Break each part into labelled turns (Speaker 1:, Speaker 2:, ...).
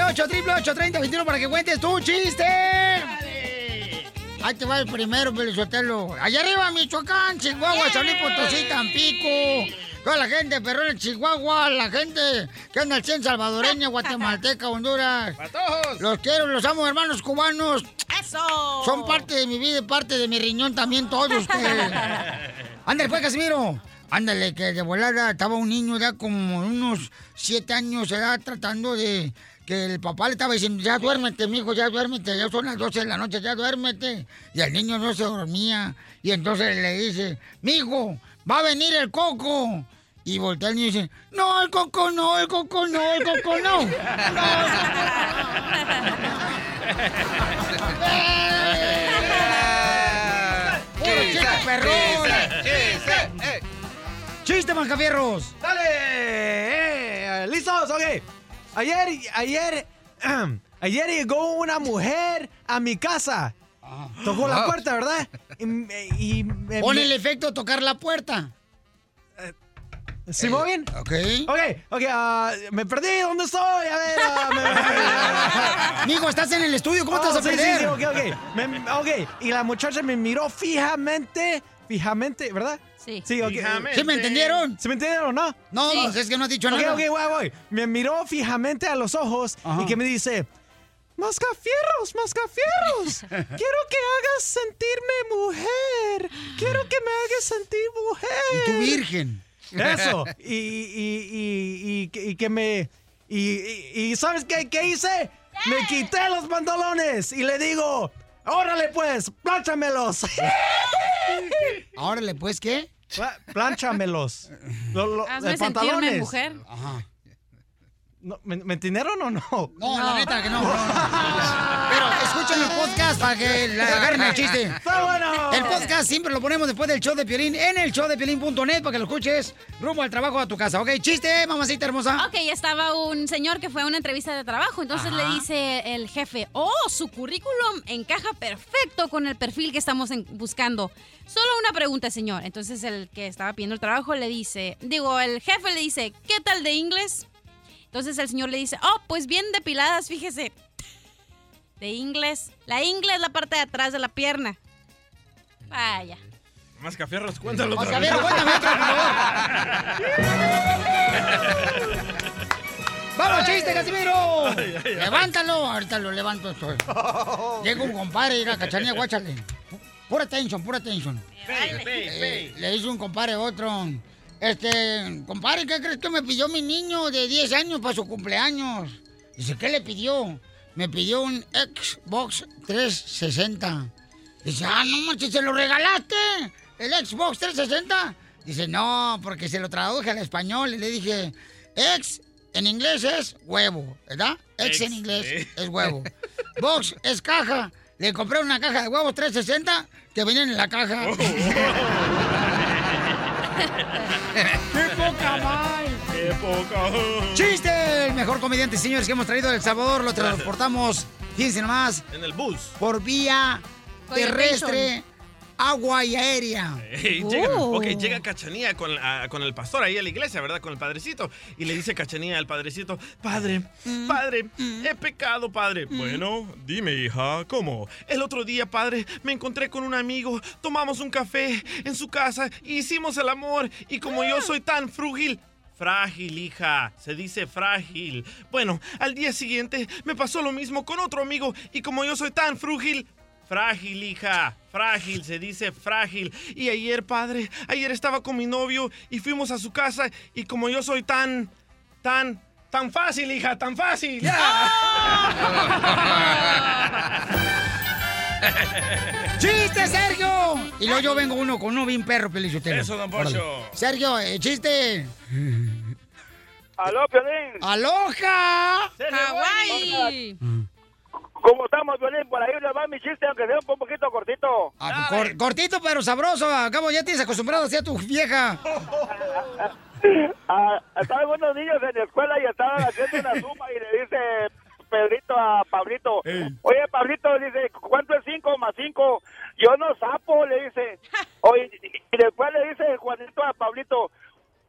Speaker 1: 888 888 para que cuentes tu chiste. Ahí te va el primero, Pelizotelo. Allá arriba, Michoacán, Chihuahua, San Luis Potosí, Tampico. Toda la gente, perro en Chihuahua, la gente que anda al 100 salvadoreña, guatemalteca, Honduras. ¡Patojos! Los quiero, los amo, hermanos cubanos.
Speaker 2: ¡Eso!
Speaker 1: Son parte de mi vida y parte de mi riñón también todos ustedes. Ándale, pues, Casimiro. Ándale, que de volada estaba un niño ya como unos siete años de edad tratando de que el papá le estaba diciendo, ya duérmete, mijo, ya duérmete, ya son las 12 de la noche, ya duérmete. Y el niño no se dormía. Y entonces le dice, mijo, va a venir el coco. Y voltea el niño y dice, no, el coco no, el coco no, el coco no. No, el coco ¡Puro chiste! ¡Chiste, Mascafierros!
Speaker 3: ¡Dale! Eh, ¿Listos? Ok. Ayer, ayer, ayer llegó una mujer a mi casa. Tocó la puerta, ¿verdad? Y, y
Speaker 1: Pon
Speaker 3: me-
Speaker 1: el efecto de tocar la puerta.
Speaker 3: ¿Sí, muy bien?
Speaker 1: Ok.
Speaker 3: Ok, ok, ah, me perdí, ¿dónde estoy? A ver, ah, me-
Speaker 1: Mijo, estás en el estudio, ¿cómo
Speaker 3: Oh,
Speaker 1: vas a
Speaker 3: sí,
Speaker 1: perder?
Speaker 3: Sí, sí, ok, ok. Me- ok, y la muchacha me miró fijamente, fijamente, ¿verdad?
Speaker 2: Sí.
Speaker 3: Sí, ok.
Speaker 4: Fijamente.
Speaker 1: ¿Sí me entendieron?
Speaker 3: ¿Sí me entendieron o no?
Speaker 1: No, pues es que no has dicho
Speaker 3: Ok,
Speaker 1: nada.
Speaker 3: ok, voy, voy. Me miró fijamente a los ojos
Speaker 1: Ajá.
Speaker 3: y que me dice, Mascafierros, mascafierros, quiero que hagas sentirme mujer, quiero que me hagas sentir mujer.
Speaker 1: Y tú virgen.
Speaker 3: Eso, y, y, y, y, que- y que me... Y, y- y ¿sabes qué, qué hice? Me quité los pantalones y le digo, órale pues, plánchamelos.
Speaker 1: Órale, pues, ¿qué?
Speaker 3: Plánchamelos. Lo- lo-
Speaker 2: Hazme sentirme
Speaker 3: pantalones.
Speaker 2: mujer.
Speaker 1: Ajá.
Speaker 3: No, ¿me, me entendieron o no?
Speaker 1: No, la neta que no. no, no. Pero escuchen el podcast para que le agarren el chiste.
Speaker 3: ¡Está bueno!
Speaker 1: El podcast siempre lo ponemos después del show de Piolín en el show de Piolín.net para que lo escuches rumbo al trabajo a tu casa. Ok, chiste, mamacita hermosa.
Speaker 2: Ok, estaba un señor que fue a una entrevista de trabajo, entonces le dice el jefe, oh, su currículum encaja perfecto con el perfil que estamos en- buscando. Solo una pregunta, señor. Entonces el que estaba pidiendo el trabajo le dice, digo, el jefe le dice, ¿qué tal de inglés? Entonces el señor le dice, oh, pues bien depiladas, fíjese. De inglés. La ingle es la parte de atrás de la pierna. Vaya.
Speaker 4: Mascafierros, cuéntalo
Speaker 1: O
Speaker 4: otra
Speaker 1: sea, a
Speaker 4: vez.
Speaker 1: ver, cuéntame otra, por favor. ¡Vamos, chiste, Casimiro! Levántalo. Ahorita lo levanto esto. Llega un compadre y la cachanilla, guáchale. Pura tensión, pura tensión. Eh, le dice un compadre a otro. Este, compadre, ¿qué crees que me pidió mi niño de 10 años para su cumpleaños? Dice, ¿qué le pidió? Me pidió un Xbox 360. Dice, ah, no manches, ¿se lo regalaste? ¿El Xbox 360? Dice, no, porque se lo traduje al español y le dije, ex en inglés es huevo, ¿verdad? Ex, en
Speaker 4: Ex,
Speaker 1: inglés
Speaker 4: sí.
Speaker 1: es huevo. Box es caja. Le compré una caja de huevos 360 que venían en la caja. ¡Qué poca mal!
Speaker 4: ¡Qué poco!
Speaker 1: ¡Chiste! El mejor comediante, señores, que hemos traído de El Salvador. Lo transportamos, fíjense nomás,
Speaker 4: En el bus.
Speaker 1: por vía terrestre, agua y aérea.
Speaker 4: Ey, llega,
Speaker 2: Oh.
Speaker 4: ok, llega Cachanía con, ah, con el pastor ahí a la iglesia, ¿verdad? Con el padrecito. Y le dice Cachanía al padrecito, Padre, padre, he pecado, padre. Bueno, dime, hija, ¿cómo? El otro día, padre, me encontré con un amigo, tomamos un café en su casa, hicimos el amor. Y como yo soy tan frúgil, Frágil, hija. Se dice frágil. Bueno, al día siguiente me pasó lo mismo con otro amigo y como yo soy tan frúgil, frágil, hija. Frágil, se dice frágil. Y ayer, padre, ayer estaba con mi novio y fuimos a su casa y como yo soy tan, tan, tan fácil, hija, tan fácil. ¡Ya!
Speaker 1: ¡Chiste, Sergio! Y luego yo vengo uno con uno bien perro, Pelichotelo.
Speaker 4: Eso, don.
Speaker 1: Órale. Sergio, eh, chiste.
Speaker 5: Aló, Piolín.
Speaker 1: ¡Aloja!
Speaker 2: Hawái.
Speaker 5: ¿Cómo estamos, Piolín? Por ahí le va mi chiste, aunque sea un poquito cortito.
Speaker 1: Ah, cor- cortito pero sabroso. Acabo, ya tienes acostumbrado así a tu vieja.
Speaker 5: Ah, estaban unos niños en la escuela y estaban haciendo una suma y le dice Pedrito a Pablito, oye Pablito, dice, ¿cuánto es 5 más 5? Yo no sapo, le dice. Oye, y después le dice Juanito a Pablito,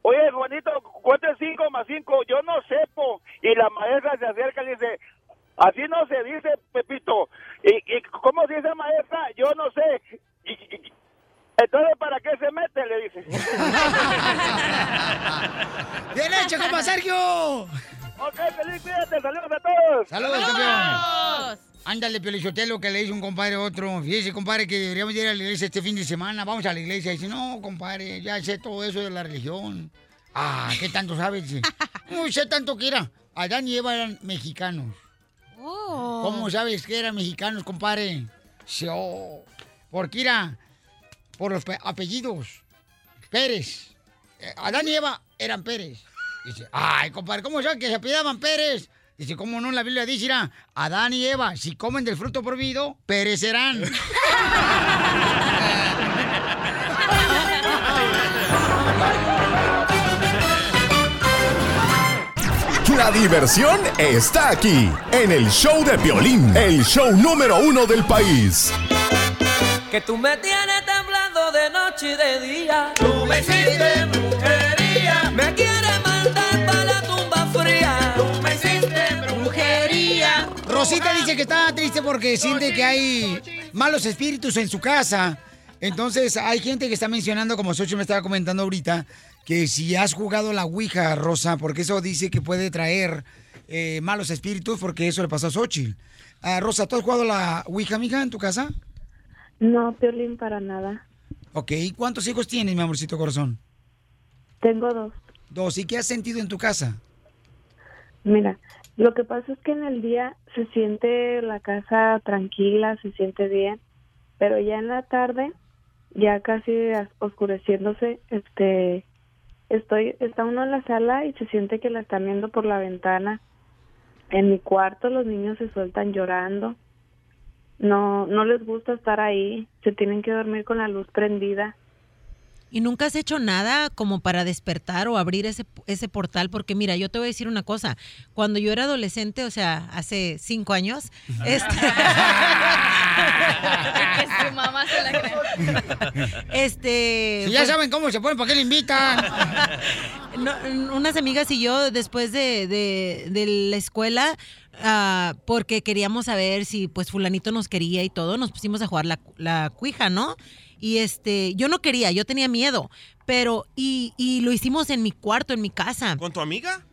Speaker 5: oye Juanito, ¿cuánto es 5 más 5? Yo no sepo. Y la maestra se acerca y dice, así no se dice, Pepito. ¿Y, y cómo dice maestra? Yo no sé. Y- y- entonces, ¿para qué se mete? Le dice.
Speaker 1: ¡Bien hecho, compa Sergio!
Speaker 5: Ok, feliz, cuídate, saludos a todos.
Speaker 1: ¡Saludos, campeón! Ándale, Piolichotelo, que le dice un compadre a otro. Fíjese, compadre, que deberíamos ir a la iglesia este fin de semana. Vamos a la iglesia. dice, no, compadre, ya sé todo eso de la religión. Ah, ¿qué tanto sabes? No sé tanto que era. Adán y Eva eran mexicanos.
Speaker 2: Oh.
Speaker 1: ¿Cómo sabes que eran mexicanos, compadre? Sí, oh, porque era por los pe- apellidos. Pérez. Eh, Adán y Eva eran Pérez. Dice, ay, compadre, ¿cómo sabes que se apellidaban Pérez? Dice, ¿cómo no? La Biblia dice, Adán y Eva, si comen del fruto prohibido, perecerán.
Speaker 6: La diversión está aquí, en el show de Piolín, el show número uno del país.
Speaker 7: Que tú me tienes temblando de noche y de día. Tú me hiciste brujería. Me quieres mandar para la tumba fría. Tú me hiciste brujería.
Speaker 1: Rosita dice que está triste porque siente que hay malos espíritus en su casa. Entonces hay gente que está mencionando, como Xochitl me estaba comentando ahorita, que si has jugado la Ouija, Rosa, porque eso dice que puede traer eh, malos espíritus, porque eso le pasó a Xochitl. Ah, Rosa, ¿tú has jugado la Ouija, mija, en tu casa?
Speaker 8: No, Piolín, para nada.
Speaker 1: Ok, ¿cuántos hijos tienes, mi amorcito corazón?
Speaker 8: Tengo dos.
Speaker 1: Dos, ¿y qué has sentido en tu casa?
Speaker 8: Mira, lo que pasa es que en el día se siente la casa tranquila, se siente bien, pero ya en la tarde, ya casi as- oscureciéndose, este, estoy, está uno en la sala y se siente que la están viendo por la ventana. En mi cuarto los niños se sueltan llorando. No, no les gusta estar ahí, se tienen que dormir con la luz prendida.
Speaker 9: ¿Y nunca has hecho nada como para despertar o abrir ese, ese portal? Porque mira, yo te voy a decir una cosa. Cuando yo era adolescente, o sea, hace cinco años, este...
Speaker 2: que su mamá se la
Speaker 9: este...
Speaker 1: Si ya
Speaker 9: pues-
Speaker 1: saben cómo se ponen, ¿para qué le invitan?
Speaker 9: No, unas amigas y yo después de, de- de la escuela, ah, porque queríamos saber si pues fulanito nos quería y todo, nos pusimos a jugar la, la cuija, ¿no? Y este, yo no quería, yo tenía miedo, pero, y, y lo hicimos en mi cuarto, en mi casa.
Speaker 4: ¿Con tu amiga?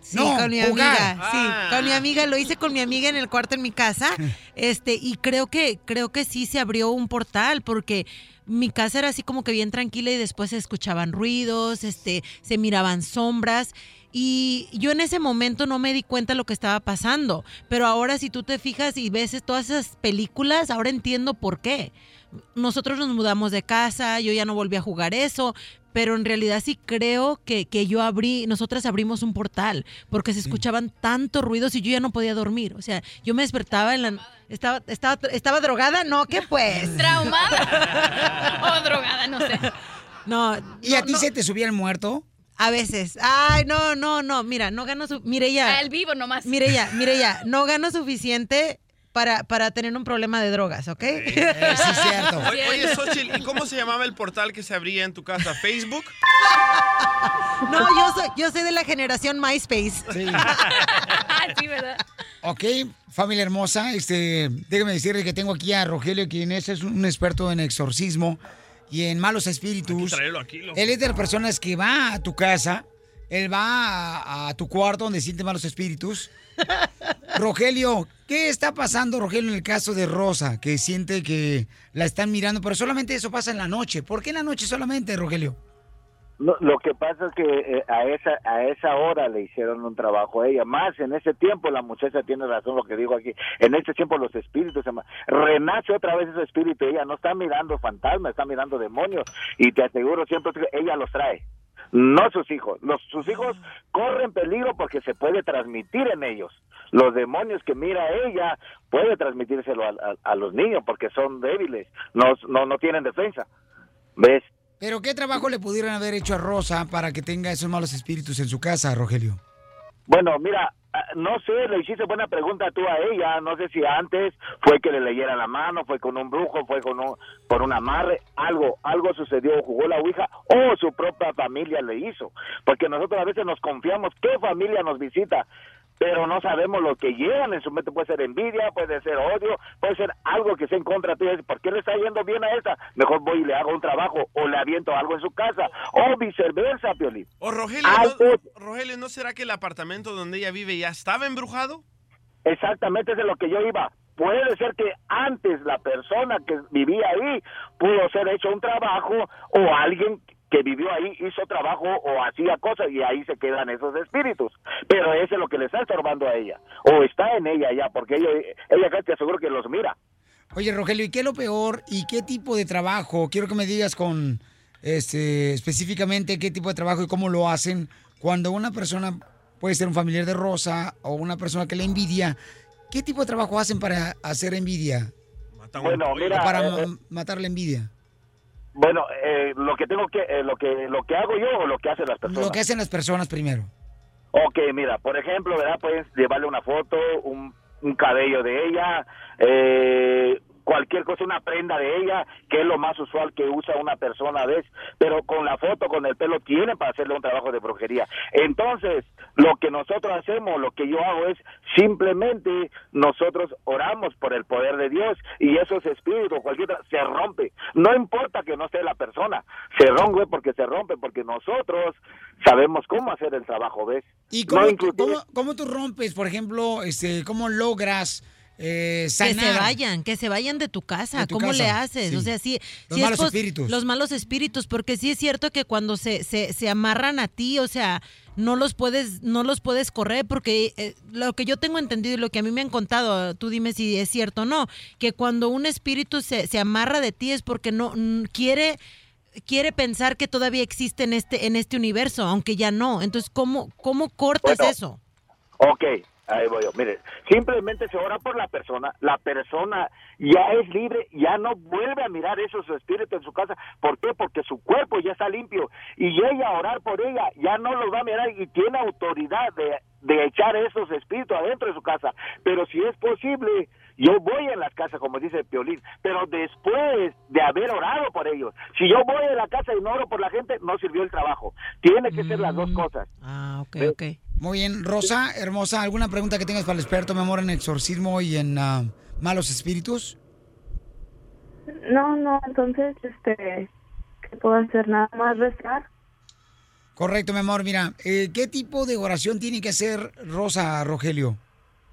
Speaker 9: Sí,
Speaker 4: No,
Speaker 9: con mi
Speaker 4: jugar.
Speaker 9: amiga. Sí,
Speaker 4: Ah.
Speaker 9: con mi amiga. Lo hice con mi amiga en el cuarto en mi casa. Este, y creo que, creo que sí se abrió un portal, porque mi casa era así como que bien tranquila y después se escuchaban ruidos, este, se miraban sombras. Y yo en ese momento no me di cuenta de lo que estaba pasando. Pero ahora si tú te fijas y ves todas esas películas, ahora entiendo por qué. Nosotros nos mudamos de casa, yo ya no volví a jugar eso, pero en realidad sí creo que, que yo abrí, nosotras abrimos un portal, porque se escuchaban tantos ruidos y yo ya no podía dormir. O sea, yo me despertaba en la... ¿Estaba, estaba, estaba drogada? No, ¿qué pues?
Speaker 2: ¿Traumada? o drogada, no sé.
Speaker 9: No.
Speaker 1: ¿Y a ti se te subía el muerto?
Speaker 9: A veces. Ay, no, no, no. Mira, no gano su. Mire ya.
Speaker 2: Al vivo nomás.
Speaker 9: Mire ya, mire ya. No gano suficiente para, para tener un problema de drogas, ¿ok?
Speaker 1: sí, cierto.
Speaker 4: Oye, oye, Xochitl, ¿y cómo se llamaba el portal que se abría en tu casa? ¿Facebook?
Speaker 9: No, yo soy, yo soy de la generación MySpace.
Speaker 1: Sí.
Speaker 2: sí, ¿verdad?
Speaker 1: Ok, familia hermosa, este, déjame decirle que tengo aquí a Rogelio, quien es, es un experto en exorcismo y en malos espíritus.
Speaker 4: tráelo aquí, loco.
Speaker 1: Él es de las personas que va a tu casa, él va a, a tu cuarto donde siente malos espíritus. Rogelio, ¿qué está pasando, Rogelio, en el caso de Rosa, que siente que la están mirando, pero solamente eso pasa en la noche? ¿Por qué en la noche solamente, Rogelio?
Speaker 5: Lo que pasa es que eh, a esa a esa hora le hicieron un trabajo a ella. Más en ese tiempo, la muchacha tiene razón lo que digo aquí. En ese tiempo los espíritus renace otra vez ese espíritu. Ella no está mirando fantasmas, está mirando demonios. Y te aseguro siempre ella los trae.
Speaker 10: No sus hijos. Los, sus hijos corren peligro porque se puede transmitir en ellos. Los demonios que mira ella puede transmitírselo a, a- a los niños porque son débiles, no, no, no tienen defensa. ¿Ves?
Speaker 1: Pero ¿qué trabajo le pudieron haber hecho a Rosa para que tenga esos malos espíritus en su casa, Rogelio?
Speaker 10: Bueno, mira, no sé, le hiciste buena pregunta tú a ella, no sé si antes fue que le leyera la mano, fue con un brujo, fue con un, por un amarre, algo, algo sucedió, jugó la ouija o su propia familia le hizo, porque nosotros a veces nos confiamos qué familia nos visita, pero no sabemos lo que llevan en su mente, puede ser envidia, puede ser odio, puede ser algo que sea en contra tuya, ¿por qué le está yendo bien a esta? Mejor voy y le hago un trabajo o le aviento algo en su casa, o viceversa, Piolín.
Speaker 4: O Rogelio, ¿no, Rogelio, ¿no será que el apartamento donde ella vive ya estaba embrujado?
Speaker 10: Exactamente es de lo que yo iba. Puede ser que antes la persona que vivía ahí pudo ser hecho un trabajo o alguien que vivió ahí hizo trabajo o hacía cosas y ahí se quedan esos espíritus. Pero eso es lo que le está estorbando a ella. O está en ella ya, porque ella, ella casi te aseguro que los mira.
Speaker 1: Oye, Rogelio, ¿y qué es lo peor y qué tipo de trabajo? Quiero que me digas con este específicamente qué tipo de trabajo y cómo lo hacen cuando una persona puede ser un familiar de Rosa o una persona que le envidia. ¿Qué tipo de trabajo hacen para hacer envidia?
Speaker 10: Bueno, mira,
Speaker 1: para
Speaker 10: eh, eh,
Speaker 1: matar la envidia.
Speaker 10: Bueno, eh, lo que tengo que, eh, lo que, lo que hago yo o lo que hacen las personas.
Speaker 1: Lo que hacen las personas primero.
Speaker 10: Ok, mira, por ejemplo, ¿verdad? Puedes llevarle una foto, un, un cabello de ella, eh, cualquier cosa, una prenda de ella, que es lo más usual que usa una persona a veces, pero con la foto, con el pelo, tienen para hacerle un trabajo de brujería. Entonces, lo que nosotros hacemos, lo que yo hago es simplemente nosotros oramos por el poder de Dios y esos espíritus, cualquier otra, se rompe. No importa que no esté la persona, se rompe porque se rompe, porque nosotros sabemos cómo hacer el trabajo, ¿ves?
Speaker 1: ¿Y
Speaker 10: No,
Speaker 1: cómo,
Speaker 10: inclusive-
Speaker 1: cómo- cómo tú rompes, por ejemplo, este, cómo logras eh,
Speaker 9: Que se vayan, que se vayan de tu casa.
Speaker 1: De tu
Speaker 9: ¿Cómo
Speaker 1: casa,
Speaker 9: le haces?
Speaker 1: sí.
Speaker 9: O sea, sí.
Speaker 1: Los
Speaker 9: sí
Speaker 1: malos espíritus.
Speaker 9: Los malos espíritus, porque sí es cierto que cuando se, se, se amarran a ti, o sea, no los puedes, no los puedes correr, porque eh, lo que yo tengo entendido y lo que a mí me han contado, tú dime si es cierto o no, que cuando un espíritu se, se amarra de ti es porque no quiere quiere pensar que todavía existe en este en este universo, aunque ya no. Entonces, ¿cómo cómo cortas
Speaker 10: Bueno,
Speaker 9: eso?
Speaker 10: Ok, ahí voy yo. Mire, simplemente se ora por la persona, la persona ya es libre, ya no vuelve a mirar esos espíritus en su casa. ¿Por qué? Porque su cuerpo ya está limpio y ella orar por ella ya no los va a mirar y tiene autoridad de, de echar esos espíritus adentro de su casa. Pero si es posible, yo voy en las casas, como dice Piolín, pero después de haber orado por ellos. Si yo voy a la casa y no oro por la gente, no sirvió el trabajo. Tiene que ser las dos cosas.
Speaker 9: Ah, ok,
Speaker 10: ¿Ves?
Speaker 9: ok.
Speaker 1: Muy bien, Rosa, hermosa, ¿alguna pregunta que tengas para el experto, mi amor, en exorcismo y en ah, malos espíritus?
Speaker 11: No, no, entonces, este, ¿qué puedo hacer? Nada más rezar.
Speaker 1: Correcto, mi amor. Mira, eh, ¿qué tipo de oración tiene que hacer Rosa, Rogelio?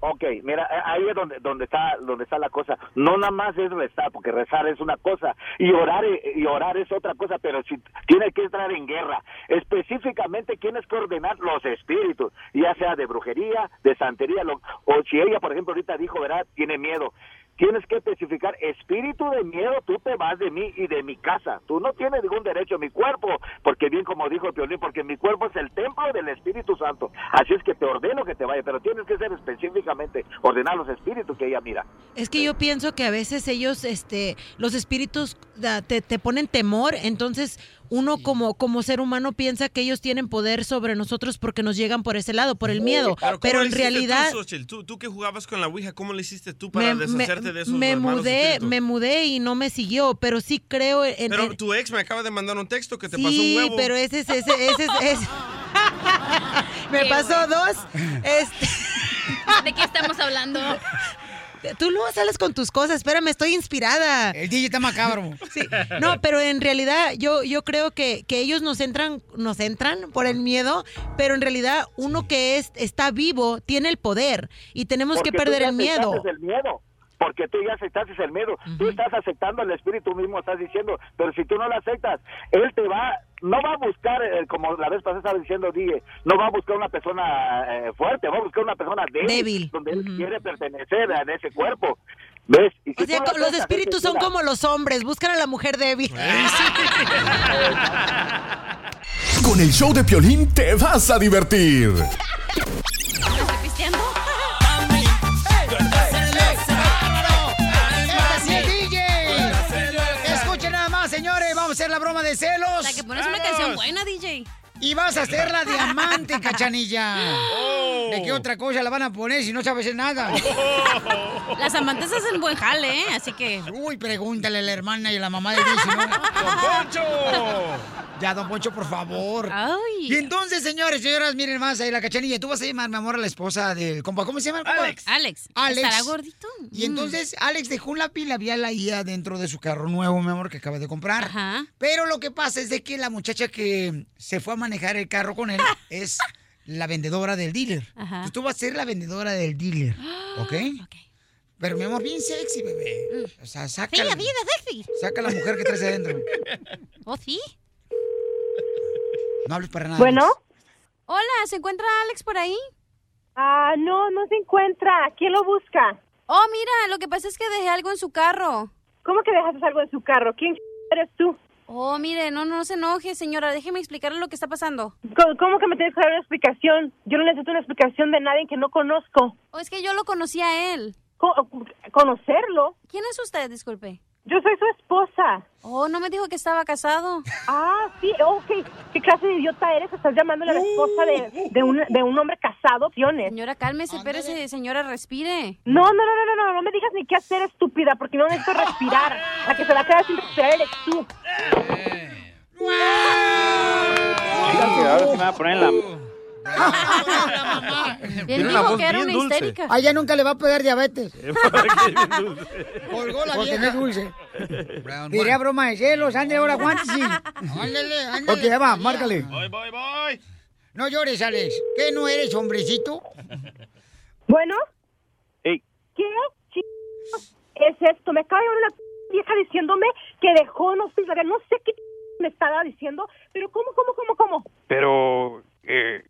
Speaker 10: Ok, mira, eh, ahí es donde, donde está donde está la cosa. No nada más es rezar, porque rezar es una cosa y orar eh, y orar es otra cosa, pero si tiene que entrar en guerra, específicamente tienes que ordenar los espíritus, ya sea de brujería, de santería, lo- o si ella, por ejemplo, ahorita dijo, ¿verdad? Tiene miedo. Tienes que especificar, espíritu de miedo, tú te vas de mí y de mi casa. Tú no tienes ningún derecho a mi cuerpo, porque bien como dijo Piolín, porque mi cuerpo es el templo del Espíritu Santo. Así es que te ordeno que te vaya, pero tienes que ser específicamente, ordenar los espíritus que ella mira.
Speaker 9: Es que yo pienso que a veces ellos, este, los espíritus te, te ponen temor, entonces uno como, como ser humano piensa que ellos tienen poder sobre nosotros porque nos llegan por ese lado, por el miedo.
Speaker 4: ¿cómo
Speaker 9: Pero
Speaker 4: le
Speaker 9: en realidad
Speaker 4: Tú, Xochitl? tú, tú que jugabas con la Ouija, ¿cómo le hiciste tú para
Speaker 9: me,
Speaker 4: deshacerte
Speaker 9: me-
Speaker 4: de esos
Speaker 9: me mudé,
Speaker 4: espíritus?
Speaker 9: me mudé y no me siguió, pero sí creo en...
Speaker 4: Pero
Speaker 9: en-
Speaker 4: tu ex me acaba de mandar un texto que te pasó un
Speaker 9: sí,
Speaker 4: huevo.
Speaker 9: pero ese es... Ese, ese es ese- me pasó dos. Este...
Speaker 2: ¿De qué estamos hablando?
Speaker 9: Tú luego sales con tus cosas, espérame, estoy inspirada.
Speaker 1: El DJ está macabro.
Speaker 9: Sí. No, pero en realidad yo, yo creo que, que ellos nos entran, nos entran por el miedo, pero en realidad uno que es, está vivo tiene el poder y tenemos que
Speaker 10: Porque tú
Speaker 9: perder
Speaker 10: ya
Speaker 9: el miedo.
Speaker 10: el miedo. Porque tú ya aceptaste el miedo. Tú estás aceptando el espíritu mismo, estás diciendo. Pero si tú no lo aceptas, él te va, no va a buscar, eh, como la vez pasada estaba diciendo Dije, no va a buscar una persona eh, fuerte, va a buscar una persona débil.
Speaker 9: Débil.
Speaker 10: Donde él quiere pertenecer a ese cuerpo. ¿Ves? Y si
Speaker 9: O sea, los espíritus son como los hombres, buscan a la mujer débil.
Speaker 6: Con el show de Piolín te vas a divertir.
Speaker 2: ¿Estoy pisteando?
Speaker 1: Hacer la broma de celos.
Speaker 2: La que pones una canción buena, DJ.
Speaker 1: Y vas a hacer la diamante, cachanilla.
Speaker 4: Oh.
Speaker 1: ¿De qué otra cosa la van a poner si no sabes nada?
Speaker 2: Las amantes hacen buen jale, ¿eh? Así que...
Speaker 1: Uy, pregúntale a la hermana y a la mamá de Luis, ¿no?
Speaker 4: ¡Don Poncho!
Speaker 1: Ya, don Poncho, por favor.
Speaker 2: Ay.
Speaker 1: Y entonces, señores, señoras, miren más ahí la cachanilla. Tú vas a llamar, mi amor, a la esposa del compa. ¿Cómo se llama el compa?
Speaker 4: Alex.
Speaker 2: Alex,
Speaker 1: Alex.
Speaker 2: ¿estará gordito?
Speaker 1: Y entonces Alex dejó un lápiz labial ahí adentro de su carro nuevo, mi amor, que acaba de comprar.
Speaker 2: Ajá.
Speaker 1: Pero lo que pasa es de que la muchacha que se fue a manejar el carro con él es la vendedora del dealer.
Speaker 2: Ajá.
Speaker 1: Entonces tú vas a ser la vendedora del dealer, ¿ok?
Speaker 2: Ok.
Speaker 1: Pero mi amor, bien sexy, bebé. O sea, saca,
Speaker 2: Sí,
Speaker 1: la,
Speaker 2: la vida sexy.
Speaker 1: saca la mujer que traes adentro.
Speaker 2: ¿Oh, sí?
Speaker 1: No hables para nada.
Speaker 11: Bueno.
Speaker 2: Hola, ¿se encuentra Alex por ahí?
Speaker 11: Ah, no, no se encuentra. ¿Quién lo busca?
Speaker 2: Oh, mira, lo que pasa es que dejé algo en su carro.
Speaker 11: ¿Cómo que dejaste algo en su carro? ¿Quién eres tú?
Speaker 2: Oh, mire, no, no se enoje, señora. Déjeme explicarle lo que está pasando.
Speaker 11: ¿Cómo, cómo que me tienes que dar una explicación? Yo no necesito una explicación de nadie que no conozco.
Speaker 2: Oh, es que yo lo conocí a él.
Speaker 11: Co- ¿Conocerlo?
Speaker 2: ¿Quién es usted? Disculpe.
Speaker 11: Yo soy su esposa.
Speaker 2: Oh, no me dijo que estaba casado.
Speaker 11: Ah, sí, ok. ¿Qué clase de idiota eres? Estás llamándole a la esposa de, de, un, de un hombre casado, opciones.
Speaker 2: Señora, cálmese, espérese, señora, respire.
Speaker 11: No, no, no, no, no, no, no me digas ni qué hacer, estúpida, porque no necesito respirar. La que se va a quedar sin respirar eres tú.
Speaker 10: ahora sí me va a poner la...
Speaker 2: Él dijo
Speaker 4: voz
Speaker 2: que era una
Speaker 4: dulce.
Speaker 2: histérica.
Speaker 1: A ella nunca le va a pegar diabetes.
Speaker 12: Colgó la
Speaker 1: Porque no es dulce. Diría broma de celos. Ándale, ahora aguántese.
Speaker 12: Ándale, ándale.
Speaker 1: Ok, ya va, márcale.
Speaker 4: Voy, voy, voy.
Speaker 1: No llores, Alex. ¿Qué no eres, hombrecito?
Speaker 11: Bueno,
Speaker 10: Ey,
Speaker 11: ¿qué ch- es esto? Me acaba de una vieja diciéndome que dejó un hospital. No sé qué me estaba diciendo, pero ¿cómo, cómo, cómo, cómo?
Speaker 10: pero... Eh,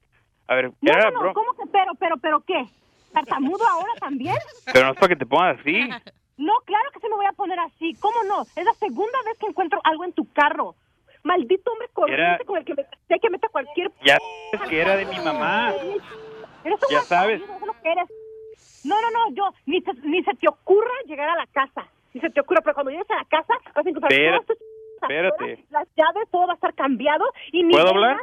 Speaker 10: a ver,
Speaker 11: No,
Speaker 10: era
Speaker 11: no. ¿cómo que pero, pero, pero qué? ¿Tartamudo ahora también?
Speaker 10: Pero no es para que te pongas así.
Speaker 11: No, claro que se me voy a poner así. ¿Cómo no? Es la segunda vez que encuentro algo en tu carro. Maldito hombre corriente
Speaker 10: Era-
Speaker 11: con el que me sé que mete a cualquier...
Speaker 10: Ya es que era de mi mamá.
Speaker 11: Eres un
Speaker 10: Ya sabes.
Speaker 11: eso es lo que eres. No, no, no, yo, ni, te- ni se te ocurra llegar a la casa. Ni se te ocurra, pero cuando llegues a la casa vas a encontrar
Speaker 10: Espérate,
Speaker 11: todas tus cosas
Speaker 10: espérate.
Speaker 11: afuera, las llaves, todo va a estar cambiado y ni
Speaker 10: ¿Puedo hablar?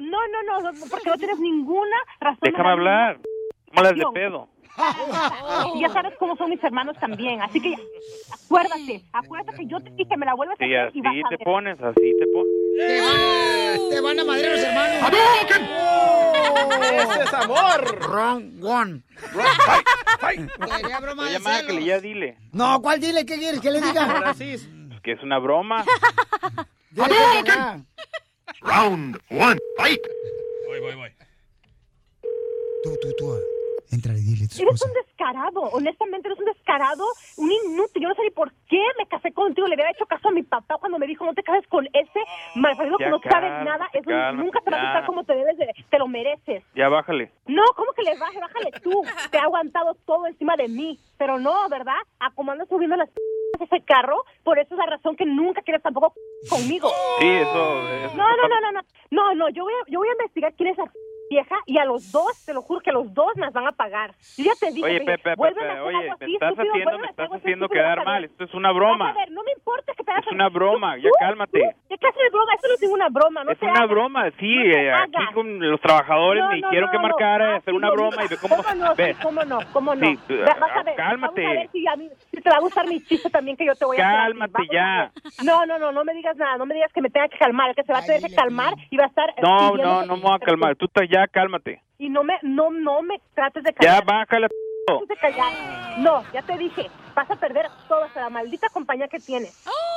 Speaker 11: No, no, no, no, porque no tienes ninguna razón.
Speaker 10: Déjame hablar. ¿Cómo las de
Speaker 11: No.
Speaker 10: pedo?
Speaker 11: Y ya sabes cómo son mis hermanos también, así que ya, acuérdate, acuérdate que yo te dije que me la vuelves a
Speaker 10: Sí,
Speaker 11: hacer y vas
Speaker 10: así
Speaker 11: a
Speaker 10: te
Speaker 11: ver.
Speaker 10: pones, así te pones.
Speaker 1: Te van, te van a madrear los hermanos.
Speaker 4: ¡Ese es amor!
Speaker 1: One. Quería broma de
Speaker 10: márcale,
Speaker 1: celos.
Speaker 10: ya dile.
Speaker 1: No, ¿cuál dile? ¿Qué quieres que le diga?
Speaker 10: Pues que es una broma.
Speaker 1: Dile que.
Speaker 13: Round one, fight.
Speaker 4: Voy, voy, voy.
Speaker 1: Tú, tú, tú. Entrale, dile a tu
Speaker 11: Eres
Speaker 1: esposa.
Speaker 11: un descarado, honestamente eres un descarado, un inútil. Yo no sé ni por qué me casé contigo. Le había hecho caso a mi papá cuando me dijo no te cases con ese malparido que no sabes nada.
Speaker 10: Cálmate,
Speaker 11: nunca te va a gustar como te debes de, te lo mereces.
Speaker 10: Ya bájale.
Speaker 11: No, ¿cómo que le baje? Bájale tú. Te ha aguantado todo encima de mí. Pero no, ¿verdad? A como andas subiendo las ese carro, por eso es la razón que nunca quieres tampoco conmigo.
Speaker 10: Sí, eso... eso
Speaker 11: No, no, no, no, no. No, no, yo voy a, yo voy a investigar quién es esa vieja y a los dos, te lo juro que los dos nos van a pagar. Yo ya te dije,
Speaker 10: Oye, Pepe,
Speaker 11: dije,
Speaker 10: Pepe,
Speaker 11: vuelven a hacer
Speaker 10: oye,
Speaker 11: algo
Speaker 10: me
Speaker 11: así,
Speaker 10: estás
Speaker 11: estúpido,
Speaker 10: haciendo, me
Speaker 11: a
Speaker 10: estás haciendo quedar
Speaker 11: a
Speaker 10: mal. Esto es una broma.
Speaker 11: a ver, no me importa que te hagas
Speaker 10: Es una broma, ya
Speaker 11: ¿Tú?
Speaker 10: cálmate.
Speaker 11: ¿Tú? ¿Qué clase de broma? Esto no es ninguna broma, no
Speaker 10: Es una
Speaker 11: hagas.
Speaker 10: broma, sí.
Speaker 11: No
Speaker 10: eh, aquí con los trabajadores
Speaker 11: No,
Speaker 10: me dijeron
Speaker 11: no,
Speaker 10: que marcara
Speaker 11: Ah,
Speaker 10: hacer una
Speaker 11: no,
Speaker 10: broma y ve cómo...
Speaker 11: ¿Cómo no?
Speaker 10: Ve,
Speaker 11: Sí, ¿Cómo no? ¿Cómo no?
Speaker 10: Sí,
Speaker 11: vas a
Speaker 10: ah,
Speaker 11: ver,
Speaker 10: cálmate.
Speaker 11: Vamos a ver si, a mí, si te va a gustar mi chiste también que yo te voy a hacer. a.
Speaker 10: Cálmate
Speaker 11: a
Speaker 10: ya.
Speaker 11: No, no, no, no me digas nada. No me digas que me tenga que calmar. El que se va a tener que calmar y va a estar...
Speaker 10: no, no, no me voy a calmar. Tú estás ya, cálmate.
Speaker 11: Y no me, no, no me trates de
Speaker 10: Ya,
Speaker 11: callar. de callar. No, ya te dije. Vas a perder toda esa maldita compañía que tienes.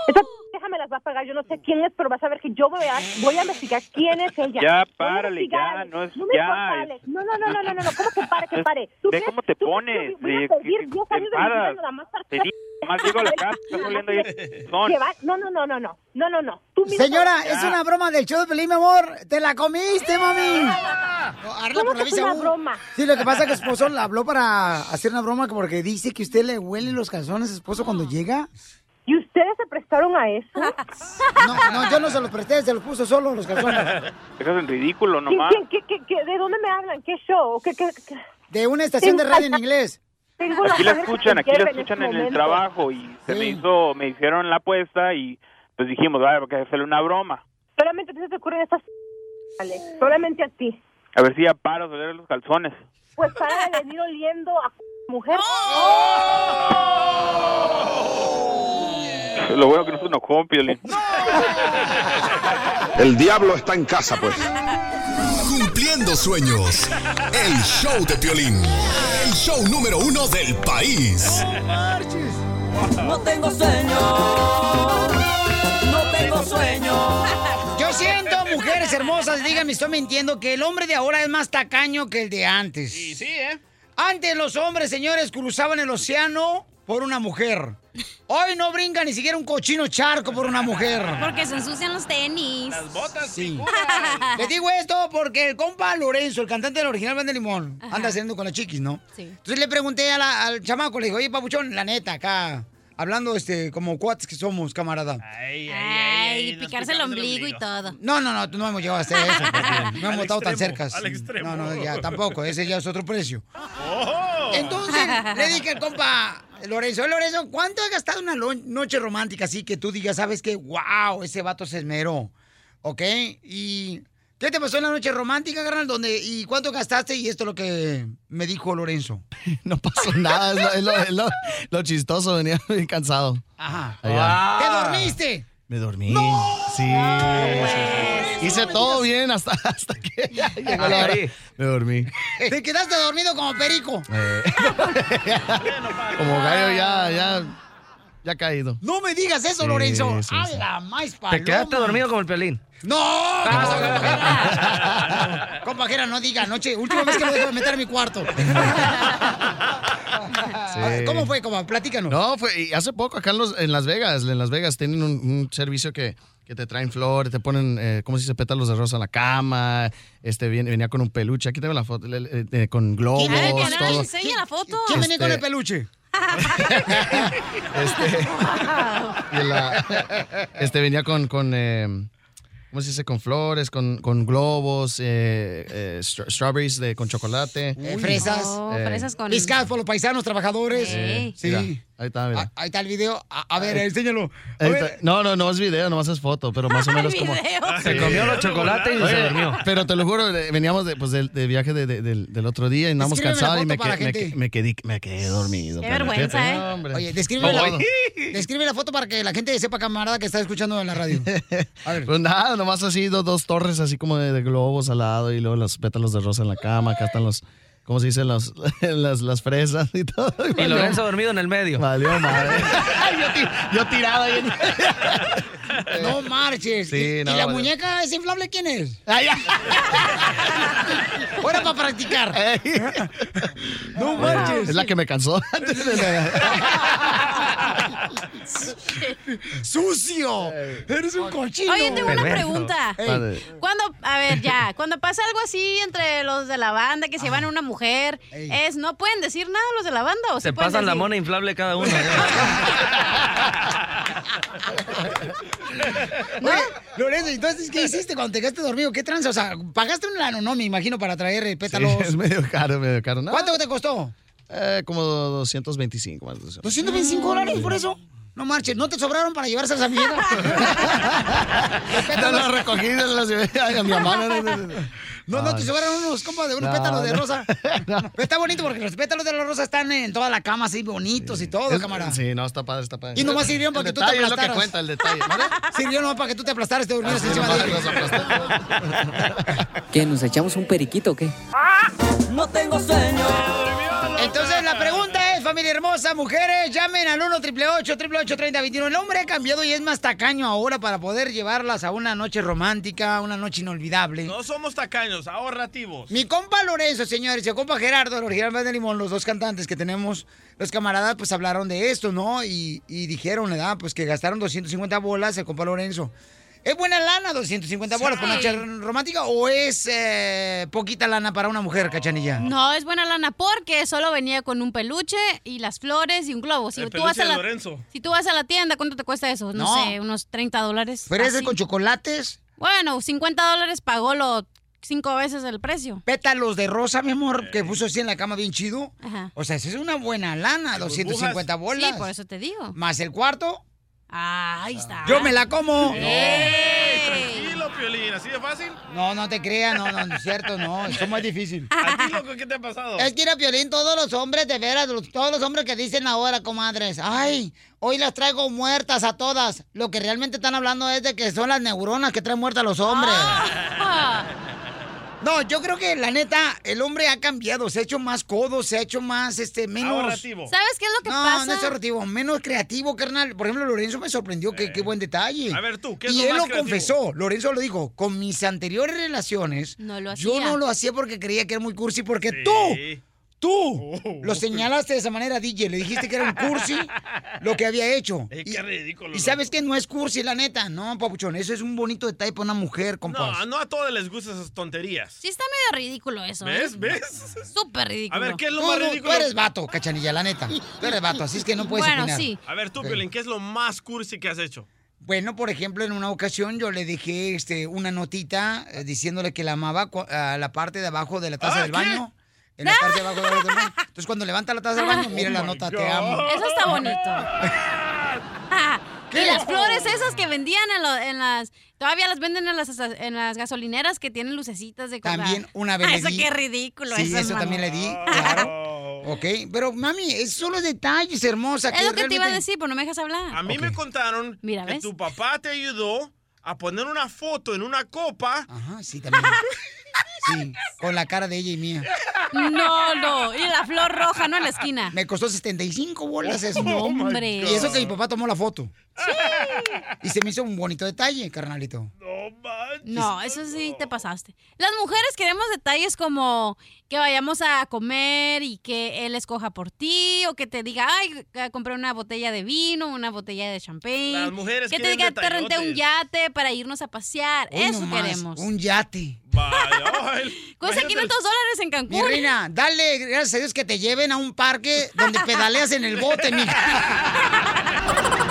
Speaker 11: Esa déjame las va a pagar. Yo no sé quién es, pero vas a ver que yo voy a, voy a investigar quién es ella.
Speaker 10: Ya, párale, ya, no es-
Speaker 11: No me
Speaker 10: ya,
Speaker 11: importa,
Speaker 10: es-
Speaker 11: Alex. No, no, no, no, no, no, no. ¿Cómo que pare, que pare? ¿Tú
Speaker 10: Ve
Speaker 11: crees-
Speaker 10: cómo te
Speaker 11: tú-
Speaker 10: pones.
Speaker 11: voy a
Speaker 10: de-
Speaker 11: pedir
Speaker 10: que-
Speaker 11: 10
Speaker 10: te
Speaker 11: años de vida nada más para
Speaker 10: Te digo, llego a la casa,
Speaker 11: No, no, no, no, no. No, no, no. Tú
Speaker 1: Señora,
Speaker 10: Ya.
Speaker 1: es una broma del show de Pelín, mi amor. Te la comiste, mami.
Speaker 11: ¿Cómo
Speaker 1: por la
Speaker 11: es
Speaker 1: visa
Speaker 11: una broma?
Speaker 1: Sí, lo que pasa es que su esposo le habló para hacer una broma porque dice que usted le huele los calzones a su esposo cuando llega.
Speaker 11: ¿Y usted
Speaker 14: ¿Ustedes se prestaron a eso?
Speaker 1: No, no, yo no se los presté, se los puso solo los calzones.
Speaker 10: Eso es ridículo
Speaker 14: ¿Quién-
Speaker 10: nomás.
Speaker 14: quién- qué- qué- qué- de dónde me hablan? ¿Qué show? ¿Qué, qué, qué?
Speaker 1: De una estación de radio en inglés.
Speaker 14: Tengo
Speaker 10: Aquí la escuchan, aquí la
Speaker 14: que
Speaker 10: escuchan
Speaker 14: este
Speaker 10: en el trabajo y se me hizo, me hicieron la apuesta y pues dijimos, vaya, porque hacerle una broma.
Speaker 14: Solamente a ti se te ocurren estas... Solamente a ti.
Speaker 10: A ver si ya paro de oler los calzones.
Speaker 14: Pues para de venir oliendo a mujer.
Speaker 10: Lo bueno que no se.
Speaker 6: El diablo está en casa, pues. Cumpliendo sueños. El show de Piolín. El show número uno del país.
Speaker 7: No tengo sueño. No tengo sueño.
Speaker 1: Yo siento, mujeres hermosas, díganme, estoy mintiendo, que el hombre de ahora es más tacaño que el de antes.
Speaker 4: Sí, sí, ¿eh?
Speaker 1: Antes los hombres, señores, cruzaban el océano por una mujer. Hoy no brinca ni siquiera un cochino charco por una mujer.
Speaker 2: Porque se ensucian los tenis. Las
Speaker 4: botas,
Speaker 1: sí. Les digo esto porque el compa Lorenzo, el cantante del original Band de Limón, anda haciendo con las chiquis, ¿no?
Speaker 2: Sí.
Speaker 1: Entonces le pregunté a la- al chamaco, le digo, oye, papuchón, la neta, acá, hablando este, como cuates que somos, camarada.
Speaker 2: Ay, picarse el ombligo y todo.
Speaker 1: No, no, no, no hemos llegado a hacer eso. No hemos estado tan cerca.
Speaker 2: al extremo.
Speaker 1: No, no, ya tampoco, ese ya es otro precio. Entonces le dije al compa Lorenzo, Lorenzo, ¿cuánto has gastado una noche romántica así que tú digas, sabes que, wow, ese vato se esmeró? ¿Ok? ¿Y qué te pasó en la noche romántica, carnal? ¿Dónde, ¿Y cuánto gastaste? Y esto es lo que me dijo Lorenzo.
Speaker 15: No pasó nada, es lo, es lo- es lo- lo chistoso, venía bien cansado.
Speaker 1: Ajá.
Speaker 15: Allá.
Speaker 1: ¿Te dormiste?
Speaker 15: Me dormí. Sí, sí, sí. Hice todo bien hasta, hasta que ya llegó la hora. Me dormí.
Speaker 1: Te quedaste dormido como perico.
Speaker 15: Eh, como gallo ya, ya, ya caído.
Speaker 1: No me digas eso,
Speaker 15: Sí,
Speaker 1: Lorenzo.
Speaker 15: sí,
Speaker 1: ¡A
Speaker 15: sí.
Speaker 1: la más paloma!
Speaker 3: Te quedaste dormido como el pelín.
Speaker 1: ¡No! ¿Qué pasó, compajera? No diga anoche. Última vez que me dejo de meter a mi cuarto. ¿Cómo fue, compa? Platícanos.
Speaker 15: No, fue y hace poco acá en, los- en Las Vegas. En Las Vegas tienen un, un servicio que, que te traen flores, te ponen, eh, ¿cómo se dice? Pétalos de rosa en la cama. Este viene- venía con un peluche. Aquí tengo la foto, eh, con globos,
Speaker 2: no
Speaker 15: todo.
Speaker 2: enseña la foto.
Speaker 1: ¿Quién venía con
Speaker 15: Este-
Speaker 1: el peluche?
Speaker 15: Este, y la- este venía con, con eh, ¿cómo se dice? Con flores, con, con globos, eh, eh, stra- strawberries de, con chocolate.
Speaker 1: Eh, fresas.
Speaker 2: Oh, fresas con-
Speaker 1: Pescados por los paisanos trabajadores.
Speaker 15: Eh,
Speaker 1: Sí.
Speaker 15: Ahí está, mira.
Speaker 1: Ah, Ahí está el video. A, a ver, enséñalo. A ver.
Speaker 15: No, no, no es video, nomás es foto, pero más o menos como...
Speaker 3: Se comió los chocolates y se durmió.
Speaker 15: Pero te lo juro, veníamos de, pues, del, de viaje de- de- del, del otro día y andamos cansados y me, que- me, quedé, me quedé dormido.
Speaker 2: Qué vergüenza, ¿eh?
Speaker 1: Oye, descríbeme la, describe la foto para que la gente sepa, camarada, que está escuchando en la radio. A ver.
Speaker 15: Pues nada, nomás así dos, dos torres así como de, de globos al lado y luego los pétalos de rosa en la cama. Acá están los, ¿cómo se dice? Los, las, las fresas y todo.
Speaker 3: Y
Speaker 15: valió-
Speaker 3: Lorenzo dormido en el medio.
Speaker 15: Valió madre. yo, yo tirado ahí. en-
Speaker 1: No marches.
Speaker 15: Sí,
Speaker 1: ¿Y, y
Speaker 15: no,
Speaker 1: la
Speaker 15: vale.
Speaker 1: muñeca es inflable quién es? Ahora para practicar. No
Speaker 15: Es
Speaker 1: marches.
Speaker 15: la que me cansó. antes de la-
Speaker 1: ¡Sucio! Eres un cochino.
Speaker 2: Oye, tengo una pregunta.
Speaker 15: Padre.
Speaker 2: Cuando, a ver, ya, cuando pasa algo así entre los de la banda que se van a una mujer,
Speaker 1: Ey.
Speaker 2: es, ¿no pueden decir nada los de la banda o
Speaker 3: Se
Speaker 2: sí
Speaker 3: pasan la mona inflable cada uno.
Speaker 1: Oye, Lorenzo, entonces, ¿qué hiciste cuando te quedaste dormido? ¿Qué tranza? O sea, pagaste un lano, no, me imagino, para traer eh, pétalos.
Speaker 15: Sí, es medio caro, medio caro. No,
Speaker 1: ¿Cuánto te costó?
Speaker 15: Eh, como 225 más. o menos.
Speaker 1: ¿225 dólares por eso? No marches, ¿no te sobraron para llevárselas a mi vieja?
Speaker 15: No lo recogí, las llevé a mi mamá. No, no, no, no.
Speaker 1: No, no, te sobraron unos compas de unos
Speaker 15: No,
Speaker 1: pétalos de
Speaker 15: no.
Speaker 1: rosa. Pero está bonito porque los pétalos de la rosa están en toda la cama así bonitos y todo,
Speaker 15: Es-
Speaker 1: camarada.
Speaker 15: Sí, no, está padre, está padre.
Speaker 1: Y nomás sirvieron para que tú te
Speaker 15: detalle es lo que
Speaker 1: aplastaras.
Speaker 15: cuenta, el detalle. ¿vale?
Speaker 1: Sirvió nomás para que tú te aplastaras y te durmieras encima de
Speaker 15: aplasté.
Speaker 16: ¿Qué? ¿Nos echamos un periquito o qué?
Speaker 7: No tengo sueño.
Speaker 1: Entonces la pregunta familia hermosa, mujeres, llamen al 1 888 3021 El hombre ha cambiado y es más tacaño ahora para poder llevarlas a una noche romántica, una noche inolvidable.
Speaker 4: No somos tacaños, ahorrativos.
Speaker 1: Mi compa Lorenzo, señores, y el compa Gerardo, el original Band de Limón, los dos cantantes que tenemos, los camaradas, pues hablaron de esto, ¿no? Y, y dijeron, ¿verdad? Pues que gastaron 250 bolas el compa Lorenzo. ¿Es buena lana 250 bolas por una
Speaker 2: Sí.
Speaker 1: noche romántica o es eh, poquita lana para una mujer, cachanilla?
Speaker 2: No, es buena lana porque solo venía con un peluche y las flores y un globo. Si
Speaker 4: El
Speaker 2: tú vas
Speaker 4: peluche
Speaker 2: a la,
Speaker 4: Lorenzo.
Speaker 2: Si tú vas a la tienda, ¿cuánto te cuesta eso? No,
Speaker 1: No.
Speaker 2: sé, unos 30 dólares.
Speaker 1: ¿Fresas
Speaker 2: así.
Speaker 1: con chocolates?
Speaker 2: Bueno, 50 dólares pagó lo cinco veces el precio.
Speaker 1: Pétalos de rosa, mi amor, que puso así en la cama bien chido.
Speaker 2: Ajá.
Speaker 1: O sea, esa es una buena lana, 250 bolas.
Speaker 2: Sí, por eso te digo.
Speaker 1: Más el cuarto,
Speaker 2: Ah, ahí está.
Speaker 1: yo me la como.
Speaker 4: ¡Ey! Tranquilo, Piolín, ¿así de fácil?
Speaker 1: No, no te creas, no, no, no es cierto, no, eso es muy difícil.
Speaker 4: ¿A ti, loco, qué te ha pasado?
Speaker 1: Es que era Piolín, todos los hombres, de veras, los- todos los hombres que dicen ahora, comadres, ay, hoy las traigo muertas a todas. Lo que realmente están hablando es de que son las neuronas que traen muertas a los hombres.
Speaker 2: Ah.
Speaker 1: No, yo creo que la neta, el hombre ha cambiado, se ha hecho más codo, se ha hecho más, este, menos...
Speaker 4: Ahorrativo.
Speaker 2: ¿Sabes qué es lo que
Speaker 1: no,
Speaker 2: pasa?
Speaker 1: no es ahorrativo, menos creativo, carnal. Por ejemplo, Lorenzo me sorprendió, que qué buen detalle.
Speaker 4: A ver, tú, ¿qué es
Speaker 1: y
Speaker 4: lo
Speaker 1: él
Speaker 4: más
Speaker 1: lo
Speaker 4: creativo?
Speaker 1: confesó, Lorenzo lo dijo, con mis anteriores relaciones,
Speaker 2: No lo
Speaker 1: yo
Speaker 2: hacía.
Speaker 1: no lo hacía porque creía que era muy cursi, porque
Speaker 4: Sí.
Speaker 1: tú, tú,
Speaker 4: Oh.
Speaker 1: lo señalaste de esa manera, DJ, le dijiste que era un cursi lo que había hecho.
Speaker 4: Ey,
Speaker 1: y,
Speaker 4: qué ridículo.
Speaker 1: y sabes que no es cursi, la neta, no, papuchón, eso es un bonito detalle para una mujer, compas.
Speaker 4: No, no a todos les gustan esas tonterías.
Speaker 2: Sí está medio ridículo eso, ¿eh?
Speaker 4: ¿Ves? ¿Ves?
Speaker 2: Súper ridículo.
Speaker 4: A ver, ¿qué es lo
Speaker 1: Tú,
Speaker 4: más
Speaker 1: no, tú
Speaker 4: ridículo?
Speaker 1: eres vato, cachanilla, la neta. Tú eres vato, así es que no puedes
Speaker 2: Bueno,
Speaker 1: opinar.
Speaker 2: sí.
Speaker 4: A ver, tú. Piolín, ¿qué es lo más cursi que has hecho?
Speaker 1: Bueno, por ejemplo, en una ocasión yo le dejé este, una notita eh, diciéndole que la amaba a la parte de abajo de la taza
Speaker 4: Ah,
Speaker 1: del
Speaker 4: ¿qué?
Speaker 1: En la parte de abajo del baño. Entonces, cuando levanta la taza del baño, mira
Speaker 4: Oh
Speaker 1: la
Speaker 4: my
Speaker 1: nota, te amo.
Speaker 2: Eso está bonito.
Speaker 1: ¿Qué?
Speaker 2: Y las flores esas que vendían en, lo- en las... Todavía las venden en las, en las gasolineras que tienen lucecitas de colgar.
Speaker 1: También una vez
Speaker 2: Ah, Eso qué ridículo.
Speaker 1: Sí,
Speaker 2: eso,
Speaker 1: eso también le di, claro. Ok, pero mami, es solo detalles, hermosa.
Speaker 2: Es lo que te iba a decir, pero no me dejas hablar.
Speaker 4: A mí me contaron
Speaker 2: Mira,
Speaker 4: que tu papá te ayudó a poner una foto en una copa.
Speaker 1: Ajá, sí, también. Sí, con la cara de ella y mía.
Speaker 2: No, no. Y la flor roja, no en la esquina.
Speaker 1: Me costó 75 bolas eso.
Speaker 2: My Hombre.
Speaker 1: Y eso que mi papá tomó la foto. Y se me hizo un bonito detalle, carnalito.
Speaker 2: No, eso sí te pasaste. Las mujeres queremos detalles como que vayamos a comer y que él escoja por ti o que te diga, ay, compré una botella de vino, una botella de champagne.
Speaker 4: Las mujeres
Speaker 2: que te diga, te renté un yate para irnos a pasear.
Speaker 1: Hoy
Speaker 2: eso
Speaker 1: nomás,
Speaker 2: queremos.
Speaker 1: Un yate.
Speaker 2: Cuesta 500 dólares en Cancún.
Speaker 1: Mi reina, dale gracias a Dios que te lleven a un parque donde pedaleas en el bote,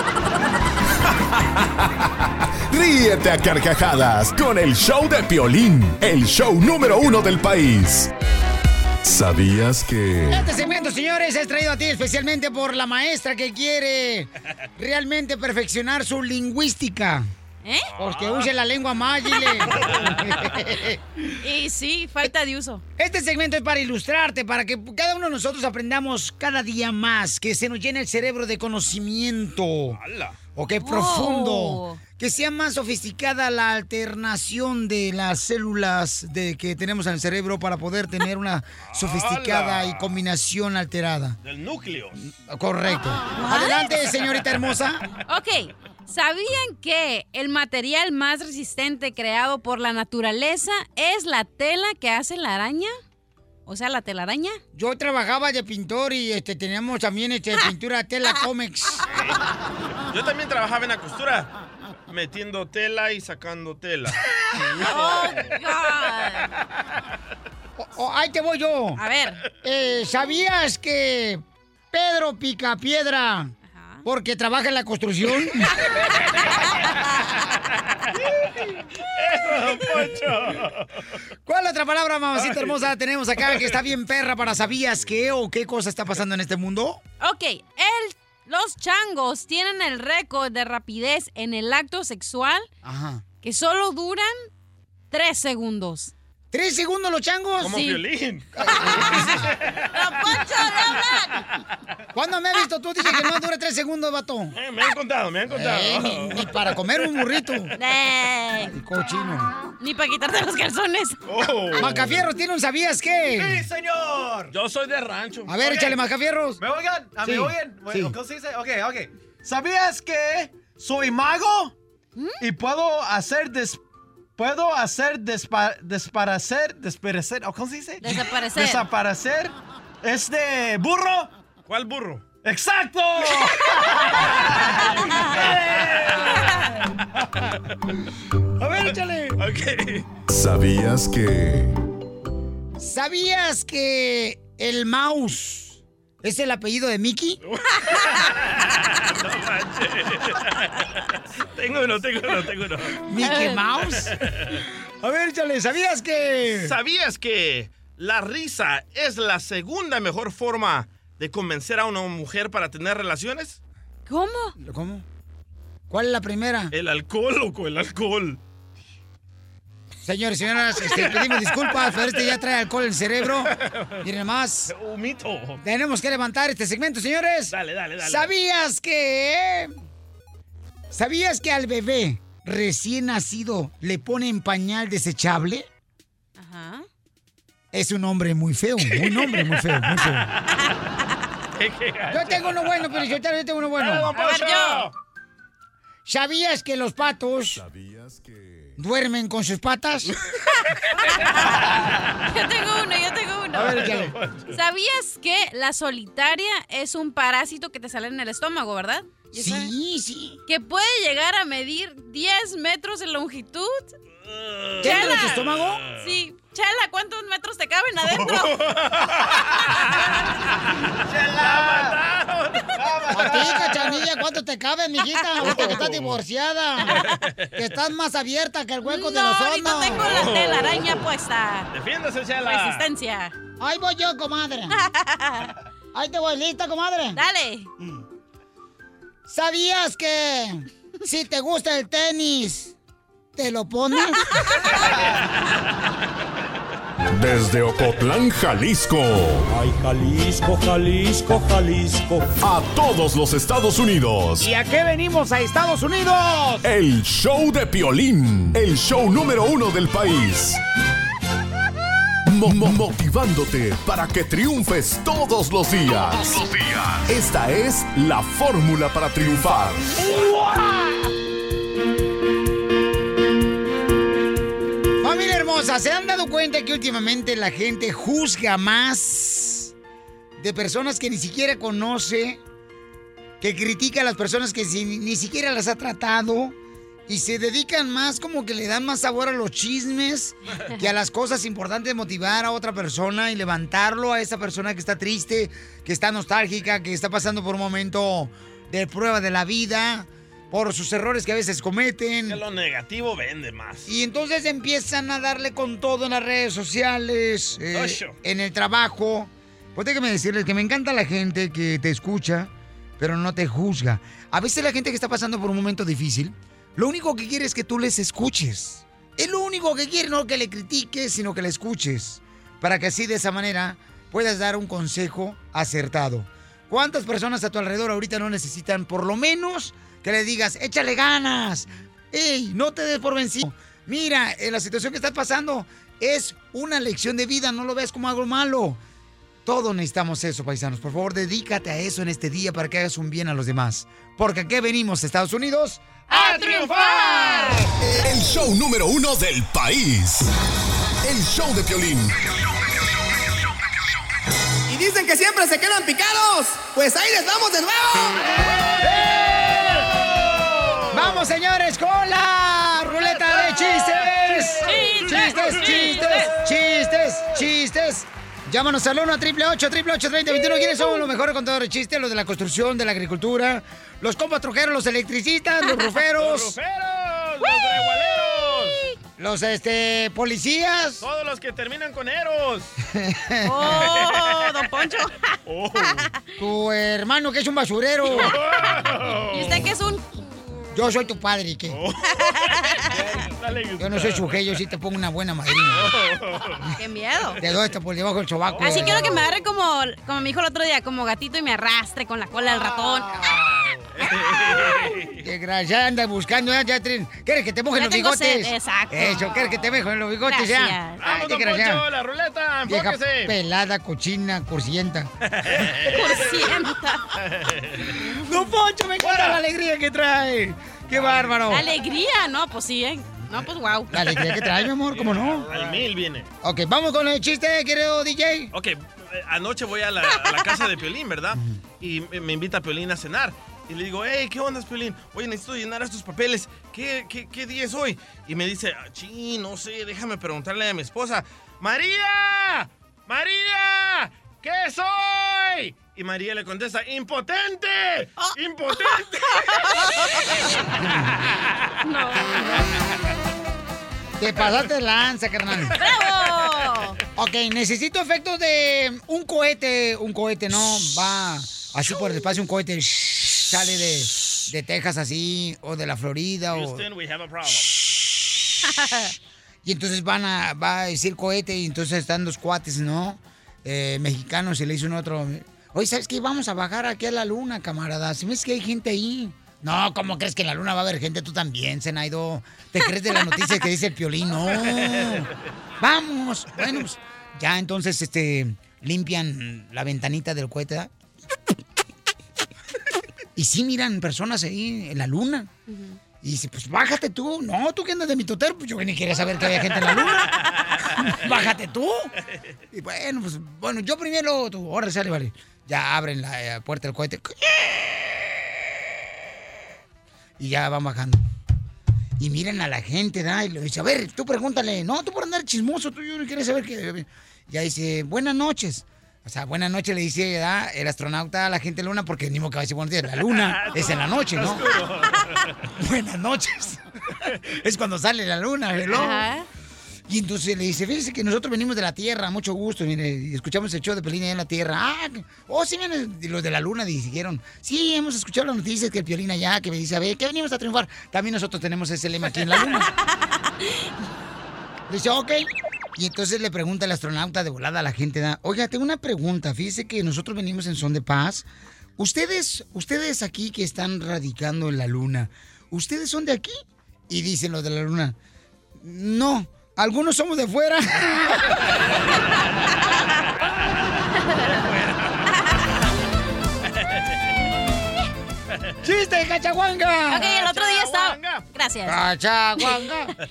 Speaker 6: Ríete a carcajadas con el show de Piolín, el show número uno del país. ¿Sabías que...
Speaker 1: Este segmento, señores, es traído a ti especialmente por la maestra que quiere realmente perfeccionar su lingüística.
Speaker 2: ¿Eh?
Speaker 1: Porque use la lengua mágile.
Speaker 2: Y sí, falta de uso.
Speaker 1: Este segmento es para ilustrarte, para que cada uno de nosotros aprendamos cada día más, que se nos llene el cerebro de conocimiento. Ok, profundo. Que sea más sofisticada la alternación de las células de que tenemos en el cerebro para poder tener una sofisticada
Speaker 4: ¡Hala!
Speaker 1: y combinación alterada.
Speaker 4: Del núcleo.
Speaker 1: Correcto. Adelante, señorita hermosa.
Speaker 2: Ok, ¿sabían que el material más resistente creado por la naturaleza es la tela que hace la araña? O sea, la telaraña.
Speaker 1: Yo trabajaba de pintor y este, teníamos también este, pintura tela cómics.
Speaker 4: Yo también trabajaba en la costura, metiendo tela y sacando tela.
Speaker 2: Oh,
Speaker 1: Oh, ahí te voy yo.
Speaker 2: A ver.
Speaker 1: Eh, ¿Sabías que Pedro pica piedra porque trabaja en la construcción? ¿Cuál otra palabra, mamacita hermosa, tenemos acá que está bien perra para sabías qué o qué cosa está pasando en este mundo?
Speaker 2: Ok, el, los changos tienen el récord de rapidez en el acto sexual
Speaker 1: Ajá.
Speaker 2: que solo duran tres segundos.
Speaker 1: ¿Tres segundos los changos?
Speaker 4: Como
Speaker 2: Sí.
Speaker 4: violín.
Speaker 1: ¿Cuándo me has visto tú? Dices que no dura tres segundos, vato.
Speaker 4: Eh, me han contado, me han contado.
Speaker 1: Eh, ni, ni para comer un burrito.
Speaker 2: Eh,
Speaker 1: Cochino.
Speaker 2: ni para quitarte los calzones.
Speaker 4: Oh.
Speaker 1: Macafierros tiene un sabías qué.
Speaker 3: ¡Sí, señor!
Speaker 4: Yo soy de rancho.
Speaker 1: A ver,
Speaker 3: Ok.
Speaker 1: échale Macafierros.
Speaker 3: ¿Me oigan? ¿A
Speaker 1: Sí,
Speaker 3: ¿Me oigan? Bueno,
Speaker 1: sí.
Speaker 3: ¿Cómo se dice? Ok, ok. ¿Sabías que soy mago? Y puedo hacer des... Puedo hacer despa... desparecer... Desparecer... ¿o ¿Cómo se dice?
Speaker 2: Desaparecer.
Speaker 3: Desaparecer. ¿Este burro?
Speaker 4: ¿Cuál burro?
Speaker 3: ¡Exacto!
Speaker 1: A ver, échale.
Speaker 6: ¿Sabías que...
Speaker 1: ¿Sabías que el mouse es el apellido de Mickey?
Speaker 4: tengo uno, tengo uno, tengo uno.
Speaker 1: Mickey Mouse. A ver, échale, ¿sabías que...
Speaker 4: ¿Sabías que la risa es la segunda mejor forma de convencer a una mujer para tener relaciones?
Speaker 2: ¿Cómo?
Speaker 1: ¿Cómo? ¿Cuál es la primera?
Speaker 4: El alcohol, loco, el alcohol.
Speaker 1: Señores, señoras, este, pedimos disculpas, pero este ya trae alcohol en el cerebro. Miren más.
Speaker 4: Un mito.
Speaker 1: Tenemos que levantar este segmento, señores.
Speaker 4: Dale, dale, dale.
Speaker 1: ¿Sabías que... ¿Sabías que al bebé recién nacido le ponen pañal desechable?
Speaker 2: Ajá.
Speaker 1: Es un hombre muy feo, un hombre muy feo, muy feo. Yo tengo uno bueno, pero yo tengo uno bueno.
Speaker 7: A ver, yo.
Speaker 1: ¿Sabías que los patos duermen con sus patas?
Speaker 2: Yo tengo uno, yo tengo uno.
Speaker 1: A ver, échale.
Speaker 2: ¿Sabías que la solitaria es un parásito que te sale en el estómago, verdad? ¿Y esa-
Speaker 1: Sí, sí.
Speaker 2: Que puede llegar a medir 10 metros en longitud.
Speaker 1: ¿Dentro de tu estómago?
Speaker 2: Sí. Chela, ¿cuántos metros te caben adentro?
Speaker 1: A ti, cachanilla, ¿cuánto te cabe, mijita? Ahorita que estás divorciada. Que estás más abierta que el hueco de
Speaker 2: No,
Speaker 1: los hornos.
Speaker 2: tengo la telaraña puesta.
Speaker 4: Defiéndase, Chela.
Speaker 2: Resistencia.
Speaker 1: Ahí voy yo, comadre. Ahí te voy, ¿lista, comadre?
Speaker 2: Dale.
Speaker 1: ¿Sabías que si te gusta el tenis, te lo pones?
Speaker 6: Desde Ocotlán, Jalisco.
Speaker 16: Ay, Jalisco, Jalisco, Jalisco.
Speaker 6: A todos los Estados Unidos.
Speaker 1: ¿Y a qué venimos a Estados Unidos?
Speaker 6: El show de Piolín. El show número uno del país. Mo- mo- motivándote para que triunfes todos los días.
Speaker 7: Todos los días.
Speaker 6: Esta es la fórmula para triunfar.
Speaker 1: Hermosa, ¿se han dado cuenta que últimamente la gente juzga más de personas que ni siquiera conoce, que critica a las personas que ni siquiera las ha tratado y se dedican más como que le dan más sabor a los chismes que a las cosas importantes de motivar a otra persona y levantarlo a esa persona que está triste, que está nostálgica, que está pasando por un momento de prueba de la vida, por sus errores que a veces cometen.
Speaker 4: Que lo negativo vende más.
Speaker 1: Y entonces empiezan a darle con todo en las redes sociales, eh, en el trabajo. Pues déjame decirles que me encanta la gente que te escucha, pero no te juzga. A veces la gente que está pasando por un momento difícil, lo único que quiere es que tú les escuches. Es lo único que quiere, no que le critiques, sino que le escuches. Para que así de esa manera puedas dar un consejo acertado. ¿Cuántas personas a tu alrededor ahorita no necesitan por lo menos que le digas, échale ganas? ¡Ey, no te des por vencido! Mira, en la situación que estás pasando es una lección de vida, no lo ves como algo malo. Todos necesitamos eso, paisanos. Por favor, dedícate a eso en este día para que hagas un bien a los demás. Porque aquí venimos, Estados Unidos,
Speaker 7: ¡A triunfar!
Speaker 6: El show número uno del país. El show de Piolín.
Speaker 17: Y dicen que siempre se quedan picados. Pues ahí les vamos de nuevo.
Speaker 1: Vamos, señores, con la ruleta de chistes. Chistes, chistes, chistes, chistes. Llámanos al 1 a 888 3021 ¿Quiénes son los mejores contadores de chistes? Los de la construcción, de la agricultura, los compas trojeros, los electricistas, los ruferos.
Speaker 4: ¡Los ruferos! ¡Los!
Speaker 1: Los este policías.
Speaker 4: Todos los que terminan con eros.
Speaker 2: ¡Oh, don Poncho!
Speaker 1: Tu hermano que es un basurero.
Speaker 2: ¿Y usted qué es?
Speaker 1: Yo soy tu padre, ¿y qué? Yo no soy su jefe, yo sí te pongo una buena madrina.
Speaker 2: ¡Qué miedo!
Speaker 1: Te doy esto por debajo del sobaco.
Speaker 2: Así quiero que me agarre como, como me dijo el otro día, como gatito y me arrastre con la cola del ratón.
Speaker 1: Desgraciada, anda buscando ya, ya, tren. ¿Quieres que te mojen
Speaker 2: Ya
Speaker 1: los bigotes?
Speaker 2: sed, exacto.
Speaker 1: Eso, ¿quieres que te mojen los bigotes
Speaker 2: Gracias.
Speaker 1: ya?
Speaker 4: ¡Vamos, don
Speaker 1: desgraciada.
Speaker 4: Poncho! ¡La ruleta!
Speaker 1: Pelada, cochina, cursienta.
Speaker 2: Cursienta.
Speaker 1: ¡No, Poncho, me encanta la alegría que trae! ¡Qué bárbaro!
Speaker 2: La alegría, no, pues sí, ¿eh? No, pues wow.
Speaker 1: La alegría que trae, mi amor, ¿cómo no?
Speaker 4: Al mil viene.
Speaker 1: Ok, vamos con el chiste, querido DJ.
Speaker 4: Ok, eh, anoche voy a la, a la casa de Piolín, ¿verdad? Y me invita Piolín a cenar. Y le digo, hey, ¿qué onda, Piolín? Oye, necesito llenar estos papeles. ¿Qué, qué, qué día es hoy? Y me dice, "Ah, sí, no sé, déjame preguntarle a mi esposa. ¡María! ¡María! ¿Qué soy? Y María le contesta, ¡impotente! ¡Impotente!
Speaker 1: Te pasaste lanza, carnal.
Speaker 2: ¡Bravo!
Speaker 1: Ok, necesito efectos de un cohete. Un cohete, ¿no? Va así por el espacio, un cohete sale de, de Texas así, o de la Florida, o...
Speaker 4: Houston, we have a problem.
Speaker 1: Y entonces van a, va a decir cohete y entonces están dos cuates, ¿no? Eh, mexicanos y le dice un otro, oye, ¿sabes qué? Vamos a bajar aquí a la luna, camarada. Si ves que hay gente ahí. No, ¿cómo crees que en la luna va a haber gente? Tú también, Zenaido. ¿Te crees de la noticia que dice el piolín? No. Vamos. Bueno, pues, ya entonces este, limpian la ventanita del cohete. Y sí miran personas ahí en la luna. Y dice, pues bájate tú. No, tú que andas de mi tutero, pues yo ni quería saber que había gente en la luna. bájate tú. Y bueno, pues bueno, yo primero, tú, ahora sale, vale. Ya abren la eh, puerta del cohete. Y ya van bajando. Y miren a la gente, ¿da? Y le dice, a ver, tú pregúntale. No, tú por andar chismoso, tú yo no quieres saber qué. Ya dice, buenas noches. O sea, buenas noches le dice ¿da? el astronauta a la gente de luna, porque ni modo que va a decir buenos días. La luna es en la noche, ¿no? buenas noches. es cuando sale la luna, hello. Y entonces le dice, fíjese que nosotros venimos de la Tierra, mucho gusto, mire, escuchamos el show de allá en la Tierra. Ah, oh, sí, y los de la Luna dijeron, sí, hemos escuchado las noticias que el Piolín allá, que me dice, a ver, que venimos a triunfar. También nosotros tenemos ese lema aquí en la Luna. Dice, ok. Y entonces le pregunta el astronauta de volada a la gente, da, oiga, tengo una pregunta, fíjese que nosotros venimos en son de paz. Ustedes, ustedes aquí que están radicando en la Luna, ¿ustedes son de aquí? Y dicen los de la Luna, no, algunos somos de fuera. ¡Chiste, cachaguanga!
Speaker 2: Ok, el otro día estaba... Gracias.
Speaker 1: Cachaguanga.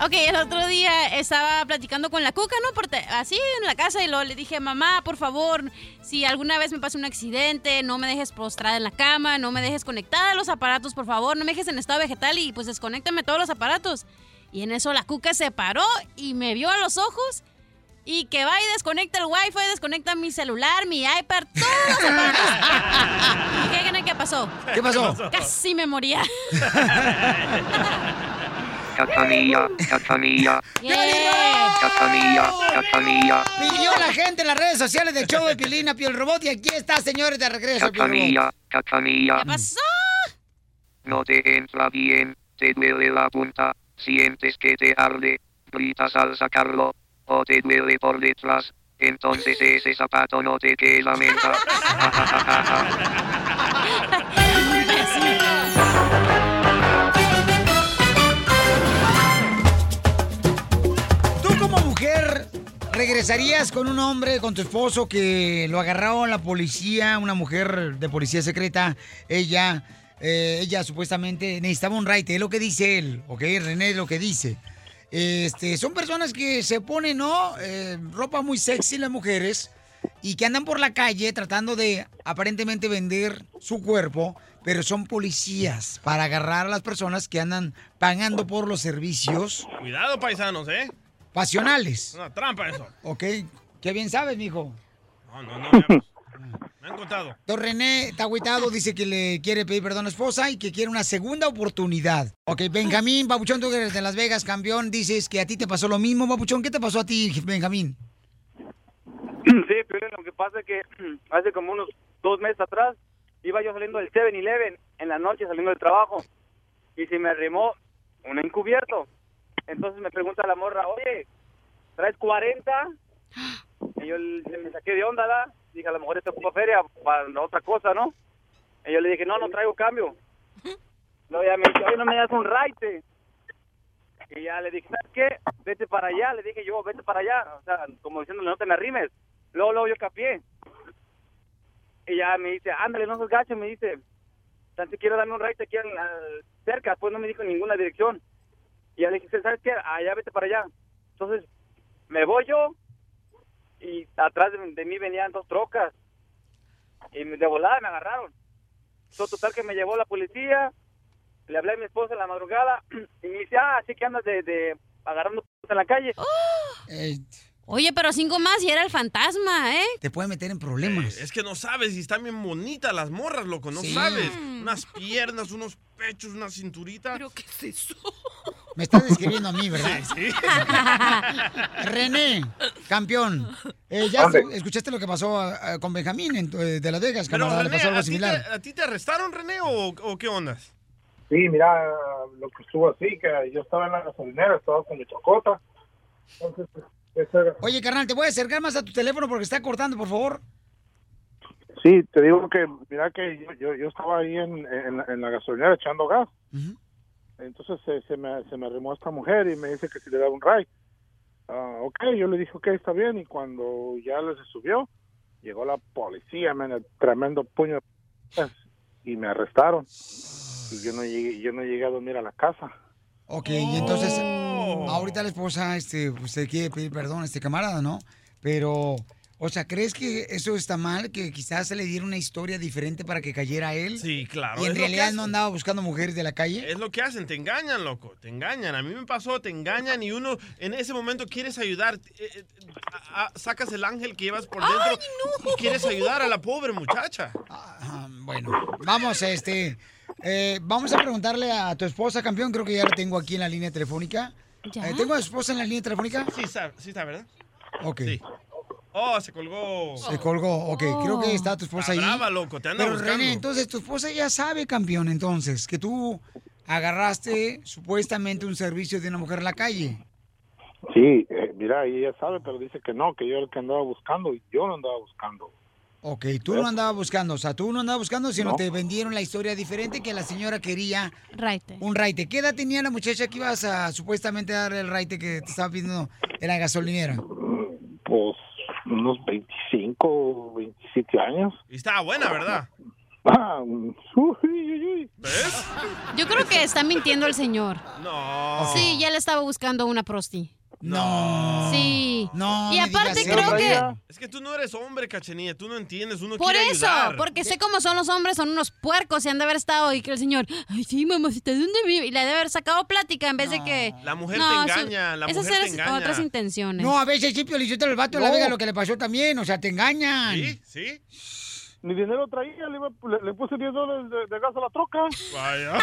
Speaker 2: Ok, el otro día estaba platicando con la cuca, ¿no? Por te- así en la casa y luego le dije, mamá, por favor, si alguna vez me pasa un accidente, no me dejes postrada en la cama, no me dejes conectada a los aparatos, por favor, no me dejes en estado vegetal y pues desconéctame todos los aparatos. Y en eso la cuca se paró y me vio a los ojos y que va y desconecta el wifi, desconecta mi celular, mi iPad, todos los aparatos. ¿Y qué creen que pasó?
Speaker 1: ¿Qué pasó?
Speaker 2: Casi me moría.
Speaker 18: Cachanilla, cachanilla,
Speaker 2: Yeah.
Speaker 18: cachanilla, cachanilla,
Speaker 1: Pidió la gente en las redes sociales del show de Piolín a Piel Robot y aquí está, señores, de regreso.
Speaker 18: Cachanilla, cachanilla.
Speaker 2: ¿Qué pasó?
Speaker 18: No te entra bien, te duele la punta, sientes que te arde, gritas al sacarlo, o te duele por detrás, entonces ese zapato no te queda menta.
Speaker 1: Tú como mujer, ¿regresarías con un hombre, con tu esposo que lo agarró la policía, una mujer de policía secreta? Ella, eh, ella supuestamente necesitaba un raite, es lo que dice él, ¿ok? René es lo que dice. Este, son personas que se ponen, ¿no? Eh, ropa muy sexy las mujeres y que andan por la calle tratando de aparentemente vender su cuerpo, pero son policías para agarrar a las personas que andan pagando por los servicios
Speaker 4: Cuidado, paisanos, ¿eh?
Speaker 1: pasionales.
Speaker 4: Es una trampa eso.
Speaker 1: Ok, qué bien sabes, mijo.
Speaker 4: No, no, no. Me han contado.
Speaker 1: Don René está agüitado, dice que le quiere pedir perdón a la esposa y que quiere una segunda oportunidad. Ok, Benjamín, Papuchón, tú que eres de Las Vegas, campeón, dices que a ti te pasó lo mismo, Papuchón. ¿Qué te pasó a ti, Benjamín?
Speaker 10: Sí, pero lo que pasa es que hace como unos dos meses atrás iba yo saliendo del 7-Eleven en la noche saliendo del trabajo y se me arrimó un encubierto. Entonces me pregunta la morra, oye, ¿traes 40? Y yo le- me saqué de onda, ¿da? Dije, a lo mejor este ocupa feria para otra cosa, ¿no? Y yo le dije, no, no traigo cambio. Luego ya me dice, oye, no me das un raite. Y ya le dije, ¿sabes qué? Vete para allá. Le dije yo, vete para allá. O sea, como diciéndole, no te me arrimes. Luego, luego yo capié. Y ya me dice, ándale, no seas gacho. Me dice, tanto quiero darme un raite aquí en la- cerca. Pues no me dijo ninguna dirección. Y ya le dije, ¿sabes qué? Allá vete para allá. Entonces, me voy yo. Y atrás de, de mí venían dos trocas. Y de volada me agarraron. So, total que me llevó la policía, le hablé a mi esposa en la madrugada y me dice, ah, así que andas de, de agarrando en la calle.
Speaker 2: Oye, pero cinco más y era el fantasma, ¿eh?
Speaker 1: Te puede meter en problemas.
Speaker 4: Es que no sabes si están bien bonitas las morras, loco, no
Speaker 1: Sí.
Speaker 4: sabes. Unas piernas, unos pechos, una cinturita. ¿Pero
Speaker 2: qué es eso?
Speaker 1: Me estás describiendo a mí, ¿verdad?
Speaker 4: Sí, sí.
Speaker 1: René, campeón. eh, ya escuchaste lo que pasó eh, con Benjamín en eh, de Las Vegas,
Speaker 4: Pero,
Speaker 1: camarada, le
Speaker 4: René,
Speaker 1: pasó algo
Speaker 4: ¿a ti, te,
Speaker 1: similar.
Speaker 4: a ti te arrestaron, René, o, o qué ondas?
Speaker 19: Sí, mira, lo que estuvo así, que yo estaba en la gasolinera, estaba con mi chocota. Entonces, ese-
Speaker 1: Oye, carnal, ¿te voy a acercar más a tu teléfono porque está cortando, por favor?
Speaker 19: sí, te digo que, mira que yo, yo, yo estaba ahí en, en, la- en la gasolinera echando gas. Entonces se, se, me, se me arrimó esta mujer y me dice que si le daba un ride. Ah, ok, yo le dije, ok, está bien. Y cuando ya se subió, llegó la policía, man, el tremendo puño de y me arrestaron. Y yo no llegué, yo no llegué a dormir a la casa.
Speaker 1: Ok, y entonces, ahorita la esposa este, pues, te quiere pedir perdón a este camarada, ¿no? Pero, o sea, ¿crees que eso está mal? Que quizás se le diera una historia diferente para que cayera a él.
Speaker 4: Sí, claro.
Speaker 1: Y en realidad no andaba buscando mujeres de la calle.
Speaker 4: Es lo que hacen, te engañan, loco, te engañan. A mí me pasó, te engañan y uno en ese momento quieres ayudar, eh, eh, a- a- sacas el ángel que llevas por dentro y quieres ayudar a la pobre muchacha.
Speaker 1: Ah, bueno, vamos, este, eh, vamos a preguntarle a tu esposa, campeón. Creo que ya la tengo aquí en la línea telefónica.
Speaker 4: ¿Ya?
Speaker 1: Eh, ¿Tengo a tu esposa en la línea telefónica?
Speaker 4: Sí está, sí está, ¿verdad?
Speaker 1: Ok.
Speaker 4: Oh, se colgó.
Speaker 1: Se colgó, ok. Creo que está tu esposa
Speaker 4: Está
Speaker 1: ahí.
Speaker 4: brava, loco, te anda
Speaker 1: Pero
Speaker 4: buscando.
Speaker 1: René, entonces tu esposa ya sabe, campeón, entonces, que tú agarraste supuestamente un servicio de una mujer en la calle.
Speaker 19: Sí, eh, mira, ella sabe, pero dice que no, que yo era el que andaba buscando y yo no andaba buscando.
Speaker 1: Ok, tú no andabas buscando, o sea, tú no andabas buscando, sino
Speaker 19: No.
Speaker 1: te vendieron la historia diferente que la señora quería
Speaker 2: Raite.
Speaker 1: un raite. ¿Qué edad tenía la muchacha que ibas a supuestamente darle el raite que te estaba pidiendo en la gasolinera?
Speaker 19: Pues unos 25, 27 años.
Speaker 4: Y estaba buena, ¿verdad?
Speaker 19: Ah, uy, uy, uy.
Speaker 4: ¿Ves?
Speaker 2: Yo creo que está mintiendo el señor.
Speaker 4: No.
Speaker 2: Sí, ya le estaba buscando una prosti.
Speaker 1: No.
Speaker 2: Sí.
Speaker 1: No.
Speaker 2: Y
Speaker 1: me
Speaker 2: aparte
Speaker 1: digas
Speaker 2: creo
Speaker 1: eso.
Speaker 2: que...
Speaker 4: Es que tú no eres hombre, cachenilla, tú no entiendes, uno
Speaker 2: Por
Speaker 4: quiere
Speaker 2: eso,
Speaker 4: ayudar.
Speaker 2: porque sé cómo son los hombres, son unos puercos y han de haber estado y que el señor, ay sí, mamacita, ¿de dónde vive? Y le debe haber sacado plática en vez de que...
Speaker 4: La mujer
Speaker 2: No,
Speaker 4: te engaña, la
Speaker 2: esas
Speaker 4: mujer te
Speaker 2: eran
Speaker 4: engaña.
Speaker 2: otras intenciones.
Speaker 1: No, a veces sí, Piolichotelo, el vato de la
Speaker 19: No.
Speaker 1: Vega lo que le pasó también, o sea, te engañan.
Speaker 4: ¿Sí? ¿Sí?
Speaker 19: Ni dinero traía, le, iba- le- le puse 10 dólares de, de gas a la troca.
Speaker 4: Vaya.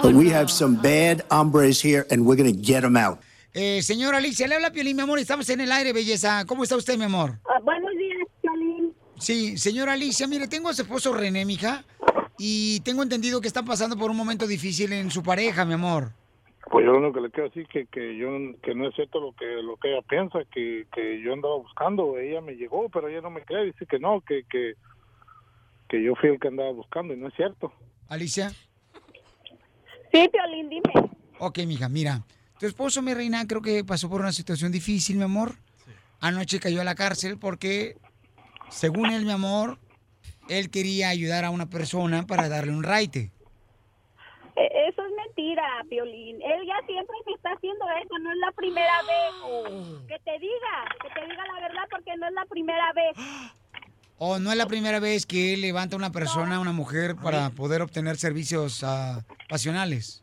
Speaker 20: But we have some bad hombres here, and we're going to get them out.
Speaker 1: Eh, señora Alicia, le habla Piolín, mi amor, estamos en el aire, belleza. ¿Cómo está usted, mi amor?
Speaker 14: Ah, buenos días, Piolín.
Speaker 1: Sí, señora Alicia, mire, tengo a su esposo René, mija, y tengo entendido que está pasando por un momento difícil en su pareja, mi amor.
Speaker 19: Pues yo lo único que le quiero decir que que yo que no es cierto lo que lo que ella piensa, que, que yo andaba buscando, ella me llegó, pero ella no me cree, dice que no, que que que yo fui el que andaba buscando y no es cierto.
Speaker 1: Alicia.
Speaker 14: Sí, Piolín, dime.
Speaker 1: Ok, mija, mira, tu esposo, mi reina, creo que pasó por una situación difícil, mi amor. Anoche cayó a la cárcel porque, según él, mi amor, él quería ayudar a una persona para darle un raite.
Speaker 14: Mentira, Piolín. Él ya siempre me está haciendo eso, no es la primera
Speaker 1: Oh.
Speaker 14: vez. Que te diga, que te diga la verdad porque no es la primera vez.
Speaker 1: O no es la primera vez que él levanta a una persona, a una mujer, para poder obtener servicios ah, pasionales.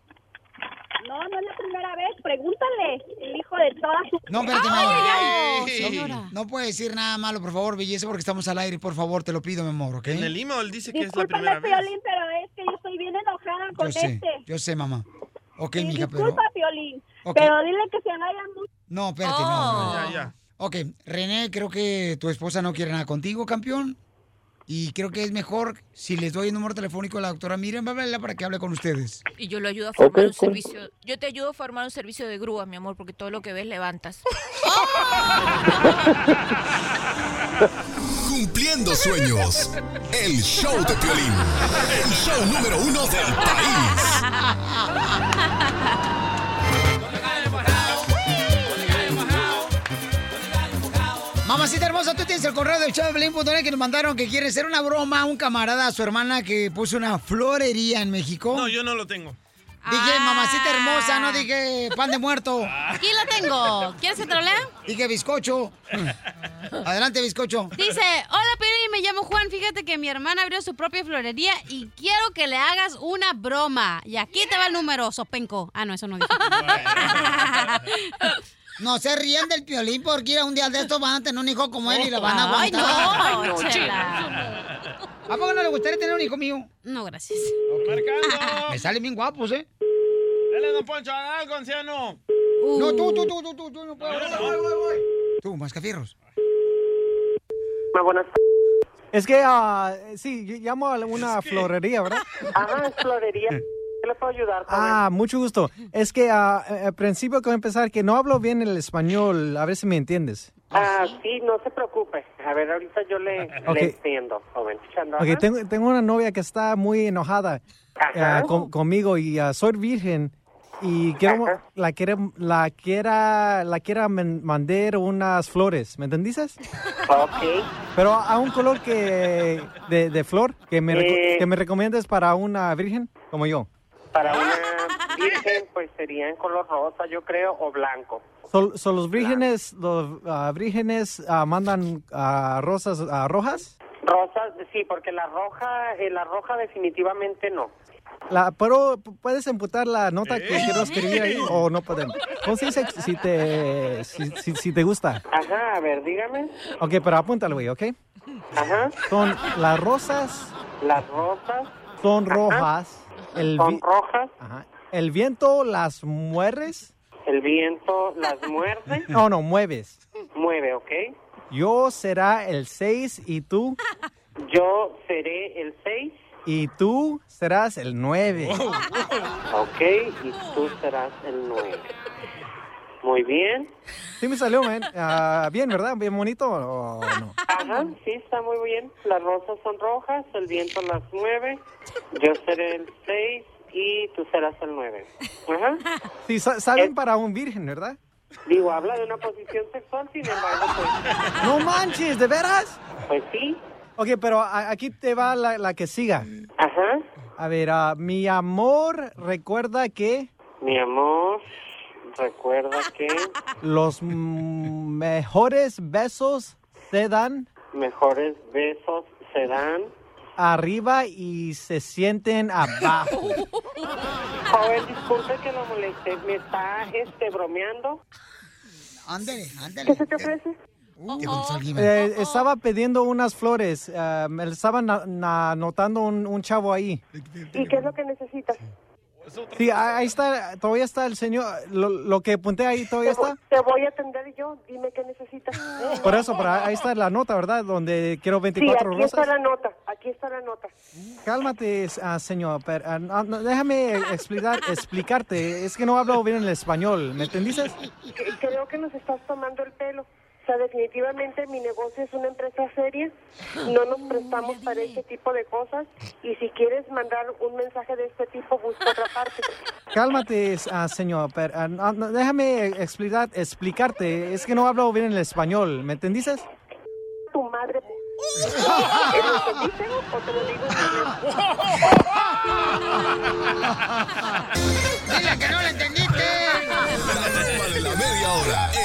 Speaker 14: No, no es la primera vez. Pregúntale, el hijo de toda su...
Speaker 1: No, espérate, mi
Speaker 14: Ay,
Speaker 1: amor.
Speaker 14: ay, ay,
Speaker 1: No- puede decir nada malo, por favor, belleza, porque estamos al aire. Por favor, te lo pido, mi amor, ¿ok?
Speaker 4: En el email dice que es la primera vez.
Speaker 14: Piolín, pero es que yo estoy bien enojada con
Speaker 1: Yo sé,
Speaker 14: este.
Speaker 1: yo sé, mamá. Ok,
Speaker 14: Sí,
Speaker 1: mija, pero...
Speaker 14: disculpa, Piolín, pero dile que se vaya mucho.
Speaker 1: No, espérate, no, no.
Speaker 4: Ya, ya.
Speaker 1: Ok, René, creo que tu esposa no quiere nada contigo, campeón. Y creo que es mejor si les doy el número telefónico a la doctora Miriam, bla, para que hable con ustedes.
Speaker 21: Y yo lo ayudo a formar un servicio. Yo te ayudo a formar un servicio de grúa, mi amor, porque todo lo que ves levantas.
Speaker 6: Cumpliendo sueños. El show de Piolín. El show número uno del país.
Speaker 1: Mamacita hermosa, tú tienes el correo del show de Pelín.net que nos mandaron que quiere hacer una broma a un camarada a su hermana que puso una florería en México.
Speaker 4: No, yo no lo tengo.
Speaker 1: Dije mamacita hermosa, no dije pan de muerto.
Speaker 2: Aquí la tengo. ¿Quieres que te lo lea?
Speaker 1: Dije bizcocho. Adelante, bizcocho.
Speaker 2: Dice, hola Piri, me llamo Juan. Fíjate que mi hermana abrió su propia florería y quiero que le hagas una broma. Y aquí te va el número, Sopenco. Ah, no, eso no dije.
Speaker 1: No se ríen del piolín porque un día de estos van a tener un hijo como él y lo van a
Speaker 2: Ay,
Speaker 1: aguantar.
Speaker 2: no, Ay, no, Chela.
Speaker 1: ¿A poco no le gustaría tener un hijo mío?
Speaker 2: No, gracias.
Speaker 1: Me salen bien guapos, ¿eh?
Speaker 4: Dale, don Poncho, haga algo, anciano.
Speaker 1: No, tú, tú, tú, tú, tú, tú, no puedo. Tú, mascafierros.
Speaker 22: buenas
Speaker 3: Es que, ah, sí, yo llamo a una florería, ¿verdad?
Speaker 22: Ajá, es florería. ¿Qué le puedo ayudar?
Speaker 3: Ah, mucho gusto. Es que ah, al principio que voy a empezar, que no hablo bien el español, a ver si me entiendes.
Speaker 22: Ah, sí, no se preocupe. A ver, ahorita yo le, entiendo, joven. Chanda,
Speaker 3: Ok,
Speaker 22: ajá.
Speaker 3: tengo, tengo una novia que está muy enojada ah, con- conmigo y ah, soy virgen y quiero, la quiere, la quiera, la quiera mandar unas flores, ¿me entendiste?
Speaker 22: Ok.
Speaker 3: Pero a un color que de, de flor que me,
Speaker 22: Eh.
Speaker 3: que me recomiendes para una virgen como yo.
Speaker 22: Para una virgen, pues sería en color rosa, yo creo, o blanco.
Speaker 3: Son los vírgenes, los ah, vírgenes ah, mandan ah, rosas ah, rojas.
Speaker 22: Rosa, sí, porque la roja, eh, la roja definitivamente no.
Speaker 3: La, pero puedes emputar la nota que quiero escribir ahí o no podemos. ¿Cómo se dice si te, si, si- si te gusta?
Speaker 22: Ajá, a ver, dígame.
Speaker 3: Ok, pero apúntalo, güey, ¿ok?
Speaker 22: Ajá.
Speaker 3: Son las rosas,
Speaker 22: Las rosas
Speaker 3: son rojas. El,
Speaker 22: son rojas,
Speaker 3: Ajá. el viento las mueres.
Speaker 22: el viento las muerde,
Speaker 3: No, no, mueves.
Speaker 22: mueve, ¿ok?
Speaker 3: Yo será el 6 y tú,
Speaker 22: Yo seré el 6,
Speaker 3: y tú serás el 9.
Speaker 22: ok, y tú serás el 9. Muy bien.
Speaker 3: Sí me salió, man. Ah, bien, ¿verdad? Bien bonito o no?
Speaker 22: Ajá, sí, está muy bien. Las rosas son rojas, el viento las mueve, yo seré el 6 y tú serás el 9. Ajá.
Speaker 3: Sí, sa- saben para un virgen, ¿verdad?
Speaker 22: Digo, habla de una posición sexual, sin embargo, pues,
Speaker 3: No manches, ¿de veras?
Speaker 22: pues sí.
Speaker 3: Ok, pero aquí te va la, la que siga.
Speaker 22: Ajá.
Speaker 3: A ver, ah, mi amor, recuerda que
Speaker 22: Mi amor, recuerda que
Speaker 3: los mejores besos se dan
Speaker 22: mejores besos se dan.
Speaker 3: arriba y se sienten abajo.
Speaker 22: Joven, disculpe que lo moleste, ¿me está este, bromeando?
Speaker 1: Ándale, ándale.
Speaker 22: ¿Qué se te ofrece?
Speaker 3: Eh, estaba pidiendo unas flores. ah, me estaba na- na- anotando un, un chavo ahí.
Speaker 22: ¿Y qué es lo que necesitas?
Speaker 3: Sí, ah, ahí está, todavía está el señor. Lo, lo que apunté ahí todavía está.
Speaker 22: Te voy a atender yo, dime qué necesitas.
Speaker 3: Por eso, pero ahí está la nota, ¿verdad? Donde quiero
Speaker 22: Sí,
Speaker 3: 24
Speaker 22: aquí está
Speaker 3: rosas.
Speaker 22: la nota, aquí está la nota.
Speaker 3: Cálmate, ah, señor. pero, ah, no, déjame explicar, explicarte. Es que no hablo bien el español. ¿Me entendiste?
Speaker 22: Creo que nos estás tomando el pelo. Sea, definitivamente mi negocio es una empresa seria. No nos prestamos para este tipo de cosas. Y si quieres mandar un mensaje de este tipo, busca otra parte.
Speaker 3: Cálmate, ah, señor. pero, no, no, déjame explicar, explicarte. Es que no hablo bien el español. ¿Me entendiste?
Speaker 22: Tu madre. ¿Lo entendiste o te lo digo
Speaker 1: Dile que no lo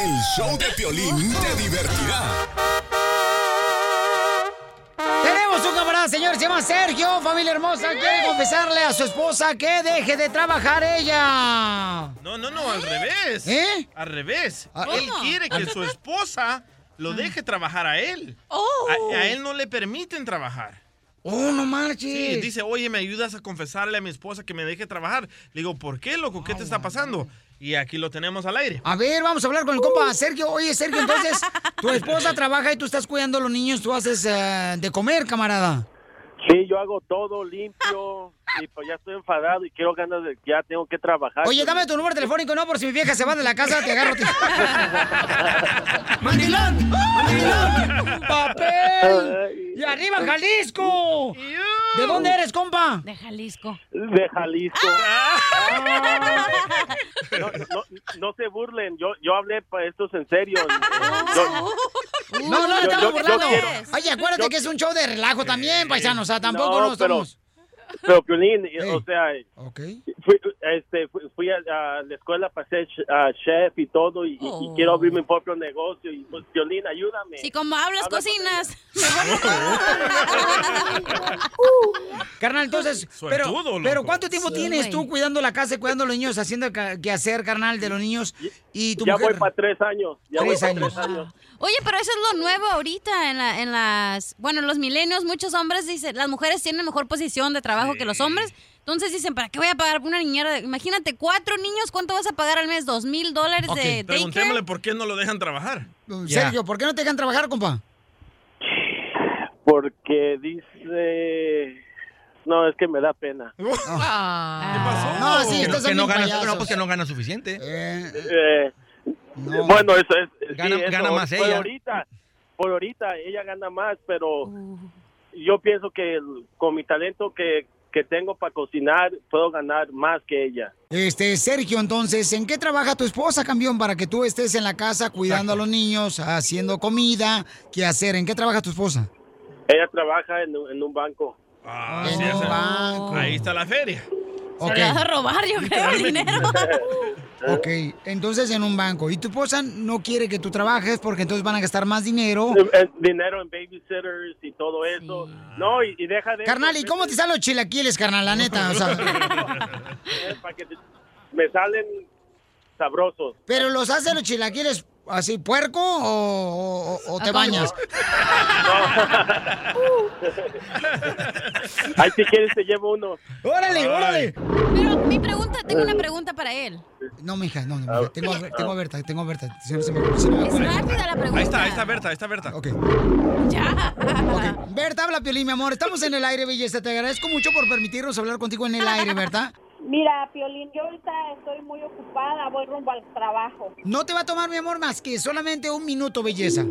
Speaker 6: El show de Piolín te divertirá.
Speaker 1: Tenemos un camarada, señor, se llama Sergio, familia hermosa. Quiere confesarle a su esposa que deje de trabajar ella.
Speaker 4: No, no, no, al revés.
Speaker 1: ¿Eh?
Speaker 4: Al revés.
Speaker 1: Ah,
Speaker 4: Él quiere que su esposa lo deje trabajar a él.
Speaker 1: Oh.
Speaker 4: A, a él no le permiten trabajar.
Speaker 1: Oh, no marches.
Speaker 4: Sí, dice, oye, ¿me ayudas a confesarle a mi esposa que me deje trabajar? Le digo, ¿por qué, loco? ¿Qué te está pasando? Y aquí lo tenemos al aire.
Speaker 1: A ver, vamos a hablar con el compa Sergio. Oye, Sergio, entonces, tu esposa trabaja y tú estás cuidando a los niños, tú haces eh, de comer, camarada.
Speaker 23: Sí, yo hago todo limpio y pues ya estoy enfadado y quiero ganas de ya tengo que trabajar.
Speaker 1: Oye, dame tu número telefónico, no, por si mi vieja se va de la casa, te agarro. Te... ¡Mandilón! ¡Mandilón! ¡Papel! ¡Y arriba, Jalisco! ¿De dónde eres, compa?
Speaker 2: De Jalisco.
Speaker 23: De Jalisco. No, no, no se burlen, yo, yo hablé para esto es en serio. Yo-
Speaker 1: No, no, no estamos burlando.
Speaker 23: quiero-
Speaker 1: Oye, acuérdate
Speaker 23: yo-
Speaker 1: que es un show de relajo también, paisano. O sea, tampoco
Speaker 23: No,
Speaker 1: no
Speaker 23: pero-
Speaker 1: estamos...
Speaker 23: Pero, Piolín, o sea, fui, este, fui, fui a, a la escuela para ser ah, chef y todo, y, quiero abrir mi propio negocio. Y pues, Piolín, ayúdame.
Speaker 2: Si como hablas,
Speaker 23: Habla
Speaker 2: cocinas.
Speaker 1: Carnal, entonces, pero, pero ¿cuánto tiempo
Speaker 23: Sí,
Speaker 1: tienes tú cuidando la casa y cuidando a los niños, haciendo que hacer, carnal, de los niños y tu
Speaker 23: Ya
Speaker 1: mujer?
Speaker 23: voy para tres años. Ya voy
Speaker 1: Tres
Speaker 23: para
Speaker 1: años.
Speaker 23: tres años.
Speaker 2: Oye, pero eso es lo nuevo ahorita en, la- en las... Bueno, los milenios, muchos hombres dicen, las mujeres tienen mejor posición de trabajo que los hombres. Entonces dicen, ¿para qué voy a pagar una niñera? Imagínate, cuatro niños, ¿cuánto vas a pagar al mes? ¿Dos mil dólares de daycare?
Speaker 4: preguntémosle por qué no lo dejan trabajar.
Speaker 1: Sergio, ¿por qué no te dejan trabajar, compa?
Speaker 23: Porque dice... No, es que me da pena.
Speaker 1: Ah. No, sí,
Speaker 24: no
Speaker 1: bien
Speaker 24: gana, no, pues que no gana suficiente.
Speaker 23: Eh, Bueno, eso es... sí,
Speaker 24: Gana-
Speaker 23: eso,
Speaker 24: gana más
Speaker 23: por
Speaker 24: ella.
Speaker 23: ahorita, por ahorita ella gana más, pero yo pienso que el- con mi talento que, que tengo para cocinar, puedo ganar más que ella.
Speaker 1: Este, Sergio, entonces, ¿en qué trabaja tu esposa, campeón, para que tú estés en la casa cuidando a los niños, haciendo comida? ¿Qué hacer? ¿En qué trabaja tu esposa?
Speaker 23: Ella trabaja en, un- en un banco.
Speaker 4: Ah,
Speaker 1: En
Speaker 4: sí,
Speaker 1: un banco.
Speaker 4: Ahí está la feria.
Speaker 2: Se lo vas a robar, yo creo, el dinero.
Speaker 1: Ok, entonces en un banco. ¿Y tu esposa no quiere que tú trabajes porque entonces van a gastar más dinero?
Speaker 23: Eh, Dinero en babysitters y todo eso. No, y, y deja de...
Speaker 1: Carnal, ¿y cómo te salen los chilaquiles, carnal? La neta, o sea.
Speaker 23: Eh, para que te- me salen sabrosos.
Speaker 1: ¿Pero los haces los chilaquiles así puerco o, o- o te bañas?
Speaker 23: Ay, si quieres te llevo uno.
Speaker 1: ¡Órale, órale!
Speaker 2: Pero mi pregunta, tengo una pregunta para él.
Speaker 1: No, mija, no, no, mija. Tengo, a- tengo a Berta, tengo a Berta. Si no se me, si no me
Speaker 2: Es rápida la pregunta.
Speaker 4: Ahí está, ahí está Berta, ahí está Berta.
Speaker 1: Ok.
Speaker 2: Ya.
Speaker 1: Berta, habla, Piolín, mi amor. Estamos en el aire, belleza. Te agradezco mucho por permitirnos hablar contigo en el aire, Berta.
Speaker 14: Mira, Piolín, yo ahorita estoy muy ocupada, voy rumbo al trabajo.
Speaker 1: No te va a tomar, mi amor, más que solamente un minuto, belleza.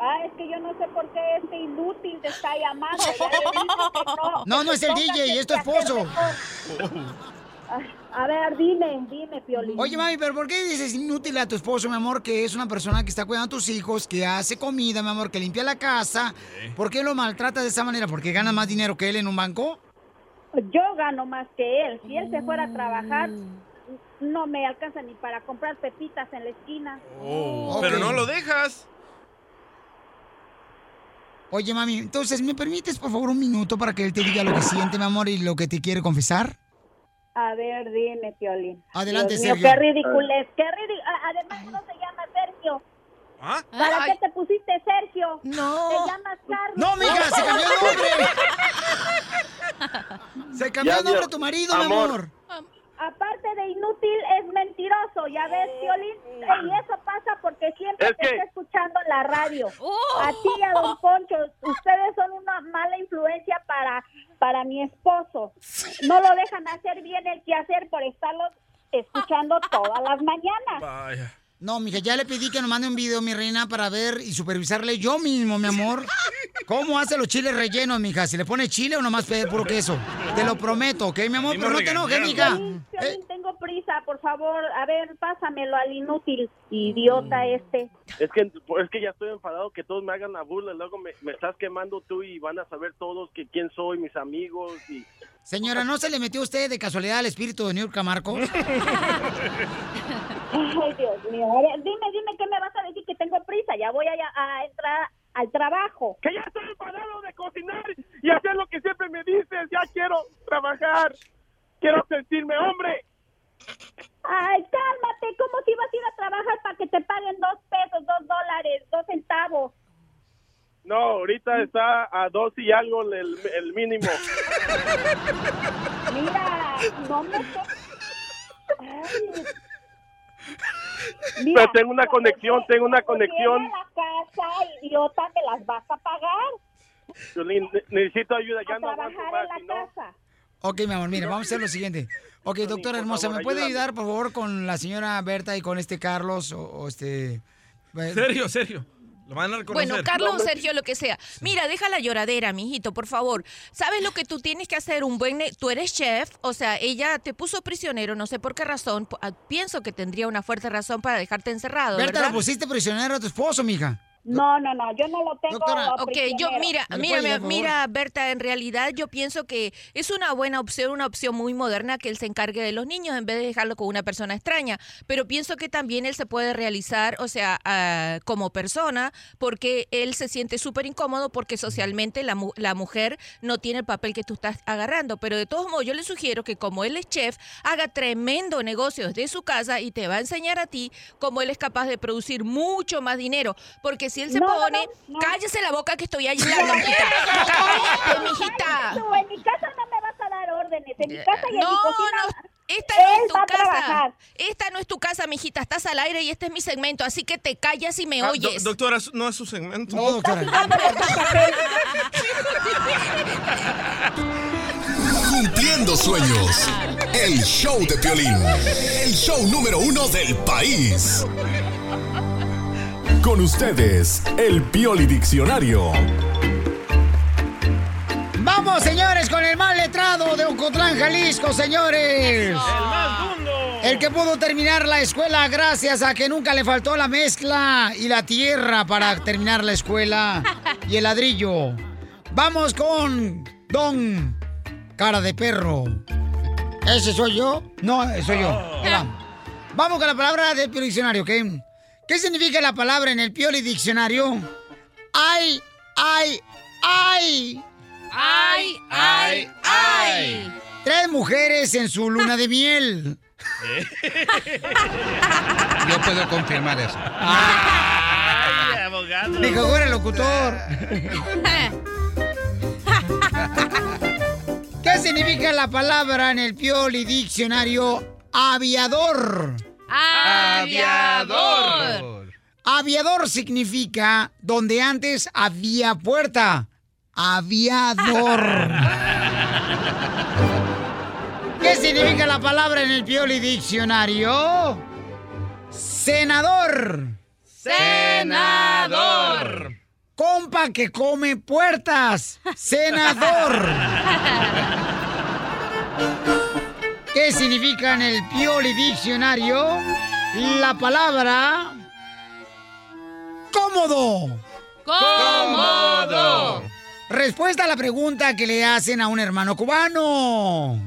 Speaker 14: Ah, es que yo no sé por qué este inútil te está llamando. Ya le dije que no.
Speaker 1: No, no es el
Speaker 14: Póngase
Speaker 1: DJ, es tu esposo.
Speaker 14: A ver, dime, dime, Piolín.
Speaker 1: Oye, mami, pero ¿por qué dices inútil a tu esposo, mi amor, que es una persona que está cuidando a tus hijos, que hace comida, mi amor, que limpia la casa? ¿Por qué lo maltrata de esa manera? ¿Porque gana más dinero que él en un banco?
Speaker 14: Yo gano más que él. Si él se fuera a trabajar, no me alcanza ni para comprar pepitas en la esquina.
Speaker 4: Oh, Pero no lo dejas.
Speaker 1: Oye, mami, entonces, ¿me permites, por favor, un minuto para que él te diga lo que siente, mi amor, y lo que te quiere confesar?
Speaker 14: A ver, dime, Piolín.
Speaker 1: Adelante,
Speaker 14: Dios mío,
Speaker 1: Sergio.
Speaker 14: qué ridiculez, qué ridículo. Además, no se llama.
Speaker 4: ¿Ah?
Speaker 14: ¿Para
Speaker 21: Ay.
Speaker 14: qué te pusiste Sergio?
Speaker 21: No.
Speaker 14: Te llamas Carlos.
Speaker 1: ¡No, mija, se cambió de nombre! Se cambió
Speaker 14: Ya
Speaker 1: el nombre a tu marido, mi
Speaker 14: Amor.
Speaker 1: amor.
Speaker 14: Aparte de inútil, es mentiroso, ¿ya ves, Piolín? Y eso pasa porque siempre
Speaker 23: Es
Speaker 14: te
Speaker 23: que-
Speaker 14: está escuchando en la radio. A ti y a Don Poncho, ustedes son una mala influencia para, para mi esposo. No lo dejan hacer bien el quehacer por estarlo escuchando todas las mañanas.
Speaker 4: Vaya.
Speaker 1: No, mija, ya le pedí que nos mande un video, mi reina, para ver y supervisarle yo mismo, mi amor. ¿Cómo hace los chiles rellenos, mija? ¿Si le pone chile o nomás pe- puro queso? Te lo prometo, ¿ok, mi amor? Pero no te enojes, mija.
Speaker 14: Prisa, por favor. A ver, pásamelo al inútil, idiota este.
Speaker 23: Es que, es que ya estoy enfadado que todos me hagan la burla. Luego me, me estás quemando tú y van a saber todos que quién soy, mis amigos. y
Speaker 1: Señora, ¿no se le metió a usted de casualidad al espíritu de New Marcos?
Speaker 14: Ay, Dios mío. Dime, dime, ¿qué me vas a decir? Que tengo prisa. Ya voy a, a entrar al trabajo.
Speaker 23: Que ya estoy enfadado de cocinar y hacer lo que siempre me dices. Ya quiero trabajar. Quiero sentirme hombre.
Speaker 14: Ay, cálmate. ¿Cómo si vas a ir a trabajar para que te paguen dos pesos, dos dólares, dos centavos?
Speaker 23: No, ahorita está a dos y algo el, el mínimo.
Speaker 14: Mira, no me... Ay.
Speaker 23: Pero tengo una conexión, tengo una conexión.
Speaker 14: la casa, idiota, me las vas a pagar.
Speaker 23: Ne- necesito ayuda. Ya
Speaker 14: a
Speaker 23: no
Speaker 14: trabajar
Speaker 23: más.
Speaker 14: en la casa.
Speaker 1: Ok, mi amor, mira, vamos a hacer lo siguiente. Ok, doctora hermosa, ¿me puede ayudar, por favor, con la señora Berta y con este Carlos o, o este...
Speaker 4: Sergio, Sergio. Lo van a reconocer.
Speaker 21: Bueno, Carlos o Sergio, lo que sea. Mira, deja la lloradera, mijito, por favor. ¿Sabes lo que tú tienes que hacer? Un buen... Tú eres chef, o sea, ella te puso prisionero, no sé por qué razón. Ah, Pienso que tendría una fuerte razón para dejarte encerrado,
Speaker 1: Berta,
Speaker 21: ¿verdad?
Speaker 1: lo pusiste prisionero a tu esposo, mija.
Speaker 14: No, no, no, yo no lo tengo.
Speaker 21: Ok, yo
Speaker 14: prisionero.
Speaker 21: mira, mira, mira, Berta, en realidad yo pienso que es una buena opción, una opción muy moderna que él se encargue de los niños en vez de dejarlo con una persona extraña. Pero pienso que también él se puede realizar, o sea, ah, como persona, porque él se siente súper incómodo porque socialmente la, mu- la mujer no tiene el papel que tú estás agarrando. Pero de todos modos, yo le sugiero que como él es chef, haga tremendo negocio desde su casa y te va a enseñar a ti cómo él es capaz de producir mucho más dinero. Porque si él se
Speaker 14: No,
Speaker 21: pone,
Speaker 14: no, no.
Speaker 21: cállese la boca que estoy ayudando, mijita. Cállate, mijita.
Speaker 14: Tú en mi casa no me vas a dar órdenes. En mi casa y en mi cocina.
Speaker 21: no, esta no
Speaker 14: él
Speaker 21: es tu casa. Esta no es tu casa, mijita. Estás al aire y este es mi segmento, así que te callas y me
Speaker 4: Ah, do-
Speaker 21: oyes.
Speaker 4: doctora, no es su segmento.
Speaker 1: No, doctora.
Speaker 6: Cumpliendo sueños. El show de Piolín. El show número uno del país. Con ustedes, el Pioli Diccionario.
Speaker 1: Vamos, señores, con el más letrado de Ocotlán, Jalisco, señores. El
Speaker 4: más
Speaker 1: El que pudo terminar la escuela gracias a que nunca le faltó la mezcla y la tierra para terminar la escuela y el ladrillo. Vamos con Don Cara de Perro. ¿Ese soy yo? No, soy yo. Ahí va. Vamos con la palabra del Pioli Diccionario, ¿ok? ¿Qué significa la palabra en el Pioli Diccionario? ¡Ay, ay, ay!
Speaker 21: ¡Ay, ay, ay!
Speaker 1: Tres mujeres en su luna de miel.
Speaker 24: Yo puedo confirmar eso.
Speaker 4: Ay, abogado.
Speaker 1: Dijo, "Ahora el locutor. ¿Qué significa la palabra en el Pioli Diccionario aviador?
Speaker 21: Aviador.
Speaker 1: Aviador significa donde antes había puerta. Aviador. ¿Qué significa la palabra en el Pioli Diccionario? Senador.
Speaker 21: Senador.
Speaker 1: Compa que come puertas. Senador. ¿Qué significa en el Pioli Diccionario la palabra cómodo?
Speaker 21: Cómodo.
Speaker 1: Respuesta a la pregunta que le hacen a un hermano cubano.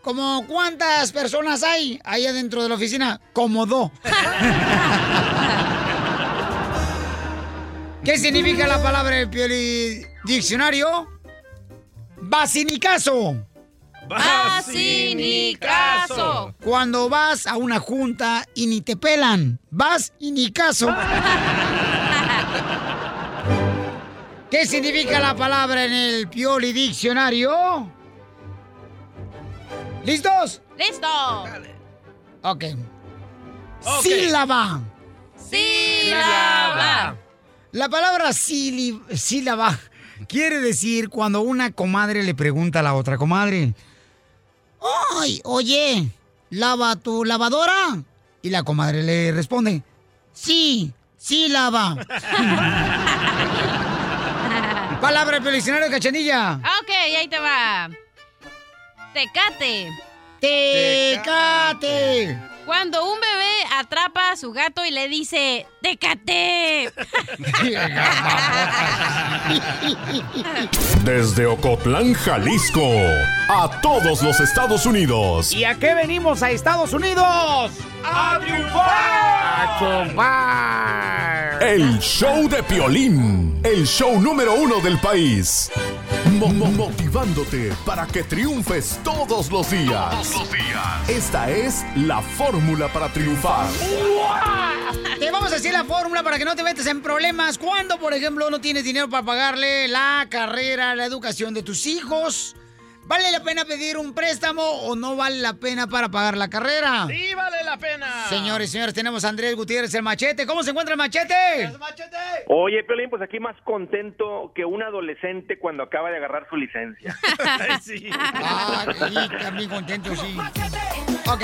Speaker 1: ¿Como cuántas personas hay ahí adentro de la oficina? Cómodo. ¿Qué significa la palabra del Pioli Diccionario? Basinicaso.
Speaker 21: Basinicaso.
Speaker 1: Cuando vas a una junta y ni te pelan. Vas y ni caso. ¿Qué significa la palabra en el Pioli Diccionario? ¿Listos?
Speaker 21: ¡Listo!
Speaker 1: Ok. Sílaba.
Speaker 21: Sílaba.
Speaker 1: La palabra sílaba quiere decir cuando una comadre le pregunta a la otra comadre. Ay, oye, ¿lava tu lavadora? Y la comadre le responde, sí, sí lava. Palabra del de Cachanilla.
Speaker 2: Ok, ahí te va. Tecate.
Speaker 1: Tecate.
Speaker 2: Cuando un bebé atrapa a su gato y le dice, ¡Tecate!
Speaker 6: Desde Ocotlán, Jalisco, a todos los Estados Unidos.
Speaker 1: ¿Y a qué venimos a Estados Unidos?
Speaker 16: ¡A triunfar!
Speaker 1: ¡A chupar!
Speaker 6: El show de Piolín, el show número uno del país. Mo- mo- motivándote para que triunfes todos los días.
Speaker 16: Todos los días.
Speaker 6: Esta es la fórmula para triunfar.
Speaker 1: Te vamos a decir la fórmula para que no te metas en problemas cuando, por ejemplo, no tienes dinero para pagarle la carrera, la educación de tus hijos. ¿Vale la pena pedir un préstamo o no vale la pena para pagar la carrera?
Speaker 4: Sí, vale la pena.
Speaker 1: Señores y señores, tenemos a Andrés Gutiérrez, el machete. ¿Cómo se encuentra el machete?
Speaker 5: Oye, Piolín, pues aquí más contento que un adolescente cuando acaba de agarrar su licencia.
Speaker 1: Ah, sí, también contento, sí. Ok.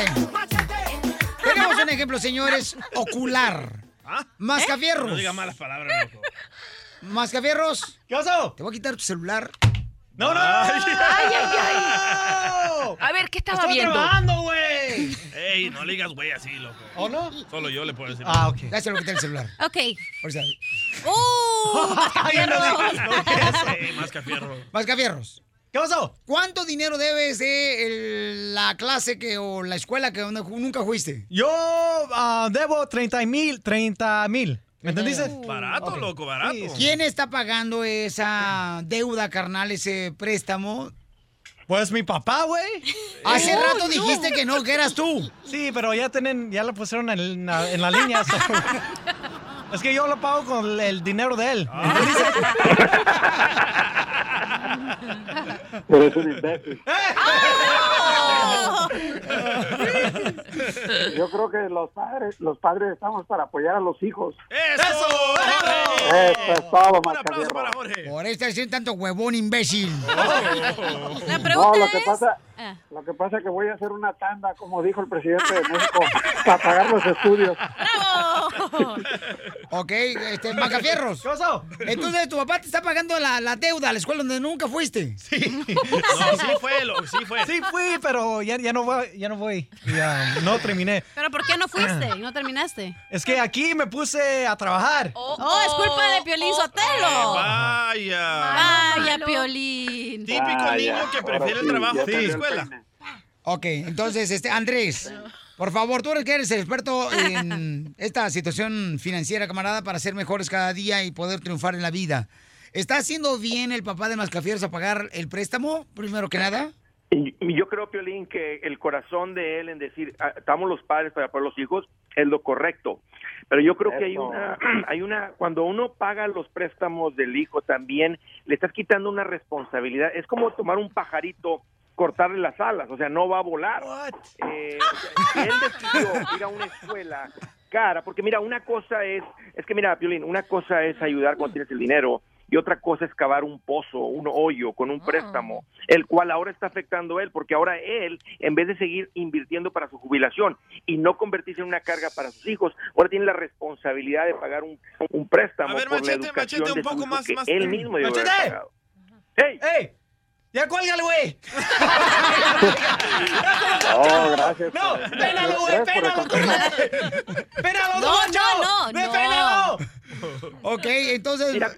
Speaker 1: Tenemos un ejemplo, señores, ocular. Mascafierros.
Speaker 4: ¿Ah? No diga malas palabras, loco.
Speaker 1: Mascafierros. ¿Qué pasó? Te voy a quitar tu celular.
Speaker 4: No, no.
Speaker 21: Ay, ay, ay. A ver, ¿qué estaba
Speaker 3: Estoy
Speaker 21: viendo?
Speaker 3: trabajando, güey.
Speaker 4: Güey, no le digas güey así, loco.
Speaker 1: ¿O no?
Speaker 4: Solo yo le puedo decir.
Speaker 1: Ah, ok. Ya se lo quité el celular.
Speaker 2: Ok.
Speaker 1: O sea,
Speaker 2: ¡Uh! mascafierros!
Speaker 1: Mascafierros.
Speaker 3: ¿Qué pasó?
Speaker 1: ¿Cuánto dinero debes de el- la clase que o la escuela que nunca fuiste?
Speaker 3: Yo ah, debo 30 mil, 30 mil. ¿Me entendiste?
Speaker 4: Barato, loco, barato.
Speaker 1: ¿Quién está pagando esa deuda, carnal, ese préstamo?
Speaker 3: Pues mi papá, güey.
Speaker 1: Hace
Speaker 3: Oh,
Speaker 1: rato
Speaker 3: no.
Speaker 1: dijiste que no, que eras tú.
Speaker 3: Sí, pero ya tienen, ya lo pusieron en la, en la línea. so- es que yo lo pago con el, el dinero de él. ¿me entendiste?
Speaker 19: Eres un imbécil. Yo creo que los padres, los padres estamos para apoyar a los hijos.
Speaker 4: ¡Eso!
Speaker 19: Eso es todo, Mascafierro.
Speaker 1: Por eso haciendo tanto huevón imbécil.
Speaker 2: La
Speaker 19: No, lo que
Speaker 2: es-
Speaker 19: pasa,
Speaker 2: Ah.
Speaker 19: lo que pasa es que voy a hacer una tanda, como dijo el presidente de México, para pagar los estudios.
Speaker 1: Ok, este, Macafierros.
Speaker 3: ¿Qué pasó?
Speaker 1: Entonces tu papá te está pagando la, la deuda a la escuela donde nunca fuiste.
Speaker 3: Sí.
Speaker 4: No, sí fue, loco, sí fue.
Speaker 3: Sí fui, pero ya, ya no voy, ya no voy. Ya no terminé.
Speaker 2: ¿Pero por qué no fuiste y no terminaste?
Speaker 3: Es que aquí me puse a trabajar.
Speaker 2: Oh, es culpa de Piolín Sotelo.
Speaker 4: Vaya.
Speaker 2: Vaya, Piolín.
Speaker 4: Típico niño que prefiere el trabajo que la escuela.
Speaker 1: Ok, entonces, este, Andrés, por favor, tú eres que eres el experto en esta situación financiera, camarada, para ser mejores cada día y poder triunfar en la vida. ¿Está haciendo bien el papá de Mascafieros a pagar el préstamo, primero que nada?
Speaker 5: Y y yo creo, Piolín, que el corazón de él en decir, "Ah, estamos los padres para apoyar a los hijos, es lo correcto. Pero yo creo que hay una, hay una, cuando uno paga los préstamos del hijo también, le estás quitando una responsabilidad. Es como tomar un pajarito, cortarle las alas, o sea, no va a volar. Eh, él decidió ir a una escuela cara, porque mira, una cosa es, es que mira, Piolín, una cosa es ayudar cuando tienes el dinero y otra cosa es cavar un pozo, un hoyo con un préstamo, el cual ahora está afectando a él, porque ahora él, en vez de seguir invirtiendo para su jubilación y no convertirse en una carga para sus hijos, ahora tiene la responsabilidad de pagar un, un préstamo
Speaker 4: A ver,
Speaker 5: por la
Speaker 4: Machete,
Speaker 5: educación
Speaker 4: Machete, un
Speaker 5: de su
Speaker 4: poco
Speaker 5: hijo
Speaker 4: más-
Speaker 5: él mismo debió haber pagado. ¡Hey!
Speaker 3: ¡Ey! ¡Ya cuélgale, güey!
Speaker 19: Oh, gracias.
Speaker 3: ¡No! ¡Pénalo, güey! ¡Pénalo! ¡Pénalo,
Speaker 2: No, no, no,
Speaker 3: ¡Ve,
Speaker 2: no.
Speaker 3: pénalo!
Speaker 1: Ok, entonces...
Speaker 5: Mira,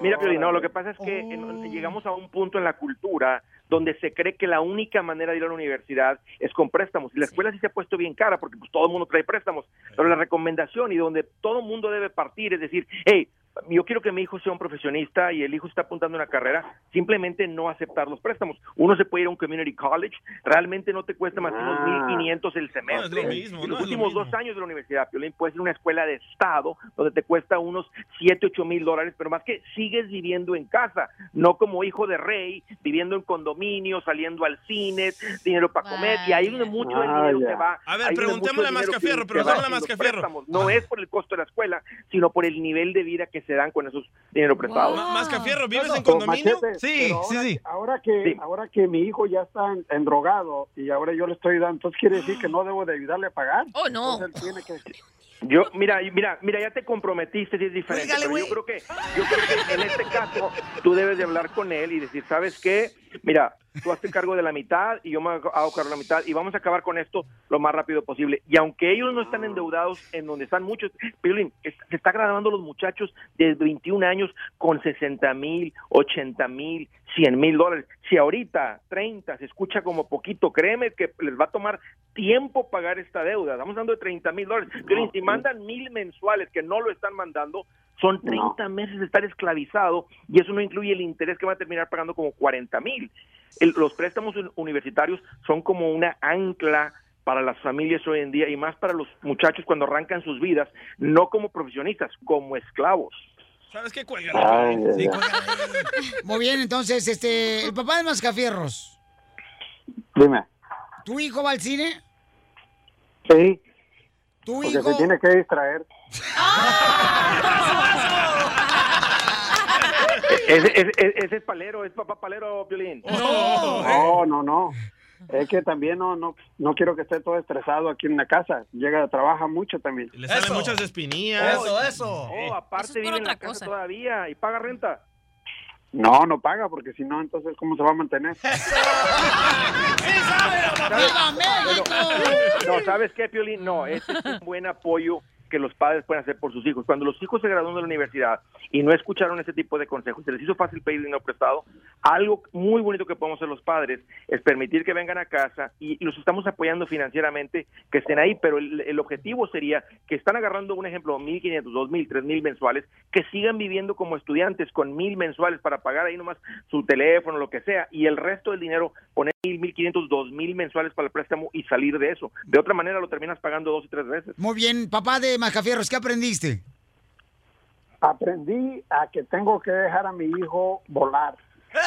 Speaker 5: mira Piolín, no, lo que pasa es que en- llegamos a un punto en la cultura donde se cree que la única manera de ir a la universidad es con préstamos. Y la escuela sí se ha puesto bien cara porque pues todo el mundo trae préstamos. Pero la recomendación y donde todo el mundo debe partir es decir, hey, yo quiero que mi hijo sea un profesionista y el hijo está apuntando a una carrera, simplemente no aceptar los préstamos. Uno se puede ir a un community college, realmente no te cuesta más que unos
Speaker 19: Ah.
Speaker 5: 1.500 el semestre.
Speaker 4: No, es lo mismo,
Speaker 5: y
Speaker 4: no
Speaker 5: los últimos
Speaker 4: mismo.
Speaker 5: dos años de la universidad, Piolín, puedes ir a una escuela de estado donde te cuesta unos 7, 8 mil dólares, pero más que sigues viviendo en casa, no como hijo de rey, viviendo en condominio, saliendo al cine, dinero para comer, y ahí es donde mucho del dinero se va.
Speaker 4: A ver, preguntémosle a Mascafierro, preguntémosle a Mascafierro.
Speaker 5: No es por el costo de la escuela, sino por el nivel de vida que se dan con esos dinero prestado.
Speaker 4: Ma- Mascafierro, ¿vives en condominio?
Speaker 19: Machete,
Speaker 3: Sí,
Speaker 19: pero
Speaker 3: sí,
Speaker 19: ahora,
Speaker 3: sí.
Speaker 19: Ahora que,
Speaker 5: Sí.
Speaker 19: ahora que mi hijo ya está en, endrogado y ahora yo le estoy dando, entonces quiere decir que no debo de ayudarle a pagar.
Speaker 21: Oh, no.
Speaker 19: Entonces él tiene que...
Speaker 5: Yo, mira, y mira, mira, ya te comprometiste, sí es diferente. Pero yo creo que, yo creo que en este caso tú debes de hablar con él y decir, ¿sabes qué? Mira, tú hazte cargo de la mitad y yo me hago cargo de la mitad y vamos a acabar con esto lo más rápido posible. Y aunque ellos no están endeudados en donde están muchos, Piolín, es- se está graduando los muchachos de 21 años con 60 mil, 80 mil, 100 mil dólares. Si ahorita 30 se escucha como poquito, créeme que les va a tomar tiempo pagar esta deuda. Estamos hablando de 30 mil dólares. Piolín, si mandan mil mensuales que no lo están mandando, son 30 meses de estar esclavizado y eso no incluye el interés que va a terminar pagando como 40 mil. Los préstamos un- universitarios son como una ancla para las familias hoy en día y más para los muchachos cuando arrancan sus vidas, no como profesionistas, como esclavos.
Speaker 4: ¿Sabes qué? Cuelga.
Speaker 3: Sí.
Speaker 1: Muy bien, entonces, este, el papá de Mascafierros,
Speaker 19: Dime.
Speaker 1: ¿tu hijo va al cine?
Speaker 19: Sí,
Speaker 1: ¿Tu
Speaker 19: porque
Speaker 1: hijo?
Speaker 19: se tiene que distraer.
Speaker 5: Ese, ese- ese es palero, es papá palero, Violín.
Speaker 19: No, no, no. Es que también no, no, no quiero que esté todo estresado aquí en la casa. Llega, trabaja mucho también.
Speaker 4: Le salen
Speaker 3: Eso.
Speaker 4: muchas espinillas.
Speaker 3: Eso, eso.
Speaker 5: Oh, aparte
Speaker 2: Eso es
Speaker 5: vive en la casa
Speaker 2: cosa.
Speaker 5: todavía y paga renta.
Speaker 19: No, no paga, porque si no, entonces, ¿cómo se va a mantener?
Speaker 5: No, ¿sabes qué, Piolín? No, este es un buen apoyo que los padres pueden hacer por sus hijos. Cuando los hijos se gradúan de la universidad y no escucharon ese tipo de consejos, se les hizo fácil pedir dinero prestado, algo muy bonito que podemos hacer los padres es permitir que vengan a casa y, los estamos apoyando financieramente, que estén ahí, pero el, el objetivo sería que están agarrando, un ejemplo, 1.500, 2.000, 3.000 mensuales, que sigan viviendo como estudiantes con 1.000 mensuales para pagar ahí nomás su teléfono, lo que sea, y el resto del dinero poner 1.000, 1.500, 2.000 mensuales para el préstamo y salir de eso. De otra manera lo terminas pagando dos y tres veces.
Speaker 1: Muy bien, papá de Mascafierros, ¿qué aprendiste?
Speaker 19: Aprendí a que tengo que dejar a mi hijo volar.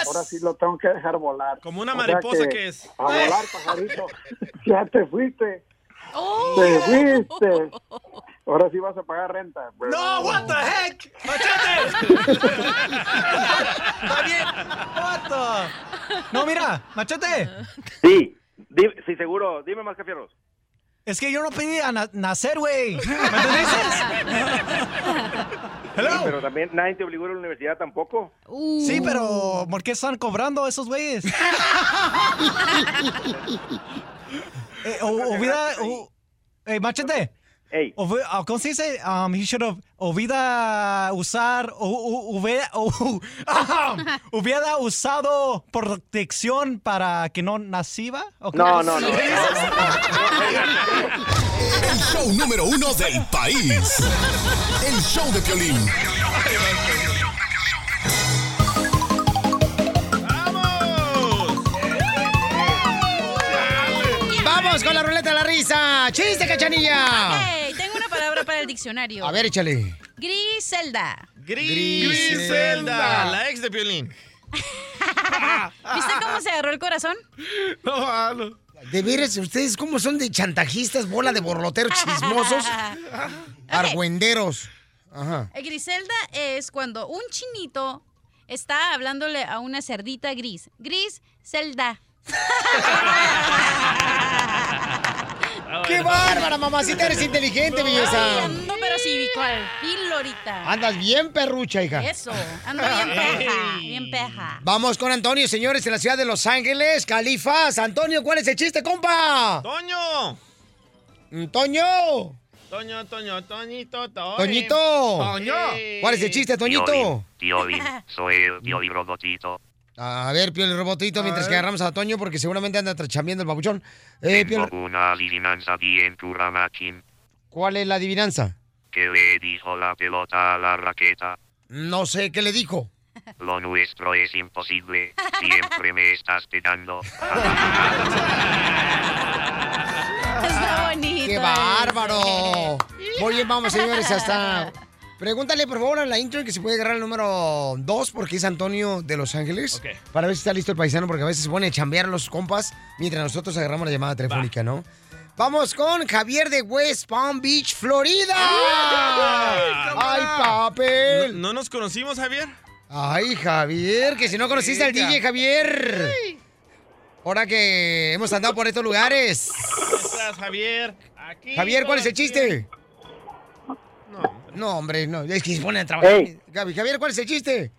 Speaker 19: Ahora sí lo tengo que dejar volar.
Speaker 4: Como una
Speaker 19: O sea
Speaker 4: mariposa que es.
Speaker 19: A volar, pajarito. ya te fuiste. Te fuiste. Ahora sí vas a pagar renta. bro.
Speaker 3: No, what the heck? ¡Machete! Está bien. What the- No, mira, machete.
Speaker 5: Sí, sí, seguro. Dime más que fierros.
Speaker 3: Es que yo no pedí a na- nacer, güey. ¿Me? Hello.
Speaker 5: Sí, pero también nadie te obligó a la universidad tampoco.
Speaker 3: Sí, pero ¿por qué están cobrando esos güeyes? eh, o- hubiera... o- eh, machete. Hubi- ah, ¿Cómo se dice? Um, he should have... Hubiera usar... o- o- Hubiera, o- hubiera usado protección para que no naciba. ¿O
Speaker 5: No, no, no.
Speaker 3: dice?
Speaker 6: El show número uno del país. El show de Piolín.
Speaker 1: ¡Vamos con la ruleta de la risa! ¡Chiste, cachanilla!
Speaker 2: Ey, tengo una palabra para el diccionario.
Speaker 1: A ver, échale.
Speaker 2: Griselda.
Speaker 4: Griselda, la ex de Piolín.
Speaker 2: ¿Viste cómo se agarró el corazón?
Speaker 4: No,
Speaker 1: De veras, ustedes cómo son de chantajistas, bola de borloteros chismosos, argüenderos. Ajá.
Speaker 2: Eh, Griselda es cuando un chinito está hablándole a una cerdita gris. Gris, celda.
Speaker 1: ¡Qué bárbara, mamacita! Eres inteligente,
Speaker 2: Ay,
Speaker 1: belleza.
Speaker 2: ando pero sí, cual hilo ahorita.
Speaker 1: Andas bien perrucha, hija.
Speaker 2: Eso, ando bien peja, bien peja.
Speaker 1: Vamos con Antonio, señores, en la ciudad de Los Ángeles, Califas. Antonio, ¿cuál es el chiste, compa?
Speaker 4: ¡Toño!
Speaker 1: ¡Toño!
Speaker 4: Toño, Toño, Toñito, Toño.
Speaker 1: ¡Toñito!
Speaker 4: Toño.
Speaker 1: ¿Cuál es el chiste, Toñito?
Speaker 18: Piolín, soy el Piolín Robotito.
Speaker 1: A ver, Piel Robotito, mientras que agarramos a Toño, porque seguramente anda chambeando el babuchón. Eh,
Speaker 18: Tengo
Speaker 1: Piel-
Speaker 18: una adivinanza bien.
Speaker 1: ¿Cuál es la adivinanza?
Speaker 18: ¿Qué le dijo la pelota a la raqueta?
Speaker 1: No sé, ¿qué le dijo?
Speaker 18: Lo nuestro es imposible. Siempre me estás pegando.
Speaker 2: Está bonito.
Speaker 1: ¡Qué bárbaro! Muy bien, vamos, señores, hasta... Pregúntale, por favor, a la intro que se puede agarrar el número 2, porque es Antonio de Los Ángeles. Para ver si está listo el paisano, porque a veces se pone a chambear los compas mientras nosotros agarramos la llamada telefónica, ¿no? Vamos con Javier de West Palm Beach, Florida. ¡Ay, papel!
Speaker 4: ¿No, no nos conocimos, Javier?
Speaker 1: Ay, Javier, que si no conociste al DJ, Javier. Ahora que hemos andado por estos lugares.
Speaker 4: ¿Cómo estás, Javier? Aquí
Speaker 1: Javier, ¿cuál es el chiste? No, hombre, no, es que se ponen a trabajar.
Speaker 19: Ey.
Speaker 1: Gaby, Javier, ¿cuál es el chiste?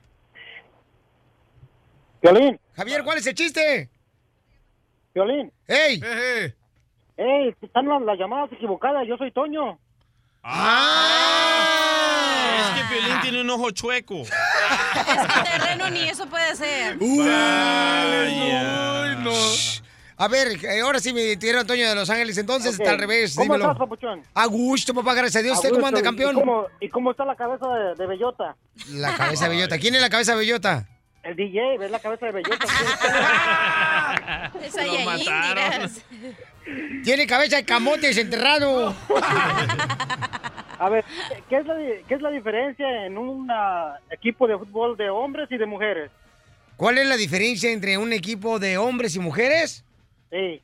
Speaker 19: Violín,
Speaker 1: Javier, ¿cuál es el chiste?
Speaker 19: Violín.
Speaker 1: ¡Ey!
Speaker 19: ¡Ey! Están las, las llamadas equivocadas. Yo soy Toño.
Speaker 4: Ah, es que Piolín tiene un ojo chueco.
Speaker 2: Es que terreno ni eso puede ser.
Speaker 4: Vaya.
Speaker 1: A ver, eh, ahora sí me tiraron Antonio de Los Ángeles, entonces está al revés.
Speaker 19: ¿Cómo
Speaker 1: dímelo.
Speaker 19: estás, papuchón?
Speaker 1: A gusto, papá, gracias a Dios. ¿Usted cómo anda, campeón?
Speaker 19: ¿Y cómo, y cómo está la cabeza de, de Bellota?
Speaker 1: La cabeza de bellota. ¿Quién es la cabeza de bellota?
Speaker 19: El DJ, ¿ves la cabeza de Bellota?
Speaker 2: Esa
Speaker 4: Lo mataron.
Speaker 1: Tiene cabeza de camote desenterrado.
Speaker 19: A ver, ¿qué es, la, di- ¿qué es la diferencia en un ah, equipo de fútbol de hombres y de mujeres?
Speaker 1: ¿Cuál es la diferencia entre un equipo de hombres y mujeres?
Speaker 19: Sí.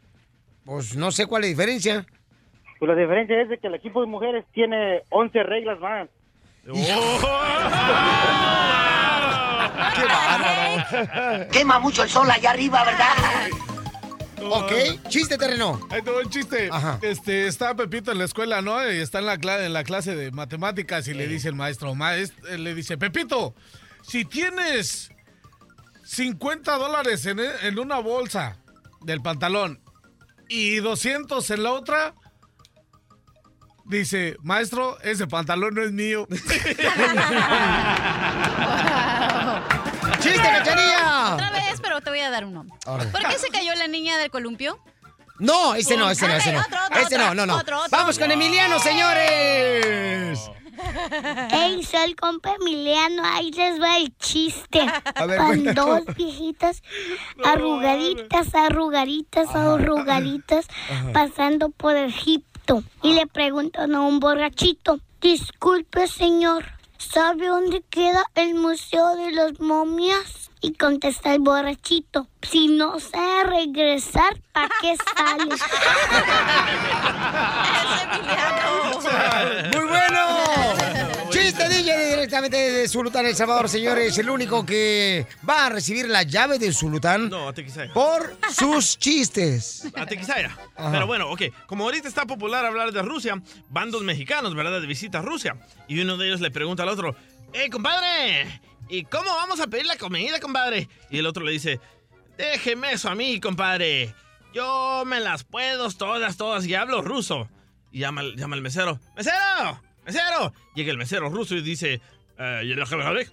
Speaker 1: Pues no sé cuál es la diferencia.
Speaker 19: Pues la diferencia es de que el equipo de mujeres tiene 11 reglas más.
Speaker 1: ¡Qué bárbaro!
Speaker 25: Quema mucho el sol allá arriba, ¿verdad?
Speaker 1: Ok, chiste terreno.
Speaker 26: Ahí te va un chiste.
Speaker 1: Ajá.
Speaker 26: Este, está Pepito en la escuela, ¿no? Y está en la, en la clase de matemáticas y le dice el maestro, maestro, le dice, Pepito, si tienes 50 dólares en, en una bolsa del pantalón y 200 en la otra, dice, maestro, ese pantalón no es mío.
Speaker 1: ¡Chiste, cachanilla!
Speaker 2: Otra vez, pero te voy a dar uno. ¿Por qué se cayó la niña del columpio?
Speaker 1: No, ese no, ese no, ese no.
Speaker 2: Otro, otro,
Speaker 1: Ese no, no, no.
Speaker 2: otro.
Speaker 1: Vamos con Emiliano, señores.
Speaker 27: Ey, soy el compa Emiliano, ahí les va el chiste.
Speaker 1: A ver, cuéntalo.
Speaker 27: dos viejitas arrugaditas, arrugaditas, arrugaditas, pasando por Egipto. Y le preguntan a un borrachito, disculpe señor, ¿sabe dónde queda el Museo de las Momias? Y contesta el borrachito, si no sabe regresar, ¿para qué sale?
Speaker 1: ¡Muy bueno! Chiste DJ directamente de Zulután, El Salvador, señores. El único que va a recibir la llave de Zulután
Speaker 4: No,
Speaker 1: por sus chistes.
Speaker 4: A Tequisaya.
Speaker 1: Ajá.
Speaker 4: Pero bueno, ok. Como ahorita está popular hablar de Rusia, van dos mexicanos, ¿verdad? De visita a Rusia. Y uno de ellos le pregunta al otro, ¡Eh, compadre! ¿Y cómo vamos a pedir la comida, compadre? Y el otro le dice, déjeme eso a mí, compadre. Yo me las puedo todas, todas y hablo ruso. Y llama, llama al mesero, ¡Mesero! ¡Mesero! Llega el mesero ruso y dice, "Eh, ¿y el-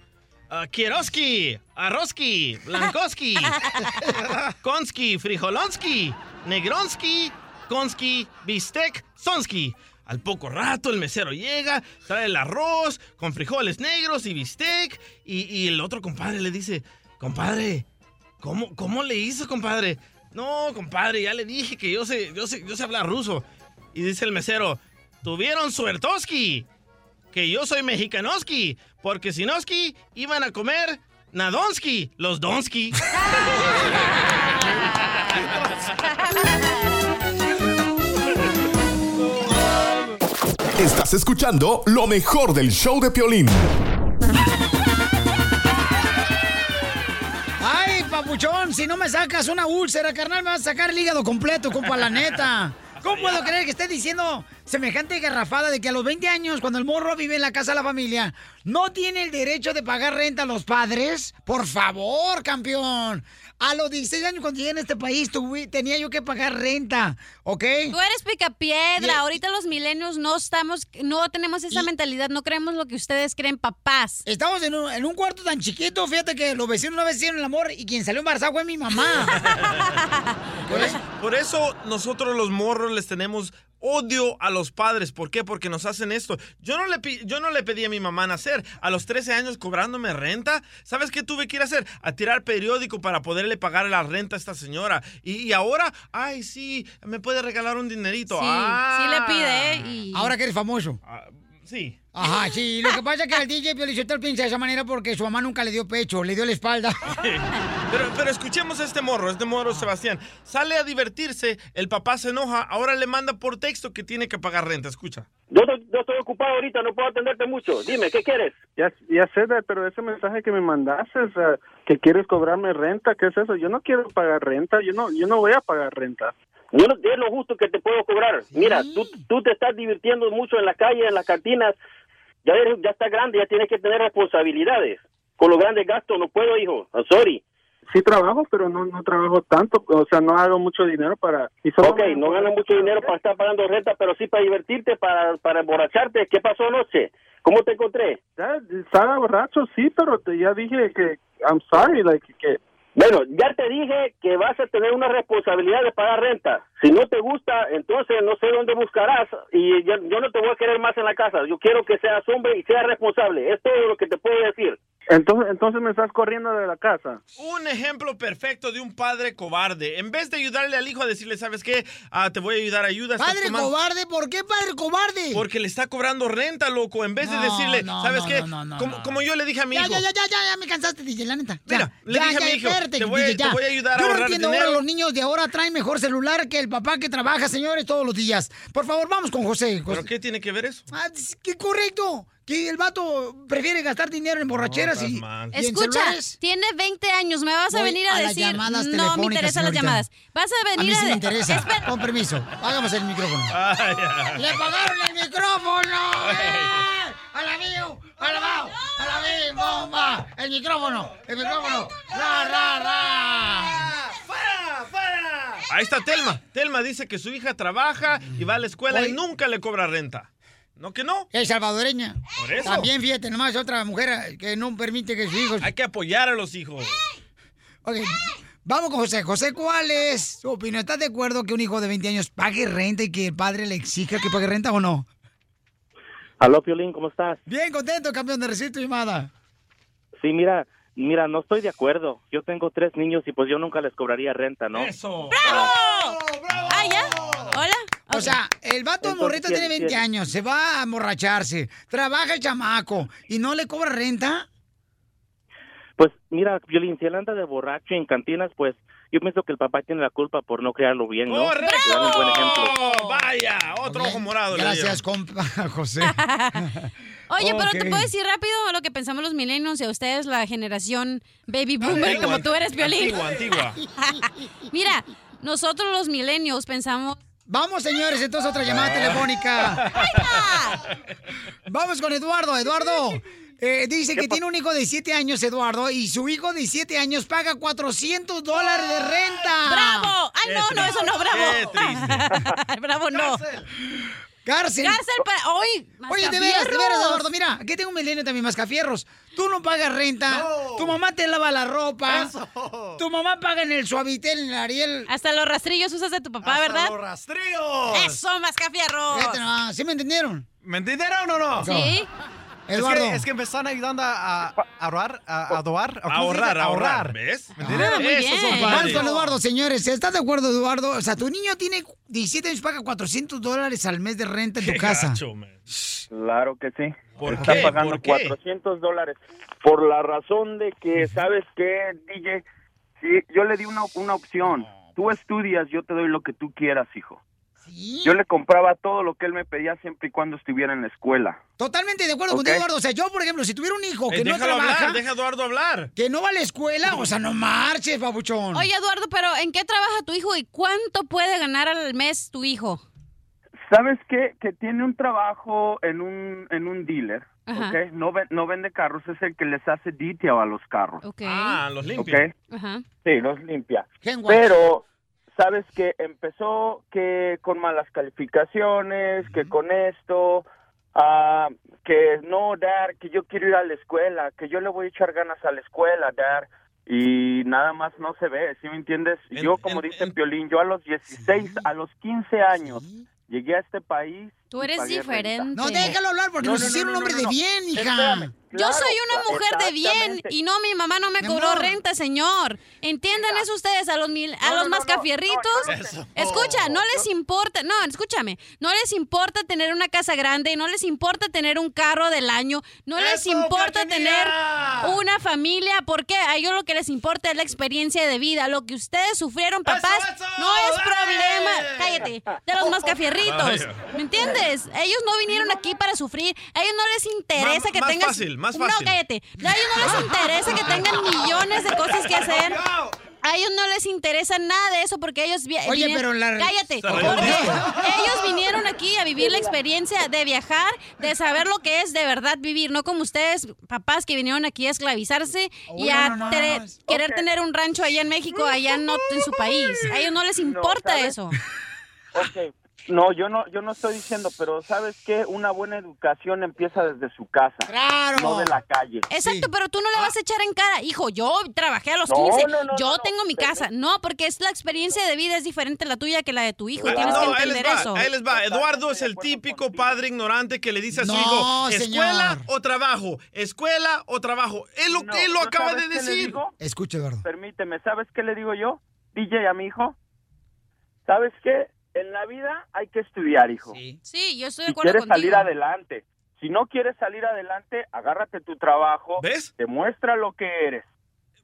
Speaker 4: Ah, Kieroski, Arroski, Blankoski, Konski, Frijolonski, Negronski, Konski, Bistec, Sonski. Al poco rato el mesero llega, trae el arroz con frijoles negros y bistec. Y, y el otro compadre le dice, compadre, ¿cómo, ¿cómo le hizo, compadre? No, compadre, ya le dije que yo sé, yo sé, yo sé hablar ruso. Y dice el mesero, tuvieron suertoski, que yo soy mexicanoski, porque sinoski iban a comer nadonski, los donski.
Speaker 6: Estás escuchando lo mejor del show de Piolín.
Speaker 1: Ay, papuchón, si no me sacas una úlcera, carnal, me vas a sacar el hígado completo, compa, la neta. ¿Cómo puedo creer que esté diciendo semejante garrafada de que a los 20 años, cuando el morro vive en la casa de la familia, no tiene el derecho de pagar renta a los padres? Por favor, campeón. A los 16 años cuando llegué en este país tuve- tenía yo que pagar renta, ¿ok?
Speaker 2: Tú eres picapiedra.
Speaker 1: Y-
Speaker 2: Ahorita los milenios no estamos, no tenemos esa mentalidad, no creemos lo que ustedes creen, papás.
Speaker 1: Estamos en un, en un cuarto tan chiquito, fíjate que los vecinos una vez hicieron el amor y quien salió embarazada fue mi mamá.
Speaker 4: Por eso, nosotros los morros les tenemos odio a los padres. ¿Por qué? Porque nos hacen esto. Yo no le, yo no le pedí a mi mamá nacer. A los 13 años cobrándome renta. ¿Sabes qué tuve que ir a hacer? A tirar periódico para poderle pagar la renta a esta señora. Y, y ahora, ay, sí, me puede regalar un dinerito.
Speaker 2: Sí,
Speaker 4: Ah.
Speaker 2: sí le pide, ¿eh? Y-
Speaker 1: Ahora que eres famoso.
Speaker 4: sí.
Speaker 1: Ajá, sí. Lo que pasa es que el DJ Piolichotel piensa de esa manera porque su mamá nunca le dio pecho, le dio la espalda.
Speaker 4: Pero, pero escuchemos a este morro, este morro Sebastián. Sale a divertirse, el papá se enoja, ahora le manda por texto que tiene que pagar renta. Escucha.
Speaker 23: Yo, estoy- yo estoy ocupado ahorita, no puedo atenderte mucho. Dime, ¿qué quieres?
Speaker 19: Ya, ya sé, pero ese mensaje que me mandaste, o sea, que quieres cobrarme renta, ¿qué es eso? Yo no quiero pagar renta, yo no, yo no voy a pagar renta.
Speaker 23: Yo no, es lo justo que te puedo cobrar. Mira, tú, tú te estás divirtiendo mucho en la calle, en las cantinas. Ya eres, ya estás grande, ya tienes que tener responsabilidades. Con los grandes gastos no puedo, hijo. I'm sorry.
Speaker 19: Sí trabajo, pero no, no trabajo tanto, o sea, no hago mucho dinero para... Y solo
Speaker 23: Ok, no ganas mucho dinero para estar pagando renta, pero sí para divertirte, para, para emborracharte. ¿Qué pasó anoche? ¿Cómo te encontré?
Speaker 19: Ya, estaba borracho, sí, pero te, ya dije que I'm sorry, like, que...
Speaker 23: Bueno, ya te dije que vas a tener una responsabilidad de pagar renta. Si no te gusta, entonces no sé dónde buscarás y yo, yo no te voy a querer más en la casa. Yo quiero que seas hombre y seas responsable. Es todo lo que te puedo decir.
Speaker 19: Entonces, entonces me estás corriendo de la casa.
Speaker 4: Un ejemplo perfecto de un padre cobarde. En vez de ayudarle al hijo a decirle, ¿sabes qué? Ah, te voy a ayudar, ayuda.
Speaker 1: Padre
Speaker 4: tomando-".
Speaker 1: cobarde, ¿por qué padre cobarde?
Speaker 4: Porque le está cobrando renta, loco. En vez de
Speaker 1: No,
Speaker 4: decirle,
Speaker 1: no,
Speaker 4: ¿sabes
Speaker 1: no,
Speaker 4: qué?
Speaker 1: no, no, no,
Speaker 4: como,
Speaker 1: no.
Speaker 4: como yo le dije a mi
Speaker 1: Ya,
Speaker 4: hijo.
Speaker 1: ya, ya, ya, ya, ya me cansaste, DJ, la neta. Ya,
Speaker 4: Mira, le
Speaker 1: ya,
Speaker 4: dije a
Speaker 1: ya,
Speaker 4: mi hijo,
Speaker 1: espérate,
Speaker 4: te voy-
Speaker 1: DJ, ya.
Speaker 4: te voy a ayudar a
Speaker 1: Yo no
Speaker 4: ahorrar
Speaker 1: entiendo
Speaker 4: dinero.
Speaker 1: ahora los niños de ahora traen mejor celular que el papá que trabaja, señores, todos los días. Por favor, vamos con José.
Speaker 4: ¿Pero qué tiene que ver eso?
Speaker 1: Ah, que correcto. Que el vato prefiere gastar dinero en borracheras y,
Speaker 2: Escucha, tiene 20 años, me vas a
Speaker 1: Voy
Speaker 2: venir a,
Speaker 1: a las
Speaker 2: decir.
Speaker 1: llamadas
Speaker 2: no me interesan las llamadas. Vas a
Speaker 1: A
Speaker 2: venir
Speaker 1: mí sí
Speaker 2: a.
Speaker 1: me interesa.
Speaker 2: Espera.
Speaker 1: Con permiso. Hágame el micrófono.
Speaker 4: Ay, ay.
Speaker 1: ¡Le pagaron el micrófono! ¡Eh! ¡A la mío! alabao, alabim, bomba. El micrófono, el micrófono. Ra, ra, ra.
Speaker 4: ¡Fuera, fuera! Ahí está Telma. Telma dice que su hija trabaja y va a la escuela y nunca le cobra renta. ¿No que no?
Speaker 1: Es salvadoreña.
Speaker 4: Por eso.
Speaker 1: También, fíjate, nomás otra mujer que no permite que sus hijos...
Speaker 4: Hay que apoyar a los hijos.
Speaker 1: Ok, vamos con José. José, ¿cuál es tu opinión? ¿Estás de acuerdo que un hijo de 20 años pague renta y que el padre le exija que pague renta o no?
Speaker 28: Aló, Piolín, ¿cómo estás?
Speaker 1: Bien contento, campeón, de recibir tu llamada.
Speaker 28: Sí, mira, mira, no estoy de acuerdo. Yo tengo tres niños y pues yo nunca les cobraría renta, ¿no?
Speaker 4: ¡Eso!
Speaker 29: ¡Bravo! Ah, ya. Hola.
Speaker 1: O sea, el vato
Speaker 28: Entonces,
Speaker 1: morrito
Speaker 28: ¿quién-
Speaker 1: tiene 20
Speaker 28: quién?
Speaker 1: años, se va a emborracharse, trabaja el chamaco y no le cobra renta.
Speaker 28: Pues mira, Piolín, si él anda de borracho en cantinas, pues yo pienso que el papá tiene la culpa por no criarlo bien, ¿no?
Speaker 4: ¡Correcto!
Speaker 28: Un buen ejemplo.
Speaker 4: Vaya, otro ojo morado. le
Speaker 1: Gracias, compa José.
Speaker 2: Oye, pero te puedo decir rápido lo que pensamos los millennials y a ustedes la generación baby boomer
Speaker 4: Antigua,
Speaker 2: como tú eres, Violín.
Speaker 4: Antigua, antigua.
Speaker 2: Mira, nosotros los millennials pensamos...
Speaker 1: Vamos, señores, entonces otra llamada telefónica. Vamos con Eduardo. Eduardo, eh, dice que tiene un hijo de 7 años, Eduardo, y su hijo de 7 años paga 400 dólares de renta.
Speaker 2: ¡Bravo! ¡Ay, no, no, eso no, bravo! ¡Bravo, no!
Speaker 1: Cárcel.
Speaker 2: ¡Cárcel para hoy!
Speaker 1: Oye, de veras, de veras, Eduardo, mira, aquí tengo un milenio también, mascafierros. Tú no pagas renta, tu mamá te lava la ropa, tu mamá paga en el suavitel, en el Ariel.
Speaker 2: Hasta los rastrillos usas de tu papá, ¿verdad?
Speaker 3: los rastrillos!
Speaker 2: ¡Eso, mascafierros!
Speaker 1: Fíjate ¿Sí me entendieron?
Speaker 3: ¿Me entendieron o no?
Speaker 2: Sí.
Speaker 1: Eduardo.
Speaker 3: Es que, es que me están ayudando a, a ahorrar, a, a doar. ¿o
Speaker 4: A ahorrar, a ahorrar. ¿Ves?
Speaker 2: Ah, muy bien.
Speaker 1: Vamos
Speaker 4: padres.
Speaker 1: con Eduardo, señores. ¿Estás de acuerdo, Eduardo? O sea, tu niño tiene 17 años, paga 400 dólares al mes de renta en tu
Speaker 4: Qué
Speaker 1: casa.
Speaker 4: gacho, man.
Speaker 28: Claro que sí.
Speaker 4: ¿Por
Speaker 28: Está
Speaker 4: qué?
Speaker 28: pagando
Speaker 4: ¿Por qué?
Speaker 28: 400 dólares. Por la razón de que, ¿sabes qué, DJ? Sí, yo le di una, una opción. Tú estudias, yo te doy lo que tú quieras, hijo.
Speaker 1: Sí.
Speaker 28: Yo le compraba todo lo que él me pedía siempre y cuando estuviera en la escuela.
Speaker 1: Totalmente de acuerdo
Speaker 28: Ok.
Speaker 1: contigo, Eduardo. O sea, yo, por ejemplo, si tuviera un hijo que
Speaker 4: Eh,
Speaker 1: no
Speaker 4: déjalo
Speaker 1: trabaja,
Speaker 4: hablar, deja a Eduardo hablar.
Speaker 1: que no va a la escuela, o sea, no marches, babuchón.
Speaker 2: Oye, Eduardo, pero ¿en qué trabaja tu hijo y cuánto puede ganar al mes tu hijo?
Speaker 28: ¿Sabes qué? Que tiene un trabajo en un, en un dealer,
Speaker 2: Ajá.
Speaker 28: ¿ok? No, ve- no vende carros, es el que les hace detail a los carros,
Speaker 2: Ok.
Speaker 4: Ah, los limpia.
Speaker 28: Sí, los limpia. Pero, ¿sabes que Empezó que con malas calificaciones, que con esto, ah, que no, dar, que yo quiero ir a la escuela, que yo le voy a echar ganas a la escuela, dar. Y nada más no se ve, ¿sí me entiendes?
Speaker 4: En-
Speaker 28: yo, como
Speaker 4: en-
Speaker 28: dice
Speaker 4: en-
Speaker 28: Piolín, yo a los 16, a los 15 años, llegué a este país.
Speaker 2: Tú eres diferente.
Speaker 28: renta.
Speaker 1: No, déjalo hablar porque
Speaker 28: No,
Speaker 1: nos
Speaker 28: no,
Speaker 1: hicieron
Speaker 28: no,
Speaker 1: un hombre
Speaker 28: no,
Speaker 1: de bien, hija.
Speaker 28: Espérame.
Speaker 2: Yo soy una mujer de bien y no, mi mamá no me
Speaker 1: Mi
Speaker 2: cobró
Speaker 1: amor.
Speaker 2: renta, señor. Entiendan eso ustedes a los mil, a
Speaker 28: No,
Speaker 2: los
Speaker 28: no, no,
Speaker 2: mascafierritos. Escucha, no
Speaker 28: No,
Speaker 2: les
Speaker 28: no.
Speaker 2: importa, no, escúchame, no les importa tener una casa grande, no les importa tener un carro del año, no les
Speaker 4: ¡Eso,
Speaker 2: importa
Speaker 4: Cachanilla!
Speaker 2: tener una familia, porque a ellos lo que les importa es la experiencia de vida, lo que ustedes sufrieron, papás,
Speaker 4: eso!
Speaker 2: no es problema, cállate, de los mascafierritos. ¿me entiendes? Ellos no vinieron aquí para sufrir, a ellos no les interesa
Speaker 4: Más-
Speaker 2: que
Speaker 4: más
Speaker 2: tengas...
Speaker 4: fácil, más
Speaker 2: No,
Speaker 4: fácil.
Speaker 2: cállate, a ellos no les interesa que tengan millones de cosas que hacer. A ellos no les interesa nada de eso porque ellos... vi-
Speaker 1: Oye,
Speaker 2: vinieron-
Speaker 1: pero la-
Speaker 2: Cállate. Porque ellos vinieron aquí a vivir la experiencia de viajar, de saber lo que es de verdad vivir, no como ustedes, papás que vinieron aquí a esclavizarse y
Speaker 1: Hoy
Speaker 2: a
Speaker 1: no más.
Speaker 2: querer tener un rancho allá en México, allá no en su país. A ellos no les importa eso.
Speaker 28: Ok. No, yo no, yo no estoy diciendo, pero ¿sabes qué? Una buena educación empieza desde su casa,
Speaker 1: Claro.
Speaker 28: no de la calle.
Speaker 2: Exacto,
Speaker 1: Sí.
Speaker 2: pero tú no le vas a echar en cara, hijo, yo trabajé a los
Speaker 28: No,
Speaker 2: 15,
Speaker 28: no, no,
Speaker 2: yo
Speaker 28: no, no,
Speaker 2: tengo mi casa. No, porque es la experiencia de vida es diferente la tuya que la de tu hijo, y
Speaker 28: Claro.
Speaker 2: tienes que
Speaker 4: No, ahí les
Speaker 2: entender
Speaker 4: va,
Speaker 2: eso.
Speaker 4: ahí les va. Eduardo es el típico padre ignorante que le dice a su
Speaker 1: No,
Speaker 4: hijo, escuela
Speaker 1: señor.
Speaker 4: o trabajo, escuela o trabajo. Él lo,
Speaker 28: No,
Speaker 4: él lo
Speaker 28: ¿no
Speaker 4: acaba de decir.
Speaker 28: digo?
Speaker 1: Escucha, Eduardo.
Speaker 28: Permíteme, ¿sabes qué le digo yo? DJ a mi hijo. ¿Sabes qué? En la vida hay que estudiar, hijo.
Speaker 2: Sí, yo estoy de
Speaker 28: Si
Speaker 2: acuerdo
Speaker 28: quieres
Speaker 2: contigo.
Speaker 28: salir adelante. Si no quieres salir adelante, agárrate tu trabajo.
Speaker 4: ¿Ves?
Speaker 28: Demuestra lo que eres.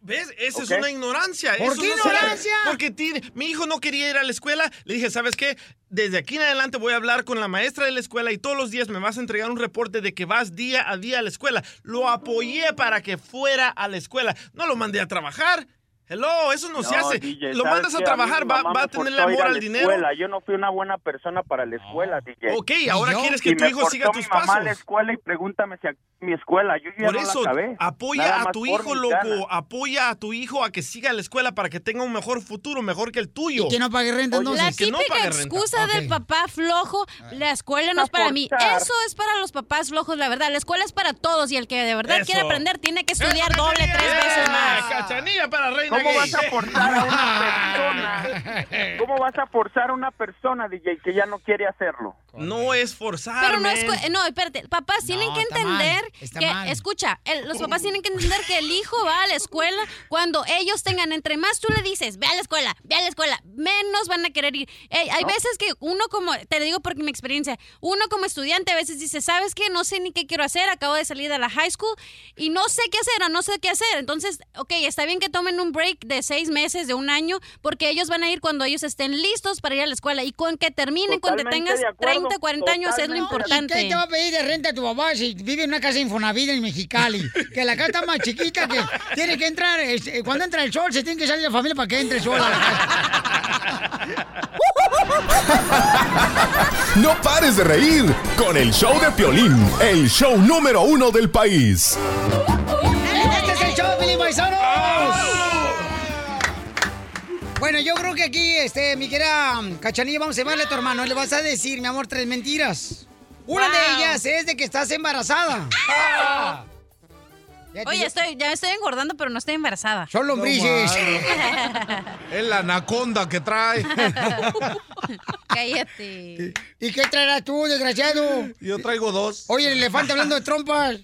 Speaker 4: ¿Ves? Esa es una ignorancia.
Speaker 1: ¿Por qué
Speaker 4: no
Speaker 1: ignorancia?
Speaker 4: Porque tiene- mi hijo no quería ir a la escuela. Le dije, ¿sabes qué? Desde aquí en adelante voy a hablar con la maestra de la escuela y todos los días me vas a entregar un reporte de que vas día a día a la escuela. Lo apoyé para que fuera a la escuela. No lo mandé a trabajar. Hello, eso no, se
Speaker 28: No,
Speaker 4: hace.
Speaker 28: DJ,
Speaker 4: Lo
Speaker 28: ¿sabes
Speaker 4: mandas a trabajar, va, va a tenerle
Speaker 28: a
Speaker 4: amor
Speaker 28: a
Speaker 4: al
Speaker 28: la
Speaker 4: dinero.
Speaker 28: escuela. Yo no fui una buena persona para la escuela, DJ.
Speaker 4: Ok, ahora
Speaker 28: ¿Y
Speaker 4: quieres
Speaker 28: yo?
Speaker 4: que
Speaker 28: Y
Speaker 4: tu
Speaker 28: me
Speaker 4: hijo siga tus
Speaker 28: mi mamá a la escuela y pregúntame si aquí mi escuela. Yo ya
Speaker 4: Por
Speaker 28: no
Speaker 4: eso,
Speaker 28: la acabé.
Speaker 4: apoya
Speaker 28: Nada
Speaker 4: a tu hijo, loco. Apoya a tu hijo a que siga la escuela para que tenga un mejor futuro, mejor que el tuyo.
Speaker 1: que no pague renta,
Speaker 4: Oye,
Speaker 1: entonces.
Speaker 4: que no
Speaker 2: Típica
Speaker 4: pague renta.
Speaker 2: excusa del papá flojo, la escuela no es para mí. Eso es para los papás flojos, la verdad. La escuela es para todos y el que de verdad
Speaker 4: Eso.
Speaker 2: quiere aprender tiene que estudiar doble, tres veces más.
Speaker 4: Cachanilla para reina
Speaker 28: ¿Cómo vas a forzar a una persona? ¿Cómo vas a forzar a una persona, DJ, que ya no quiere hacerlo?
Speaker 4: No es forzar,
Speaker 2: Pero no es, no, espérate, papás tienen que
Speaker 28: está
Speaker 2: entender
Speaker 28: mal, está
Speaker 2: que,
Speaker 28: mal.
Speaker 2: escucha, el- los papás tienen que entender que el hijo va a la escuela cuando ellos tengan, entre más tú le dices, ve a la escuela, ve a la escuela, menos van a querer ir. Hay veces que uno como, te lo digo porque mi experiencia, uno como estudiante a veces dice, ¿sabes qué? No sé ni qué quiero hacer, acabo de salir de la high school y no sé qué hacer, o no sé qué hacer. Entonces, ok, está bien que tomen un break de seis meses, de un año, porque ellos van a ir cuando ellos estén listos para ir a la escuela y con que terminen, cuando tengas
Speaker 1: de acuerdo,
Speaker 2: 30, 40 años es lo importante.
Speaker 1: ¿Y qué te va a pedir de renta tu papá si vive en una casa Infonavit en Mexicali? Que la casa está más chiquita que tiene que entrar, este, cuando entra el sol se tiene que salir la familia para que entre el sol a la casa.
Speaker 6: No pares de reír con el show de Piolín, el show número uno del país.
Speaker 1: Este es el show de Paisanos. Bueno, yo creo que aquí, este, mi querida Cachanilla, vamos a llamarle a tu hermano le vas a decir, mi amor, tres mentiras. Una de ellas es de que estás embarazada. Ya
Speaker 2: Oye, estoy, ya estoy engordando, pero no estoy embarazada.
Speaker 1: Son lombrices.
Speaker 26: Es la anaconda que trae.
Speaker 2: Cállate.
Speaker 1: ¿Y qué traerás tú, desgraciado?
Speaker 26: Yo traigo dos.
Speaker 1: Oye, el elefante hablando de trompas.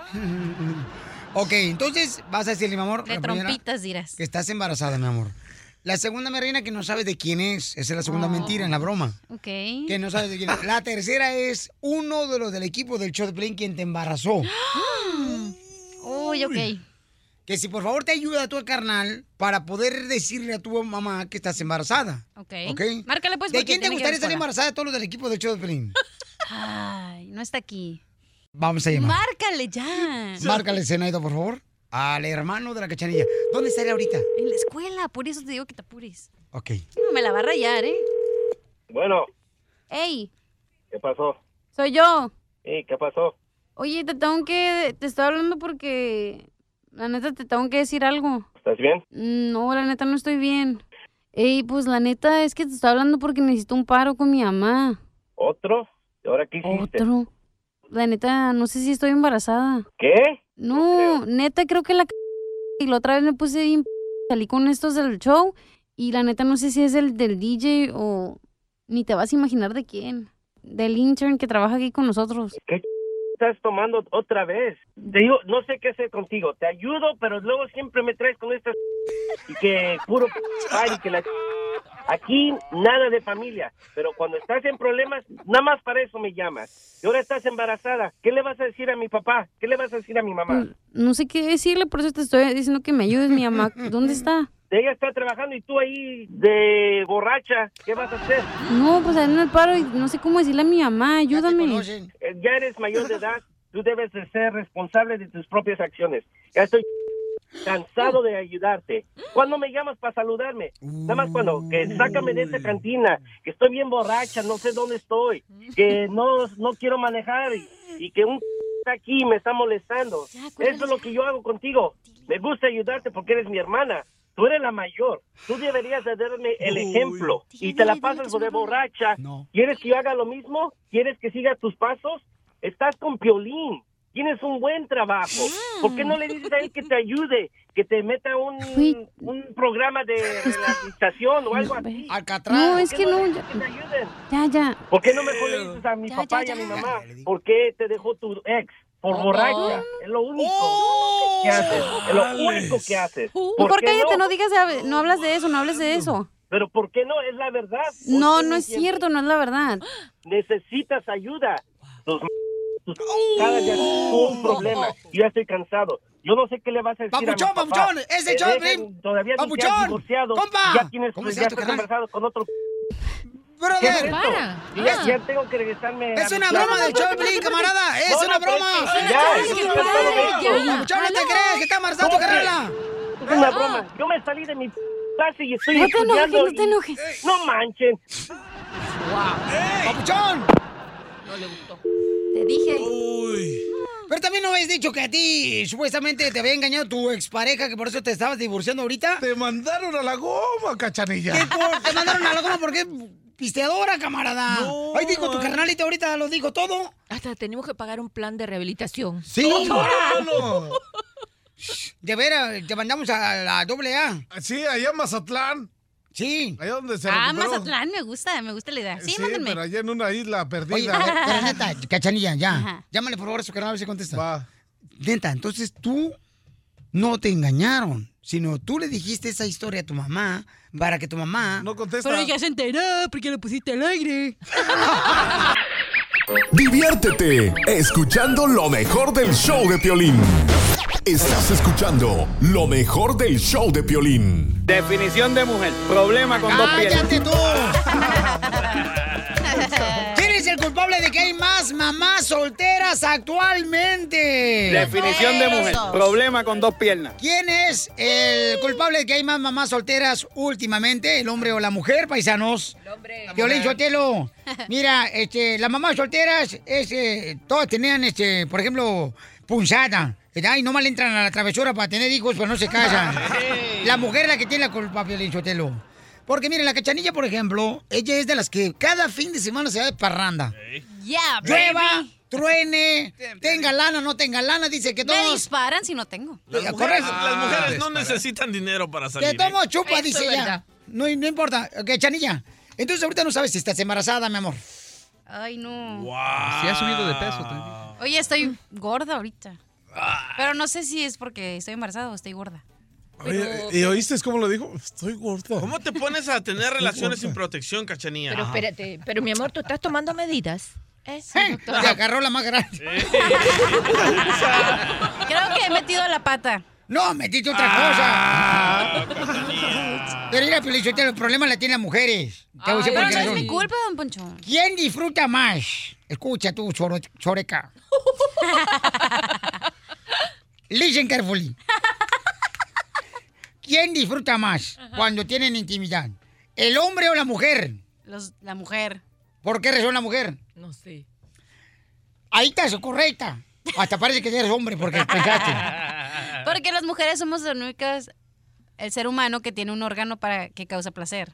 Speaker 1: ok, entonces vas a decirle, mi amor.
Speaker 2: De trompitas dirás.
Speaker 1: Que estás embarazada, mi amor. La segunda, mi reina, que no sabes de quién es. Esa es la segunda
Speaker 2: Oh.
Speaker 1: mentira en la broma.
Speaker 2: Ok.
Speaker 1: Que no sabes de quién es. La tercera es uno de los del equipo del show de Play quien te embarazó.
Speaker 2: Uy, ok.
Speaker 1: Que si por favor te ayuda a tu carnal para poder decirle a tu mamá que estás embarazada.
Speaker 2: Ok.
Speaker 1: ¿Ok?
Speaker 2: Márcale pues
Speaker 1: ¿De quién te gustaría estar embarazada de todos los del equipo del show de Pelín?
Speaker 2: Ay, no está aquí.
Speaker 1: Vamos a llamar.
Speaker 2: Márcale ya.
Speaker 1: Márcale, Zenaida, por favor. Al hermano de la cachanilla. ¿Dónde estaría ahorita?
Speaker 2: En la escuela, por eso te digo que te apures.
Speaker 1: Ok.
Speaker 2: No, me la va a rayar, ¿eh?
Speaker 5: Bueno,
Speaker 2: Ey,
Speaker 5: ¿qué pasó?
Speaker 2: soy yo.
Speaker 5: ¿Y qué pasó?
Speaker 2: Oye, te tengo que... Te estoy hablando porque... La neta, te tengo que decir algo.
Speaker 5: ¿Estás bien?
Speaker 2: No, la neta, no estoy bien. Ey, pues la neta es que te estoy hablando porque necesito un paro con mi mamá.
Speaker 5: ¿Otro? ¿Y ahora qué hiciste?
Speaker 2: Otro. La neta, no sé si estoy embarazada.
Speaker 5: ¿Qué?
Speaker 2: No, neta, creo que la... Y la otra vez me puse bien... Salí con estos del show y la neta no sé si es el del DJ o... Ni te vas a imaginar de quién. Del intern que trabaja aquí con nosotros.
Speaker 5: ¿Qué estás tomando otra vez? Te digo, no sé qué hacer contigo. Te ayudo, pero luego siempre me traes con estas... Y que puro... Ay, que la... Aquí nada de familia, pero cuando estás en problemas, nada más para eso me llamas. Y ahora estás embarazada. ¿Qué le vas a decir a mi papá? ¿Qué le vas a decir a mi mamá?
Speaker 2: No sé qué decirle, por eso te estoy diciendo que me ayudes, mi mamá. ¿Dónde está?
Speaker 5: Ella está trabajando y tú ahí de borracha. ¿Qué vas a hacer?
Speaker 2: No, pues en el paro y no sé cómo decirle a mi mamá. Ayúdame.
Speaker 5: Eh, Ya eres mayor de edad. Tú debes de ser responsable de tus propias acciones. Ya estoy cansado de ayudarte. ¿Cuándo me llamas para saludarme? Nada más cuando, que sácame de esta cantina, que estoy bien borracha, no sé dónde estoy, que no, no quiero manejar y, y que un está aquí y me está molestando. Eso es lo que yo hago contigo. Me gusta ayudarte porque eres mi hermana. Tú eres la mayor. Tú deberías de darme el ejemplo. Y te la pasas de borracha. ¿Quieres que yo haga lo mismo? ¿Quieres que siga tus pasos? Estás con Piolín. Tienes un buen trabajo. ¿Por qué no le dices a él que te ayude? Que te meta un, un programa de rehabilitación o algo así.
Speaker 2: No, es
Speaker 5: ¿Por
Speaker 2: que no. Ya,
Speaker 5: dices que te ayuden?
Speaker 2: ya. ya.
Speaker 5: ¿Por qué no mejor le dices a mi papá y a mi mamá? ¿Por qué te dejó tu ex? Por borracha. Es lo único que haces. Es lo único que haces.
Speaker 2: Mejor
Speaker 5: qué
Speaker 2: cállate,
Speaker 5: no?
Speaker 2: no digas, no hablas de eso, no hables de eso.
Speaker 5: Pero ¿por qué no? Es la verdad. ¿Por
Speaker 2: No, no es cierto, no es la verdad.
Speaker 5: Necesitas ayuda. Tus cada día un problema. Yo ya estoy cansado. Yo no sé qué le vas a decir
Speaker 1: Papuchón,
Speaker 5: a mi papá.
Speaker 1: papuchón, ese
Speaker 5: Te
Speaker 1: show,
Speaker 5: dejan-
Speaker 1: Blin.
Speaker 5: Todavía ni te has
Speaker 1: Papuchón,
Speaker 5: divorciado.
Speaker 1: compa.
Speaker 5: Ya tienes,
Speaker 1: ¿Cómo se
Speaker 5: ya estás embarazado con otro.
Speaker 1: Brother.
Speaker 5: ¿Qué es?
Speaker 1: Para.
Speaker 5: Y Ya,
Speaker 1: Ah.
Speaker 5: ya tengo que regresarme.
Speaker 1: Es una broma del Pelín, camarada. Es
Speaker 5: No,
Speaker 1: una
Speaker 5: no,
Speaker 1: broma.
Speaker 5: es que ya, cansado de esto.
Speaker 1: Papuchón, no te crees que está embarazada tu carrera.
Speaker 5: Es una broma. Yo me salí de mi
Speaker 30: clase y estoy
Speaker 2: No te enojes,
Speaker 30: estudiando.
Speaker 2: no te enojes.
Speaker 30: No manchen.
Speaker 1: ¡Papuchón!
Speaker 21: No le gustó.
Speaker 2: Te dije.
Speaker 1: Pero también no habéis dicho que a ti supuestamente te había engañado tu expareja, que por eso te estabas divorciando ahorita.
Speaker 26: Te mandaron a la goma, cachanilla.
Speaker 1: ¿Qué por- te mandaron a la goma porque pisteadora, camarada.
Speaker 26: No.
Speaker 1: Ahí dijo tu carnalita, ahorita lo dijo todo.
Speaker 21: Hasta tenemos que pagar un plan de rehabilitación.
Speaker 1: Sí.
Speaker 26: no.
Speaker 1: De veras, te mandamos a la doble A.
Speaker 26: Sí, allá en Mazatlán.
Speaker 1: Sí.
Speaker 26: Allá donde se
Speaker 2: Ah,
Speaker 26: recuperó.
Speaker 2: Mazatlán, me gusta, me gusta la idea. Sí,
Speaker 26: Sí,
Speaker 2: mándenme.
Speaker 26: pero allá en una isla perdida.
Speaker 1: Oye, pero neta, cachanilla, ya.
Speaker 2: Ajá.
Speaker 1: Llámale por favor a su canal a ver si contesta.
Speaker 26: Va.
Speaker 1: Neta, entonces tú no te engañaron, sino tú le dijiste esa historia a tu mamá para que tu mamá...
Speaker 26: No contesta.
Speaker 2: Pero ya se enteró porque lo pusiste al aire.
Speaker 6: Diviértete escuchando lo mejor del show de Piolín. Estás escuchando lo mejor del show de Piolín.
Speaker 31: Definición de mujer. Problema con dos piernas.
Speaker 1: ¡Cállate tú! ¿Quién es el culpable de que hay más mamás solteras actualmente?
Speaker 31: Definición de mujer. Problema con dos piernas.
Speaker 1: ¿Quién es el culpable de que hay más mamás solteras últimamente? ¿El hombre o la mujer, paisanos? Violín Sotelo. Mira, este, las mamás solteras, este, todas tenían, este, por ejemplo, punzada. ¿Verdad? Y nomás le entran a la travesura para tener hijos, pero no se casan. La mujer es la que tiene la culpa, Violín Sotelo. Porque miren, la cachanilla, por ejemplo, ella es de las que cada fin de semana se va de parranda.
Speaker 2: Yeah,
Speaker 1: Llueva, truene, tenga lana, no tenga lana, dice que
Speaker 2: Me
Speaker 1: todos...
Speaker 2: disparan si no tengo.
Speaker 4: Las mujeres,
Speaker 1: correcto.
Speaker 4: las mujeres no
Speaker 26: Ah,
Speaker 4: necesitan dinero para salir.
Speaker 1: Que
Speaker 4: ¿eh?
Speaker 1: tomo chupa, dice ella. No, no importa. Ok, Chanilla. Entonces ahorita no sabes si estás embarazada, mi amor.
Speaker 2: Ay, no.
Speaker 4: Wow.
Speaker 24: Sí ha subido de peso también.
Speaker 2: Oye, estoy gorda ahorita. Pero no sé si es porque estoy embarazada o estoy gorda.
Speaker 26: Oye, ¿Y oíste cómo lo dijo? Estoy gordo.
Speaker 4: ¿Cómo te pones a tener relaciones sin protección, cachanía?
Speaker 21: Pero espérate, pero mi amor, ¿tú estás tomando medidas?
Speaker 2: Eh, sí,
Speaker 1: Te agarró la más grande.
Speaker 2: Creo que he metido la pata.
Speaker 1: No, metiste otra
Speaker 4: Ah,
Speaker 1: cosa. Pero mira, Pelichotelo, el problema la tienen las mujeres. Te voy a decir
Speaker 2: Pero no es mi culpa, don Poncho.
Speaker 1: ¿Quién disfruta más? Escucha tú, choro- choreca. Listen carefully. ¿Quién disfruta más cuando tienen intimidad? ¿El hombre o la mujer?
Speaker 2: Los- la mujer.
Speaker 1: ¿Por qué razón la mujer?
Speaker 21: No sé.
Speaker 1: Ahí estás, correcta. Hasta parece que eres hombre porque pensaste.
Speaker 2: Porque las mujeres somos las únicas, el ser humano que tiene un órgano para que causa placer.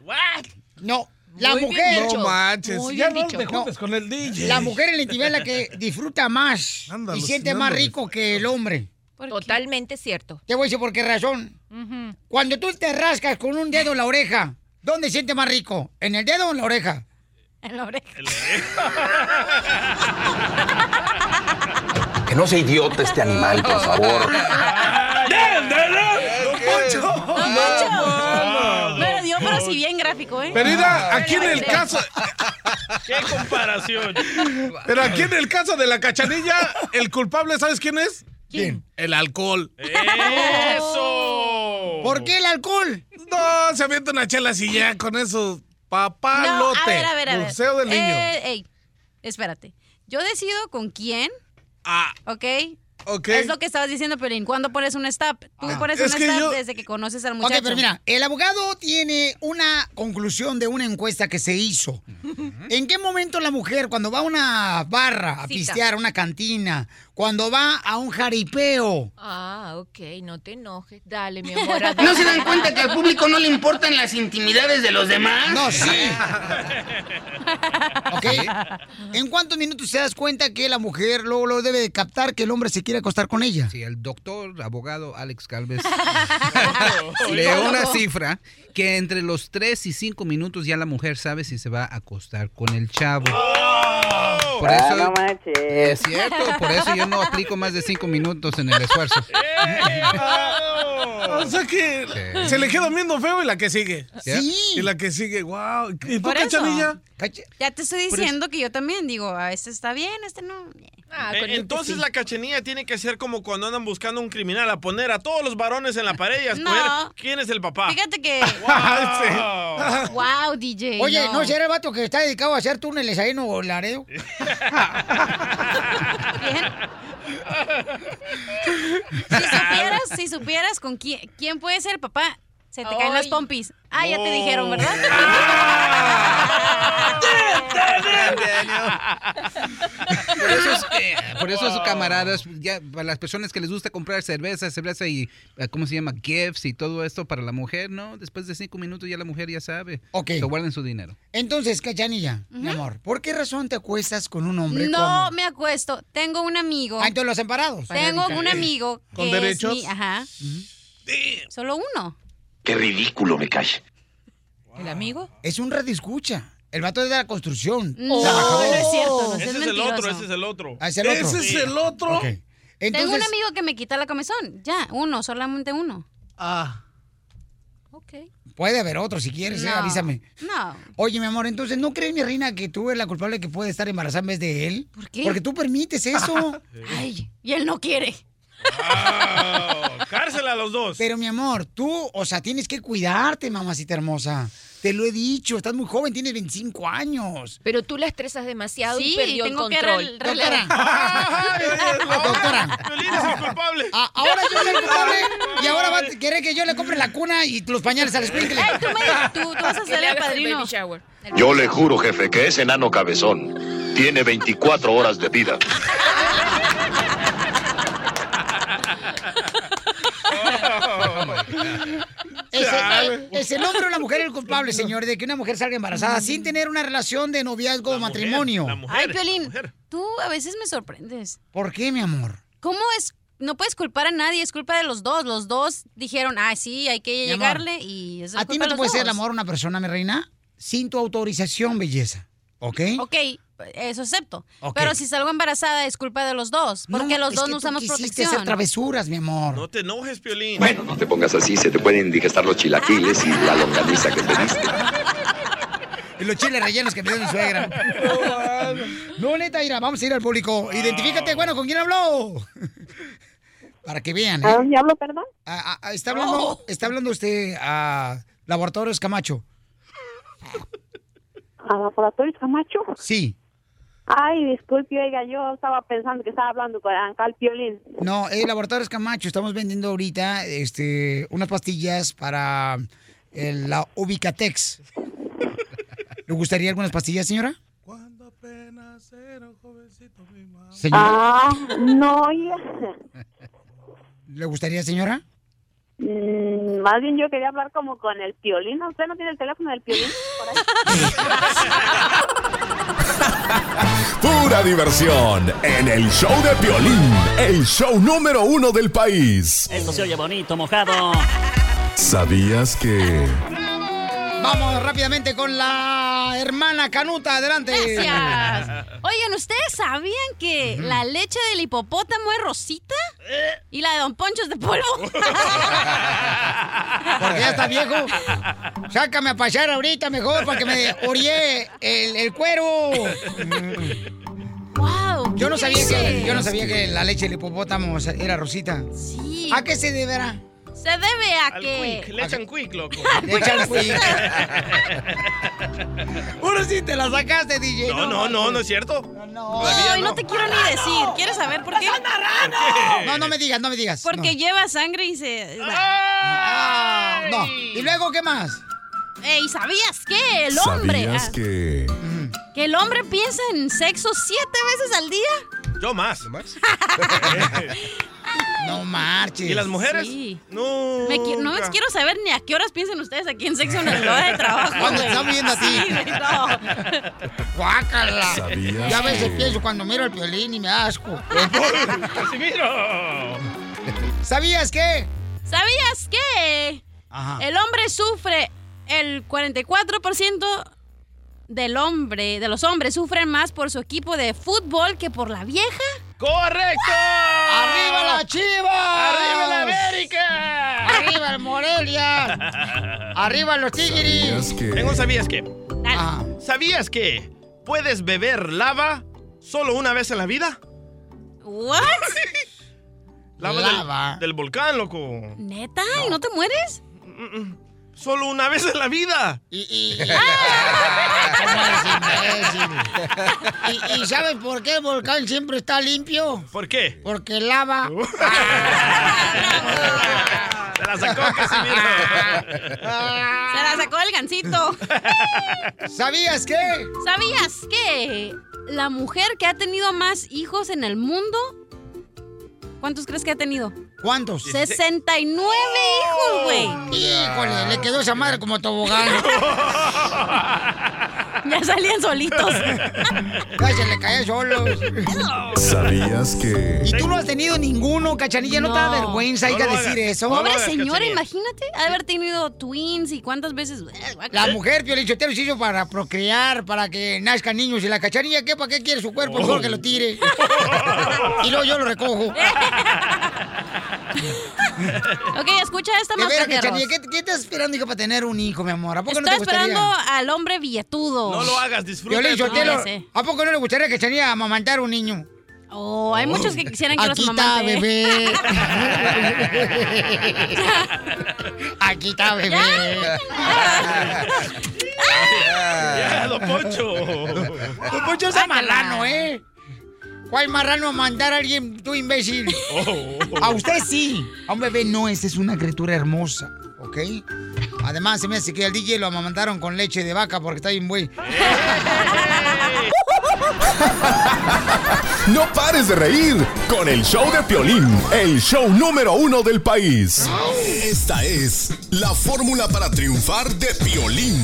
Speaker 1: No, la
Speaker 21: Muy bien
Speaker 1: mujer.
Speaker 21: dicho.
Speaker 26: No manches.
Speaker 21: Muy
Speaker 26: ya
Speaker 21: bien
Speaker 26: no
Speaker 21: dicho.
Speaker 26: te juntes con el DJ.
Speaker 1: La mujer en la intimidad es la que disfruta más y siente más rico que el hombre.
Speaker 21: Totalmente cierto.
Speaker 1: Te voy a decir por qué razón. Cuando tú te rascas con un dedo en la oreja, ¿dónde siente más rico? ¿En el dedo o en la oreja?
Speaker 2: En la oreja.
Speaker 32: Que no sea idiota este animal, por favor.
Speaker 2: Don Poncho. Me lo dio, pero si bien gráfico, ¿eh?
Speaker 26: Pero mira, aquí en el caso,
Speaker 4: ¡Qué comparación!
Speaker 26: pero aquí en el caso de la cachanilla, el culpable, ¿sabes quién es?
Speaker 1: ¿Quién?
Speaker 26: El alcohol.
Speaker 4: ¡Eso!
Speaker 1: ¿Por qué el alcohol?
Speaker 26: No, se avienta una chela así ya con eso. Papalote.
Speaker 2: No, a ver, a ver, a ver.
Speaker 26: Museo del niño.
Speaker 2: Eh, ey, espérate. Yo decido con quién,
Speaker 26: Ah,
Speaker 2: ¿ok?
Speaker 26: ok.
Speaker 2: Es lo que estabas diciendo, Pelín. ¿Cuándo pones un stop? Tú pones
Speaker 26: es
Speaker 2: un stop
Speaker 26: yo-
Speaker 2: desde que conoces al muchacho.
Speaker 1: Ok, pero mira, el abogado tiene una conclusión de una encuesta que se hizo. ¿En qué momento la mujer, cuando va a una barra a
Speaker 21: Cita.
Speaker 1: pistear, a una cantina, cuando va a un jaripeo,
Speaker 21: Ah, ok, no te enojes. Dale, mi amor.
Speaker 25: ¿No se dan cuenta que al público no le importan las intimidades de los demás?
Speaker 1: No, sí. ¿Ok? ¿En cuántos minutos te das cuenta que la mujer luego lo debe de captar que el hombre se quiere acostar con ella?
Speaker 24: Sí, el doctor, abogado Alex Calves leo una cifra que entre los 3 y 5 minutos ya la mujer sabe si se va a acostar con el chavo. Por
Speaker 31: Ah,
Speaker 24: eso,
Speaker 31: no manches.
Speaker 24: es cierto, por eso yo no aplico más de 5 minutos en el esfuerzo.
Speaker 26: O sea que
Speaker 24: Sí.
Speaker 26: se le queda viendo feo y la que sigue.
Speaker 1: Sí.
Speaker 26: Y la que sigue, wow. ¿Y tú,
Speaker 2: Por
Speaker 26: cachanilla?
Speaker 1: Cacha-
Speaker 2: Ya te estoy diciendo que yo también digo, ah, este está bien, este no.
Speaker 21: Ah,
Speaker 4: Eh,
Speaker 21: este
Speaker 4: Entonces
Speaker 21: sí.
Speaker 4: la cachanilla tiene que ser como cuando andan buscando un criminal, a poner a todos los varones en la pared y a escoger
Speaker 2: No.
Speaker 4: quién es el papá.
Speaker 2: Fíjate que.
Speaker 4: Wow.
Speaker 2: wow, DJ.
Speaker 1: Oye, ¿no será el vato que está dedicado a hacer túneles ahí en Nuevo Laredo?
Speaker 2: Si supieras, si supieras con quién, quién puede ser papá, Se te caen las pompis. Ah, ya te dijeron, ¿verdad?
Speaker 24: Por eso, es, eh, por eso sus camaradas, ya, para las personas que les gusta comprar cerveza, cerveza y, eh, ¿cómo se llama? Gifts y todo esto para la mujer, ¿no? Después de cinco minutos ya la mujer ya sabe.
Speaker 1: Ok.
Speaker 24: Que guarden su dinero.
Speaker 1: Entonces, Cachanilla, mi amor, ¿por qué razón te acuestas con un hombre
Speaker 2: No me acuesto. Tengo un amigo.
Speaker 1: Ah, entonces los emparados.
Speaker 2: Tengo un amigo que
Speaker 1: ¿Con
Speaker 2: es
Speaker 1: derechos?
Speaker 2: mi- ajá. Solo uno.
Speaker 32: Qué ridículo me cae.
Speaker 21: ¿El amigo?
Speaker 1: Es un radio escucha. El vato es de la construcción.
Speaker 2: No, no es cierto, no
Speaker 4: Ese es el
Speaker 2: mentiroso.
Speaker 4: otro, ese es el otro.
Speaker 1: Ah, es el otro.
Speaker 26: ¿Ese es el otro?
Speaker 2: Tengo un amigo que me quita la comezón. Ya, uno, solamente uno.
Speaker 26: Ah.
Speaker 2: Ok.
Speaker 1: puede haber otro si quieres, eh, avísame.
Speaker 2: No.
Speaker 1: Oye, mi amor, entonces, ¿no crees, mi reina, que tú eres la culpable que puede estar embarazada en vez de él? ¿Por
Speaker 2: qué?
Speaker 1: Porque tú permites eso.
Speaker 2: Ay, y él no quiere.
Speaker 4: Cárcel a los dos.
Speaker 1: Pero, mi amor, tú, o sea, tienes que cuidarte, mamacita hermosa. Te lo he dicho, estás muy joven, tienes 25 años.
Speaker 21: Pero tú la estresas demasiado y
Speaker 2: Sí,
Speaker 21: perdió el
Speaker 2: tengo que
Speaker 21: control.
Speaker 2: relevar.
Speaker 1: Doctora.
Speaker 4: Piolín es el culpable.
Speaker 1: Ah, ahora yo soy el culpable y ahora va a querer que yo le compre la cuna y los pañales al escuincle.
Speaker 2: Ey, tú, me, tú, tú vas a
Speaker 21: Que
Speaker 2: ser el
Speaker 21: el
Speaker 2: padrino.
Speaker 21: baby shower.
Speaker 32: Yo le juro, jefe, que ese enano cabezón tiene 24 horas de vida.
Speaker 1: Es el, es el hombre o la mujer el culpable, señor, de que una mujer salga embarazada sin tener una relación de noviazgo o matrimonio.
Speaker 2: Ay, Piolín, tú a veces me sorprendes.
Speaker 1: ¿Por qué, mi amor?
Speaker 2: ¿Cómo es? No puedes culpar a nadie, es culpa de los dos. Los dos dijeron, ah, sí, hay que
Speaker 1: Mi amor,
Speaker 2: llegarle y es
Speaker 1: ¿A ti no te puede ser el amor a una persona, mi reina, sin tu autorización, belleza? ¿Ok?
Speaker 2: Ok, eso acepto. Pero si salgo embarazada es culpa de los dos, porque los
Speaker 1: es
Speaker 2: dos
Speaker 1: que
Speaker 2: no usamos protección.
Speaker 1: hacer travesuras, mi amor.
Speaker 4: No te enojes, Piolín.
Speaker 32: Bueno, no te pongas así, se te pueden indigestar los chilaquiles y la longaniza que pediste.
Speaker 1: Y los chiles rellenos que me dio mi suegra. No, neta, mira, vamos a ir al público. Identifícate, bueno, ¿con quién habló? Para que vean, ¿eh?
Speaker 14: ¿A dónde hablo, perdón?
Speaker 1: Ah, ah, está, hablando, está hablando usted a Laboratorios Camacho.
Speaker 14: ¿A Laboratorios Camacho?
Speaker 1: Sí.
Speaker 14: Ay, disculpe, oiga, yo estaba pensando que estaba hablando con Ancal Piolín.
Speaker 1: No, es Laboratorios Camacho. Estamos vendiendo ahorita este, unas pastillas para el- la Ubicatex. ¿Le gustaría algunas pastillas, señora? Señora,
Speaker 14: Ah, no, oiga.
Speaker 1: ¿le gustaría, señora?
Speaker 14: Mm, más bien yo quería hablar como con el Piolín. ¿Usted no tiene el teléfono del Piolín? Por ahí?
Speaker 6: Pura diversión en el show de Piolín, el show número uno del país.
Speaker 33: Esto se oye bonito, mojado.
Speaker 6: ¿Sabías que...
Speaker 1: Vamos rápidamente con la hermana Canuta. Adelante.
Speaker 2: Gracias. Oigan, ¿ustedes sabían que la leche del hipopótamo es rosita? ¿Y la de Don Poncho es de polvo?
Speaker 1: Porque ya está viejo. Sácame a pasear ahorita mejor para que me orille el, el cuero.
Speaker 2: Wow,
Speaker 1: Yo no sabía que yo no sabía que la leche del hipopótamo era rosita.
Speaker 2: Sí.
Speaker 1: ¿A qué se deberá?
Speaker 2: Se debe a
Speaker 4: Al
Speaker 2: que...
Speaker 4: quick, le echan quick, loco.
Speaker 1: Le echan quick. Ahora sí te la sacaste, DJ.
Speaker 4: No, no, no, no es cierto.
Speaker 1: No,
Speaker 2: Ay, no te quiero ni decir. ¿Quieres saber por qué?
Speaker 1: No, no me digas, no me digas.
Speaker 2: Porque
Speaker 1: no.
Speaker 2: lleva sangre y se...
Speaker 1: Ah, no. ¿Y luego qué más?
Speaker 2: Ey, ¿sabías qué? El hombre...
Speaker 6: ¿Sabías que...
Speaker 2: que el hombre piensa en sexo siete veces al día.
Speaker 4: Yo más.
Speaker 1: No marches.
Speaker 4: ¿Y las mujeres?
Speaker 2: Sí.
Speaker 4: No.
Speaker 2: Me qui- no quiero saber ni a qué horas piensan ustedes aquí en sexo en el hora de trabajo.
Speaker 1: Cuando están viendo a ti.
Speaker 2: Sí, no.
Speaker 1: Guácala.
Speaker 6: ¿Sabías
Speaker 1: Ya a veces
Speaker 6: que-
Speaker 1: pienso cuando miro el violín y me asco.
Speaker 4: ¡Casimiro!
Speaker 1: ¿Sabías qué?
Speaker 2: ¿Sabías que
Speaker 1: Ajá.
Speaker 2: el hombre sufre el 44% del hombre, de los hombres sufren más por su equipo de fútbol que por la vieja?
Speaker 4: ¡Correcto!
Speaker 1: ¡Arriba la chiva!
Speaker 4: ¡Arriba la América!
Speaker 1: ¡Arriba el Morelia! ¡Arriba los tigris!
Speaker 6: ¿Sabías que...
Speaker 4: Tengo, ¿sabías qué?
Speaker 1: Ajá.
Speaker 4: ¿Sabías que puedes beber lava solo una vez en la vida?
Speaker 2: ¿What?
Speaker 4: Lava,
Speaker 1: Lava.
Speaker 4: Del, del volcán, loco.
Speaker 2: ¿Neta? ¿Y no te mueres?
Speaker 4: Solo una vez en la vida.
Speaker 1: Y, y, Ah, ¿cómo eres imbécil? ¿Y, y sabes por qué el volcán siempre está limpio?
Speaker 4: ¿Por qué?
Speaker 1: Porque lava.
Speaker 4: Se la sacó Casimiro.
Speaker 2: Se la sacó el gancito.
Speaker 1: ¿Sabías qué?
Speaker 2: ¿Sabías que la mujer que ha tenido más hijos en el mundo, ¿cuántos crees que ha tenido?
Speaker 1: ¿Cuántos?
Speaker 2: 69 hijos, güey.
Speaker 1: Híjole, le quedó esa madre como tobogán.
Speaker 2: Ya salían solitos.
Speaker 1: Ay, se le caía solos.
Speaker 6: ¿Sabías que...
Speaker 1: ¿Y tú no has tenido ninguno, cachanilla? ¿No, te da
Speaker 2: No.
Speaker 1: vergüenza, hija, decir eso?
Speaker 2: Pobre señora, imagínate, haber tenido twins y cuántas veces.
Speaker 1: La mujer, Piolichotero, se hizo para procrear, para que nazcan niños. ¿Y la cachanilla qué? ¿Para qué quiere su cuerpo? Mejor que lo tire. y luego yo lo recojo.
Speaker 2: Ok, escucha esta más
Speaker 1: ¿qué, qué estás esperando, hijo, para tener un hijo, mi amor? ¿A poco
Speaker 2: Estoy
Speaker 1: no te gustaría?
Speaker 2: esperando al hombre billetudo.
Speaker 4: No lo hagas, disfruta tu
Speaker 1: Sotelo,
Speaker 4: vida.
Speaker 1: ¿a poco no le gustaría que Cachanilla amamantar un niño?
Speaker 2: Oh, hay muchos que quisieran que
Speaker 1: Aquí
Speaker 2: los
Speaker 1: está,
Speaker 2: amamante.
Speaker 1: bebé. Aquí está, bebé.
Speaker 4: Ya, don Poncho.
Speaker 1: Don Poncho es marrano, ¿eh? ¿Cuál marrano a mandar a alguien, tú imbécil? A usted sí. A un bebé no, esta es una criatura hermosa, ¿ok? Además, se me hace que al DJ lo amamantaron con leche de vaca porque está bien güey.
Speaker 6: No pares de reír con el show de Piolín, el show número uno del país. Esta es la fórmula para triunfar de Piolín.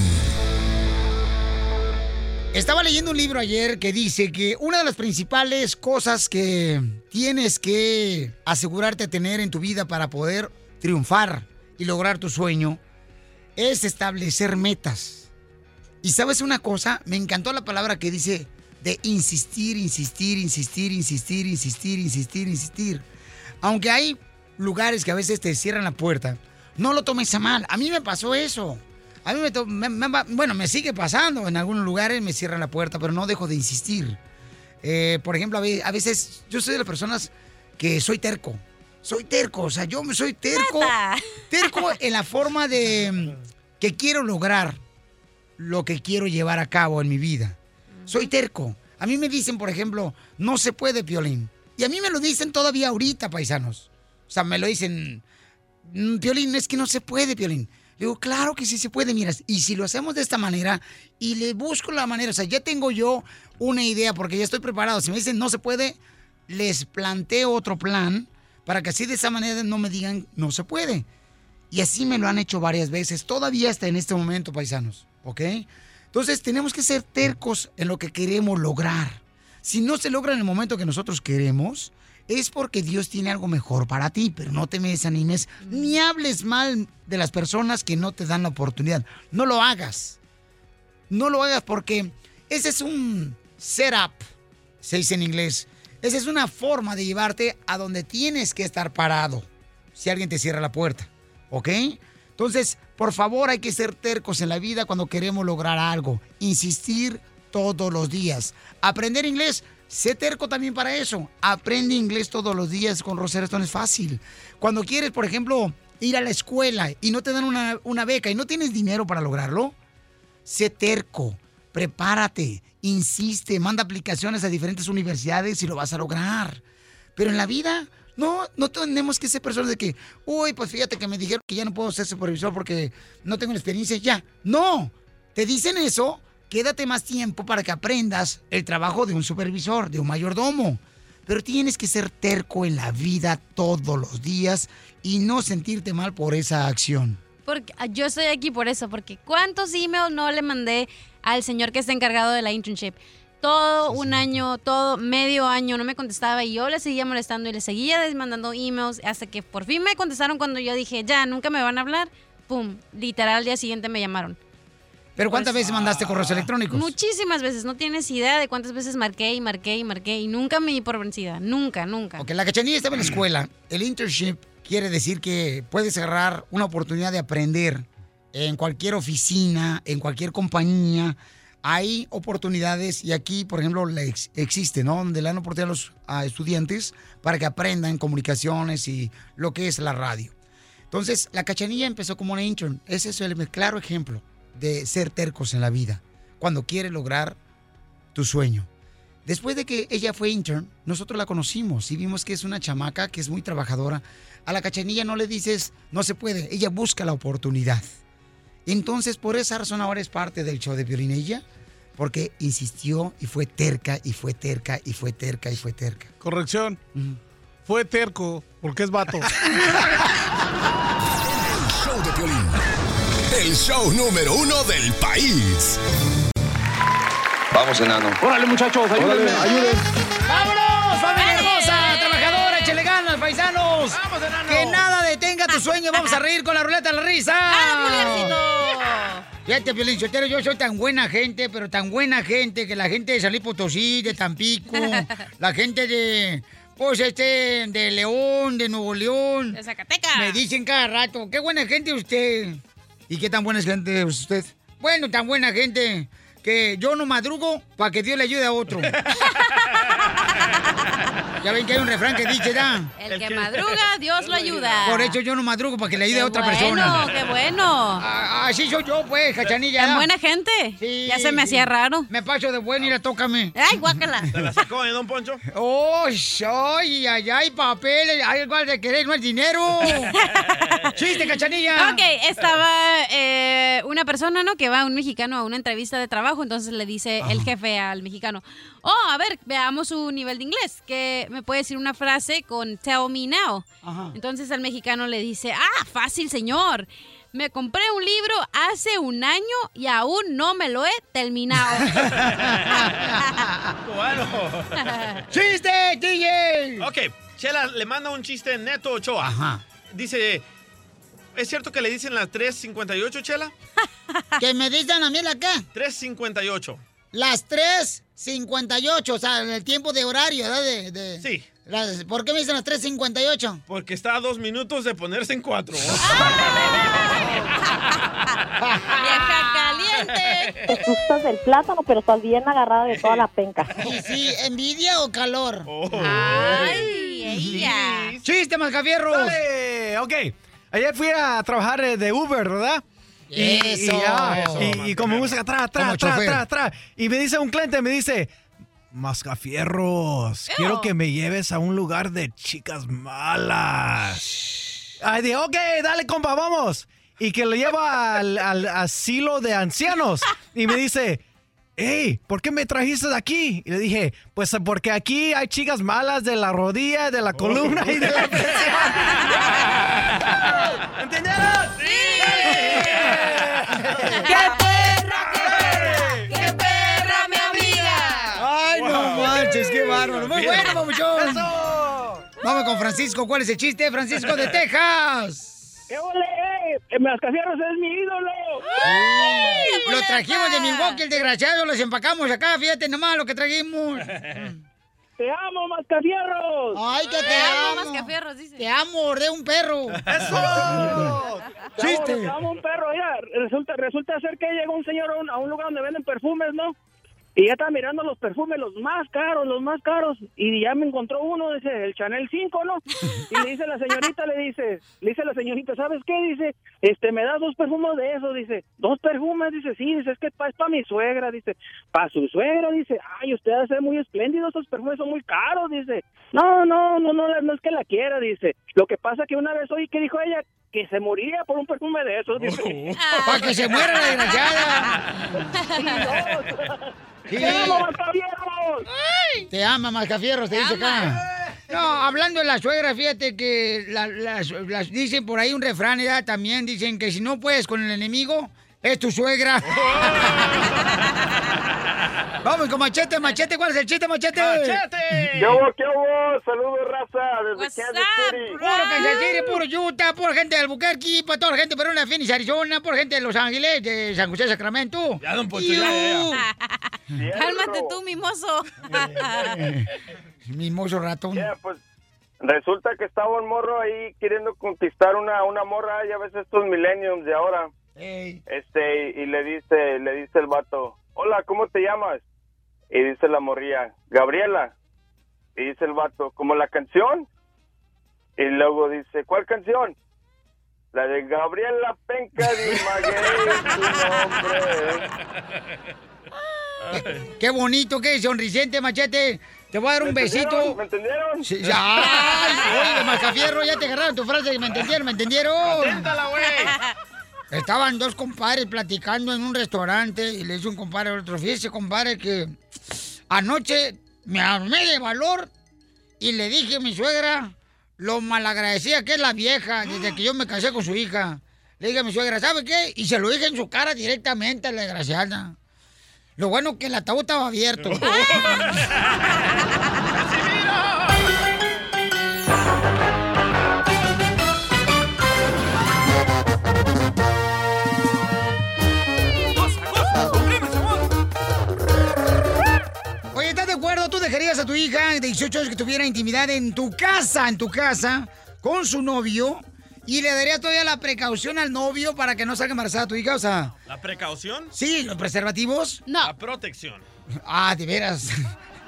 Speaker 1: Estaba leyendo un libro ayer que dice que una de las principales cosas que tienes que asegurarte de tener en tu vida para poder triunfar y lograr tu sueño es establecer metas. Y sabes una cosa, me encantó la palabra que dice de insistir, insistir, insistir, insistir, insistir, insistir, insistir. Aunque hay lugares que a veces te cierran la puerta, no lo tomes a mal. A mí me pasó eso. A mí me, bueno, me sigue pasando. En algunos lugares me cierran la puerta, pero no dejo de insistir. Eh, por ejemplo, a veces yo soy de las personas que soy terco. Soy terco, o sea, yo me soy terco. Terco en la forma de mm, que quiero lograr lo que quiero llevar a cabo en mi vida. Soy terco. A mí me dicen, por ejemplo, no se puede, Piolín. Y a mí me lo dicen todavía ahorita, paisanos. O sea, me lo dicen, "Mm, Piolín, es que no se puede, Piolín. Le digo, claro que sí se puede, mira. Y si lo hacemos de esta manera y le busco la manera, o sea, ya tengo yo una idea porque ya estoy preparado. Si me dicen no se puede, les planteo otro plan para que así de esa manera no me digan no se puede. Y así me lo han hecho varias veces, todavía hasta en este momento, paisanos, ¿ok? Entonces tenemos que ser tercos en lo que queremos lograr. Si no se logra en el momento que nosotros queremos, es porque Dios tiene algo mejor para ti, pero no te me desanimes ni hables mal de las personas que no te dan la oportunidad. No lo hagas. No lo hagas porque ese es un setup, se dice en inglés. Esa es una forma de llevarte a donde tienes que estar parado si alguien te cierra la puerta, ¿ok? Entonces, por favor, hay que ser tercos en la vida cuando queremos lograr algo. Insistir todos los días. Aprender inglés, sé terco también para eso. Aprende inglés todos los días con Rosetta Stone es fácil. Cuando quieres, por ejemplo, ir a la escuela y no te dan una, una beca y no tienes dinero para lograrlo, sé terco, prepárate, insiste, manda aplicaciones a diferentes universidades y lo vas a lograr. Pero en la vida, no, no tenemos que ser personas de que, uy, pues fíjate que me dijeron que ya no puedo ser supervisor porque no tengo la experiencia, ya. No, te dicen eso, quédate más tiempo para que aprendas el trabajo de un supervisor, de un mayordomo. Pero tienes que ser terco en la vida todos los días y no sentirte mal por esa acción.
Speaker 2: Porque ah, yo estoy aquí por eso, porque ¿cuántos emails no le mandé al señor que está encargado de la internship? Todo un año, todo medio año no me contestaba y yo le seguía molestando y le seguía mandando emails hasta que por fin me contestaron cuando yo dije, ya, nunca me van a hablar. Pum, literal al día siguiente me llamaron.
Speaker 1: ¿Pero cuántas veces mandaste correos electrónicos?
Speaker 2: Muchísimas veces, no tienes idea de cuántas veces marqué y marqué y marqué y nunca me di por vencida, nunca, nunca.
Speaker 1: Ok, la cachanilla estaba en la escuela. El internship quiere decir que puedes agarrar una oportunidad de aprender en cualquier oficina, en cualquier compañía. Hay oportunidades y aquí, por ejemplo, existe, ¿no? Donde le dan oportunidad a los estudiantes para que aprendan comunicaciones y lo que es la radio. Entonces, la cachanilla empezó como una intern. Ese es el claro ejemplo de ser tercos en la vida. Cuando quieres lograr tu sueño. Después de que ella fue intern, nosotros la conocimos y vimos que es una chamaca que es muy trabajadora. A la cachanilla no le dices, no se puede, ella busca la oportunidad. Entonces, por esa razón ahora es parte del show de Violín ella, porque insistió y fue terca y fue terca y fue terca y fue terca.
Speaker 26: Corrección. Fue terco, porque es vato.
Speaker 6: Show de Piolín. El show número uno del país.
Speaker 32: Vamos, enano.
Speaker 31: Órale, muchachos, ayúdenme.
Speaker 1: ¡Vámonos, paisanos!
Speaker 21: ¡Vamos, enano!
Speaker 1: Que nada detenga tu sueño, vamos a reír con la ruleta de la risa. Fíjate, Piolín Sotelo, yo soy tan buena gente, pero tan buena gente, que la gente de San Luis Potosí, de Tampico, la gente de, pues este, de León, de Nuevo León.
Speaker 2: De Zacatecas.
Speaker 1: Me dicen cada rato, qué buena gente usted. ¿Y qué tan buena gente es usted? Bueno, tan buena gente que yo no madrugo para que Dios le ayude a otro. ya ven que hay un refrán que dice, ¿da?
Speaker 2: El que madruga, Dios lo ayuda.
Speaker 1: Por eso yo no madrugo para que le ayude
Speaker 2: Qué
Speaker 1: a otra
Speaker 2: bueno,
Speaker 1: persona.
Speaker 2: qué bueno.
Speaker 1: Ah, Así soy yo, pues, cachanilla.
Speaker 2: Tan buena gente. ya se me
Speaker 1: sí.
Speaker 2: hacía raro.
Speaker 1: Me paso de bueno y la tócame.
Speaker 2: Ay, guácala.
Speaker 4: ¿Te la sacó, eh, don Poncho?
Speaker 1: ¡Oh, ay, ay, ay, papeles! ¡Ay, igual de querer, no es dinero! ¡Chiste, cachanilla!
Speaker 2: Ok, estaba eh, una persona, ¿no? Que va un mexicano a una entrevista de trabajo, entonces le dice el jefe al mexicano, oh, a ver, veamos su nivel de inglés, que me puede decir una frase con tell me now. Entonces el mexicano le dice, ah, fácil, señor. Me compré un libro hace un año y aún no me lo he terminado.
Speaker 1: ¡Chiste, DJ!
Speaker 4: Ok, Chela le manda un chiste Neto Ochoa.
Speaker 1: Ajá.
Speaker 4: Dice, ¿es cierto que le dicen las 3.58, Chela?
Speaker 1: ¿Que me dicen a mí la qué?
Speaker 4: 3.58.
Speaker 1: Las 3.58, o sea, el tiempo de horario, ¿verdad? De, de-
Speaker 4: Sí.
Speaker 1: las- ¿Por qué me dicen las 3.58?
Speaker 4: Porque está a dos minutos de ponerse en cuatro.
Speaker 2: ¡Vieja caliente!
Speaker 14: Te gustas del plátano, pero estás bien agarrada de toda la penca.
Speaker 1: Sí, sí, ¿envidia o calor?
Speaker 2: ¡Ay, ella!
Speaker 1: ¡Chiste, Mascafierros!
Speaker 3: Dale, ok. Ayer fui a trabajar eh, de Uber, ¿verdad? Y, y
Speaker 1: Eso.
Speaker 3: ya,
Speaker 1: Eso,
Speaker 3: y- y como música atrás, atrás,
Speaker 1: Como
Speaker 3: atrás,
Speaker 1: chofer.
Speaker 3: atrás, atrás. Y me dice un cliente, me dice, Mascafierros, quiero que me lleves a un lugar de chicas malas. Ay, dije, ok, dale, compa, vamos. Y que lo lleva al, al asilo de ancianos. Y me dice, hey, ¿por qué me trajiste de aquí? Y le dije, pues porque aquí hay chicas malas de la rodilla, de la columna y de la ¿Entendieron?
Speaker 2: ¡Qué perra, qué perra! ¡Qué perra, mi amiga!
Speaker 1: ¡Ay, no manches, qué bárbaro! ¡Muy bueno, papuchón! Vamos con Francisco. ¿Cuál es el chiste? Francisco de Texas.
Speaker 31: ¡Qué ole! ¡Eh! ¡Mascafierros es mi ídolo!
Speaker 1: Lo trajimos de Milwaukee, el desgraciado. Los empacamos acá. Fíjate nomás lo que trajimos.
Speaker 31: ¡Te amo, Mascafierros!
Speaker 1: ¡Ay, que te,
Speaker 2: Te amo,
Speaker 1: amo!
Speaker 2: Mascafierros, dice.
Speaker 1: Te amo, de un perro.
Speaker 31: ¡Eso!
Speaker 1: ¡Chiste!
Speaker 31: Te amo un perro, ya. Resulta, resulta ser que llegó un señor a un, a un lugar donde venden perfumes, ¿no? Y ya estaba mirando los perfumes, los más caros, los más caros. Y ya me encontró uno, dice, el Chanel 5, ¿no? Y le dice la señorita, le dice, le dice la señorita, ¿sabes qué? Dice, este, me das dos perfumes de esos, dice, dos perfumes, dice, sí, dice, es que es para mi suegra, dice, para su suegra, dice, ay, usted hace muy espléndido, esos perfumes son muy caros, dice, no, no, no, no, no es que la quiera, dice, lo que pasa que una vez oí que dijo ella que se moría por un perfume de esos, dice.
Speaker 1: Para que se muera la desgraciada.
Speaker 31: Sí, ¡Te amo, Mascafierros!
Speaker 1: Te ama, Mascafierros, te dice acá. No, hablando de la suegra, fíjate que la- las, las- dicen por ahí un refrán, ¿verdad? También dicen que si no puedes con el enemigo, es tu suegra. Vamos con Machete, Machete, ¿cuál es el chiste, Machete?
Speaker 4: ¡Machete!
Speaker 23: ¿Qué hubo, qué hubo? Saludos, raza, desde
Speaker 2: What's
Speaker 23: Kansas
Speaker 2: up,
Speaker 23: City.
Speaker 1: Puro Kansas City, puro Utah, pura gente de Albuquerque, para toda la gente de Perona, Phoenix, Arizona, pura gente de Los Ángeles, de San José, Sacramento.
Speaker 4: Ya, don Poncho.
Speaker 2: Cálmate tú, mimoso.
Speaker 1: Mimoso ratón.
Speaker 23: Ya, pues resulta que estaba un morro ahí queriendo conquistar una, una morra, ya ves estos millenniums de ahora. Este, y, y le dice, le dice el vato, hola, ¿cómo te llamas? Y dice la morría, Gabriela. Y dice el vato, ¿como la canción? Y luego dice, ¿cuál canción? La de Gabriela Penca de Maguey, nombre.
Speaker 1: Qué bonito, qué sonrisente, machete. Te voy a dar un
Speaker 23: ¿Me
Speaker 1: besito.
Speaker 23: entendieron? ¿Me entendieron?
Speaker 1: Sí, ya. Ay, oye, de Mascafierro, ya te agarraron tu frase. ¿Me entendieron? ¿Me entendieron?
Speaker 4: Aténtala, güey.
Speaker 1: Estaban dos compadres platicando en un restaurante y le dice un compadre al otro, fíjese, compadre, que anoche me armé de valor y le dije a mi suegra lo malagradecida que es la vieja desde que yo me casé con su hija. Le dije a mi suegra, ¿sabe qué? Y se lo dije en su cara directamente a la desgraciada. Lo bueno que el ataúd estaba abierto. acuerdo? ¿Tú dejarías a tu hija de 18 años que tuviera intimidad en tu casa, en tu casa, con su novio? ¿Y le darías todavía la precaución al novio para que no salga embarazada tu hija? O sea,
Speaker 4: ¿La precaución?
Speaker 1: sí, los preservativos.
Speaker 2: No.
Speaker 4: La protección.
Speaker 1: Ah, de veras.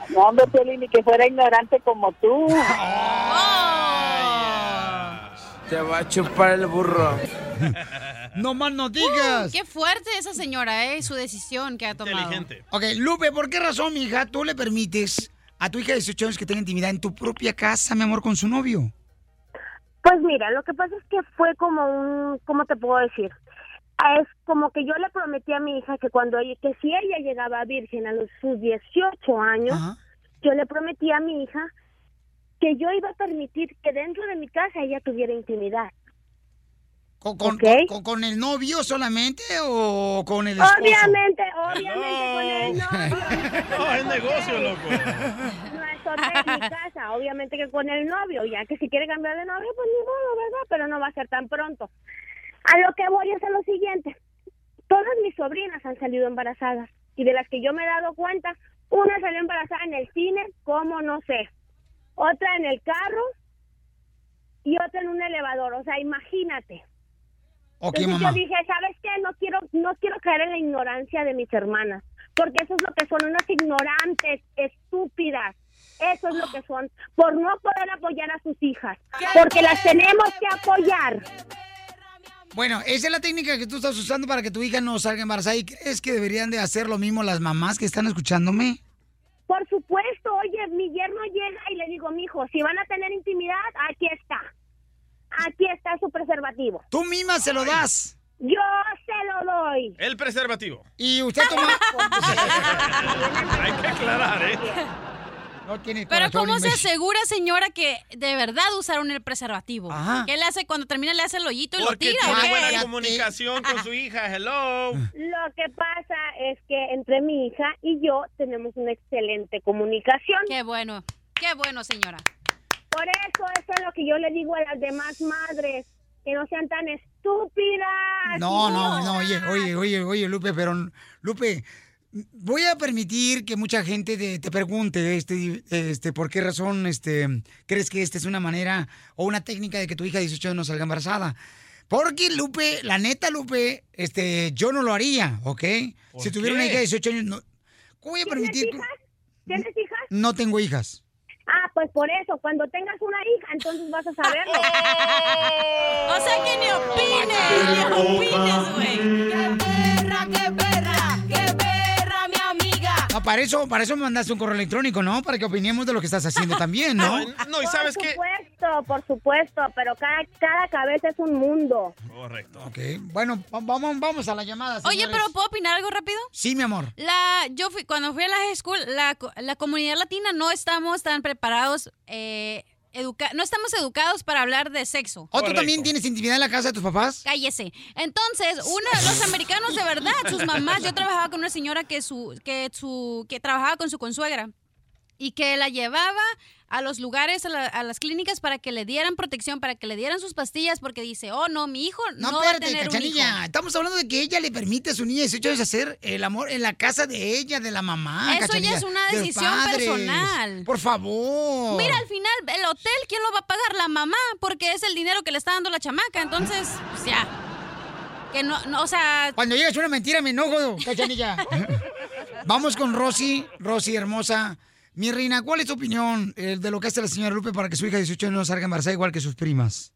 Speaker 14: No, hombre, Piolín, ni que fuera ignorante como tú.
Speaker 3: Te va a chupar el burro.
Speaker 1: no más no digas.
Speaker 2: Uh, qué fuerte esa señora, ¿eh? Su decisión que ha tomado.
Speaker 1: Ok, Lupe, ¿por qué razón, mi hija, tú le permites a tu hija de 18 años que tenga intimidad en tu propia casa, mi amor, con su novio?
Speaker 14: Pues mira, lo que pasa es que fue como un, ¿cómo te puedo decir? Es como que yo le prometí a mi hija que cuando ella, que si ella llegaba virgen a los sus 18 años, yo le prometí a mi hija que yo iba a permitir que dentro de mi casa ella tuviera intimidad.
Speaker 1: ¿Con, con, con- con el novio solamente o con el esposo?
Speaker 14: Obviamente, obviamente con el novio.
Speaker 4: No, es negocio, loco.
Speaker 14: No es hotel ni casa, obviamente que con el novio, ya que si quiere cambiar de novio, pues ni modo, ¿verdad? Pero no va a ser tan pronto. A lo que voy es a lo siguiente. Todas mis sobrinas han salido embarazadas y de las que yo me he dado cuenta, una salió embarazada en el cine, como no sé, otra en el carro y otra en un elevador, o sea, imagínate. Entonces
Speaker 1: mamá.
Speaker 14: yo dije, ¿sabes qué? No quiero, no quiero caer en la ignorancia de mis hermanas, porque eso es lo que son, unas ignorantes, estúpidas. Eso es lo que son, por no poder apoyar a sus hijas, porque las tenemos que apoyar.
Speaker 1: Bueno, esa es la técnica que tú estás usando para que tu hija no salga embarazada. ¿Y crees que deberían de hacer lo mismo las mamás que están escuchándome?
Speaker 14: Por supuesto, oye, mi yerno llega y le digo, mijo, si van a tener intimidad, aquí está. Aquí está su preservativo.
Speaker 1: Tú misma se lo das.
Speaker 14: Yo se lo doy.
Speaker 4: El preservativo.
Speaker 1: Y usted toma...
Speaker 4: Hay que aclarar, ¿eh?
Speaker 1: No tiene
Speaker 2: Pero
Speaker 1: corazón,
Speaker 2: ¿cómo se asegura, señora, que de verdad usaron el preservativo?
Speaker 1: Ajá.
Speaker 2: ¿Qué le hace cuando termina le hace el hoyito y
Speaker 4: Porque
Speaker 2: lo tira? qué?
Speaker 4: buena comunicación con su hija. Hello.
Speaker 14: Lo que pasa es que entre mi hija y yo tenemos una excelente comunicación.
Speaker 2: Qué bueno, qué bueno, señora.
Speaker 14: Por eso, eso es lo que yo le digo a las demás madres, que no sean tan estúpidas.
Speaker 1: No, no, no, oye, oye, oye, oye, Lupe, pero Lupe, voy a permitir que mucha gente te, te pregunte, este, este, por qué razón, este, crees que esta es una manera o una técnica de que tu hija de 18 años no salga embarazada. Porque, Lupe, la neta, Lupe, este, yo no lo haría, ¿ok? Si tuviera una hija de 18 años, no, ¿cómo voy a permitir?
Speaker 14: ¿Tienes hijas? ¿Tienes hijas?
Speaker 1: No tengo hijas.
Speaker 14: Ah, pues por eso, cuando tengas una hija, entonces vas a saberlo.
Speaker 2: O sea que ni opines, ni opines, güey. ¡Qué perra, qué perra!
Speaker 1: No, para eso, para eso me mandaste un correo electrónico, ¿no? Para que opinemos de lo que estás haciendo también, ¿no?
Speaker 4: No, y sabes
Speaker 14: por
Speaker 4: qué.
Speaker 14: supuesto, por supuesto, pero cada, cada cabeza es un mundo.
Speaker 4: Correcto.
Speaker 1: Ok, bueno, va- vamos, vamos a la llamada.
Speaker 2: Oye, pero ¿puedo opinar algo rápido?
Speaker 1: Sí, mi amor.
Speaker 2: La, yo fui, cuando fui a la high school, la, la comunidad latina no estamos tan preparados, eh, educa- no estamos educados para hablar de sexo.
Speaker 1: ¿O tú también tienes intimidad en la casa de tus papás?
Speaker 2: Cállese. Entonces, una, los americanos de verdad, sus mamás, yo trabajaba con una señora que su, que su, que trabajaba con su consuegra y que la llevaba a los lugares, a, la- a las clínicas para que le dieran protección, para que le dieran sus pastillas, porque dice, oh no, mi hijo no,
Speaker 1: No,
Speaker 2: va a tener un hijo.
Speaker 1: Estamos hablando de que ella le permite a su niña de 18 años hacer el amor en la casa de ella, de la mamá.
Speaker 2: Eso ya es una decisión personal.
Speaker 1: Por favor.
Speaker 2: Mira, al final, el hotel, ¿quién lo va a pagar? La mamá, porque es el dinero que le está dando la chamaca. Entonces, pues ya. Que no, no, o sea.
Speaker 1: Cuando llegas una mentira me enojo, cachanilla. Vamos con Rosy, Rosy hermosa. Mi reina, ¿cuál es tu opinión eh, de lo que hace la señora Lupe para que su hija de 18 años no salga embarazada igual que sus primas?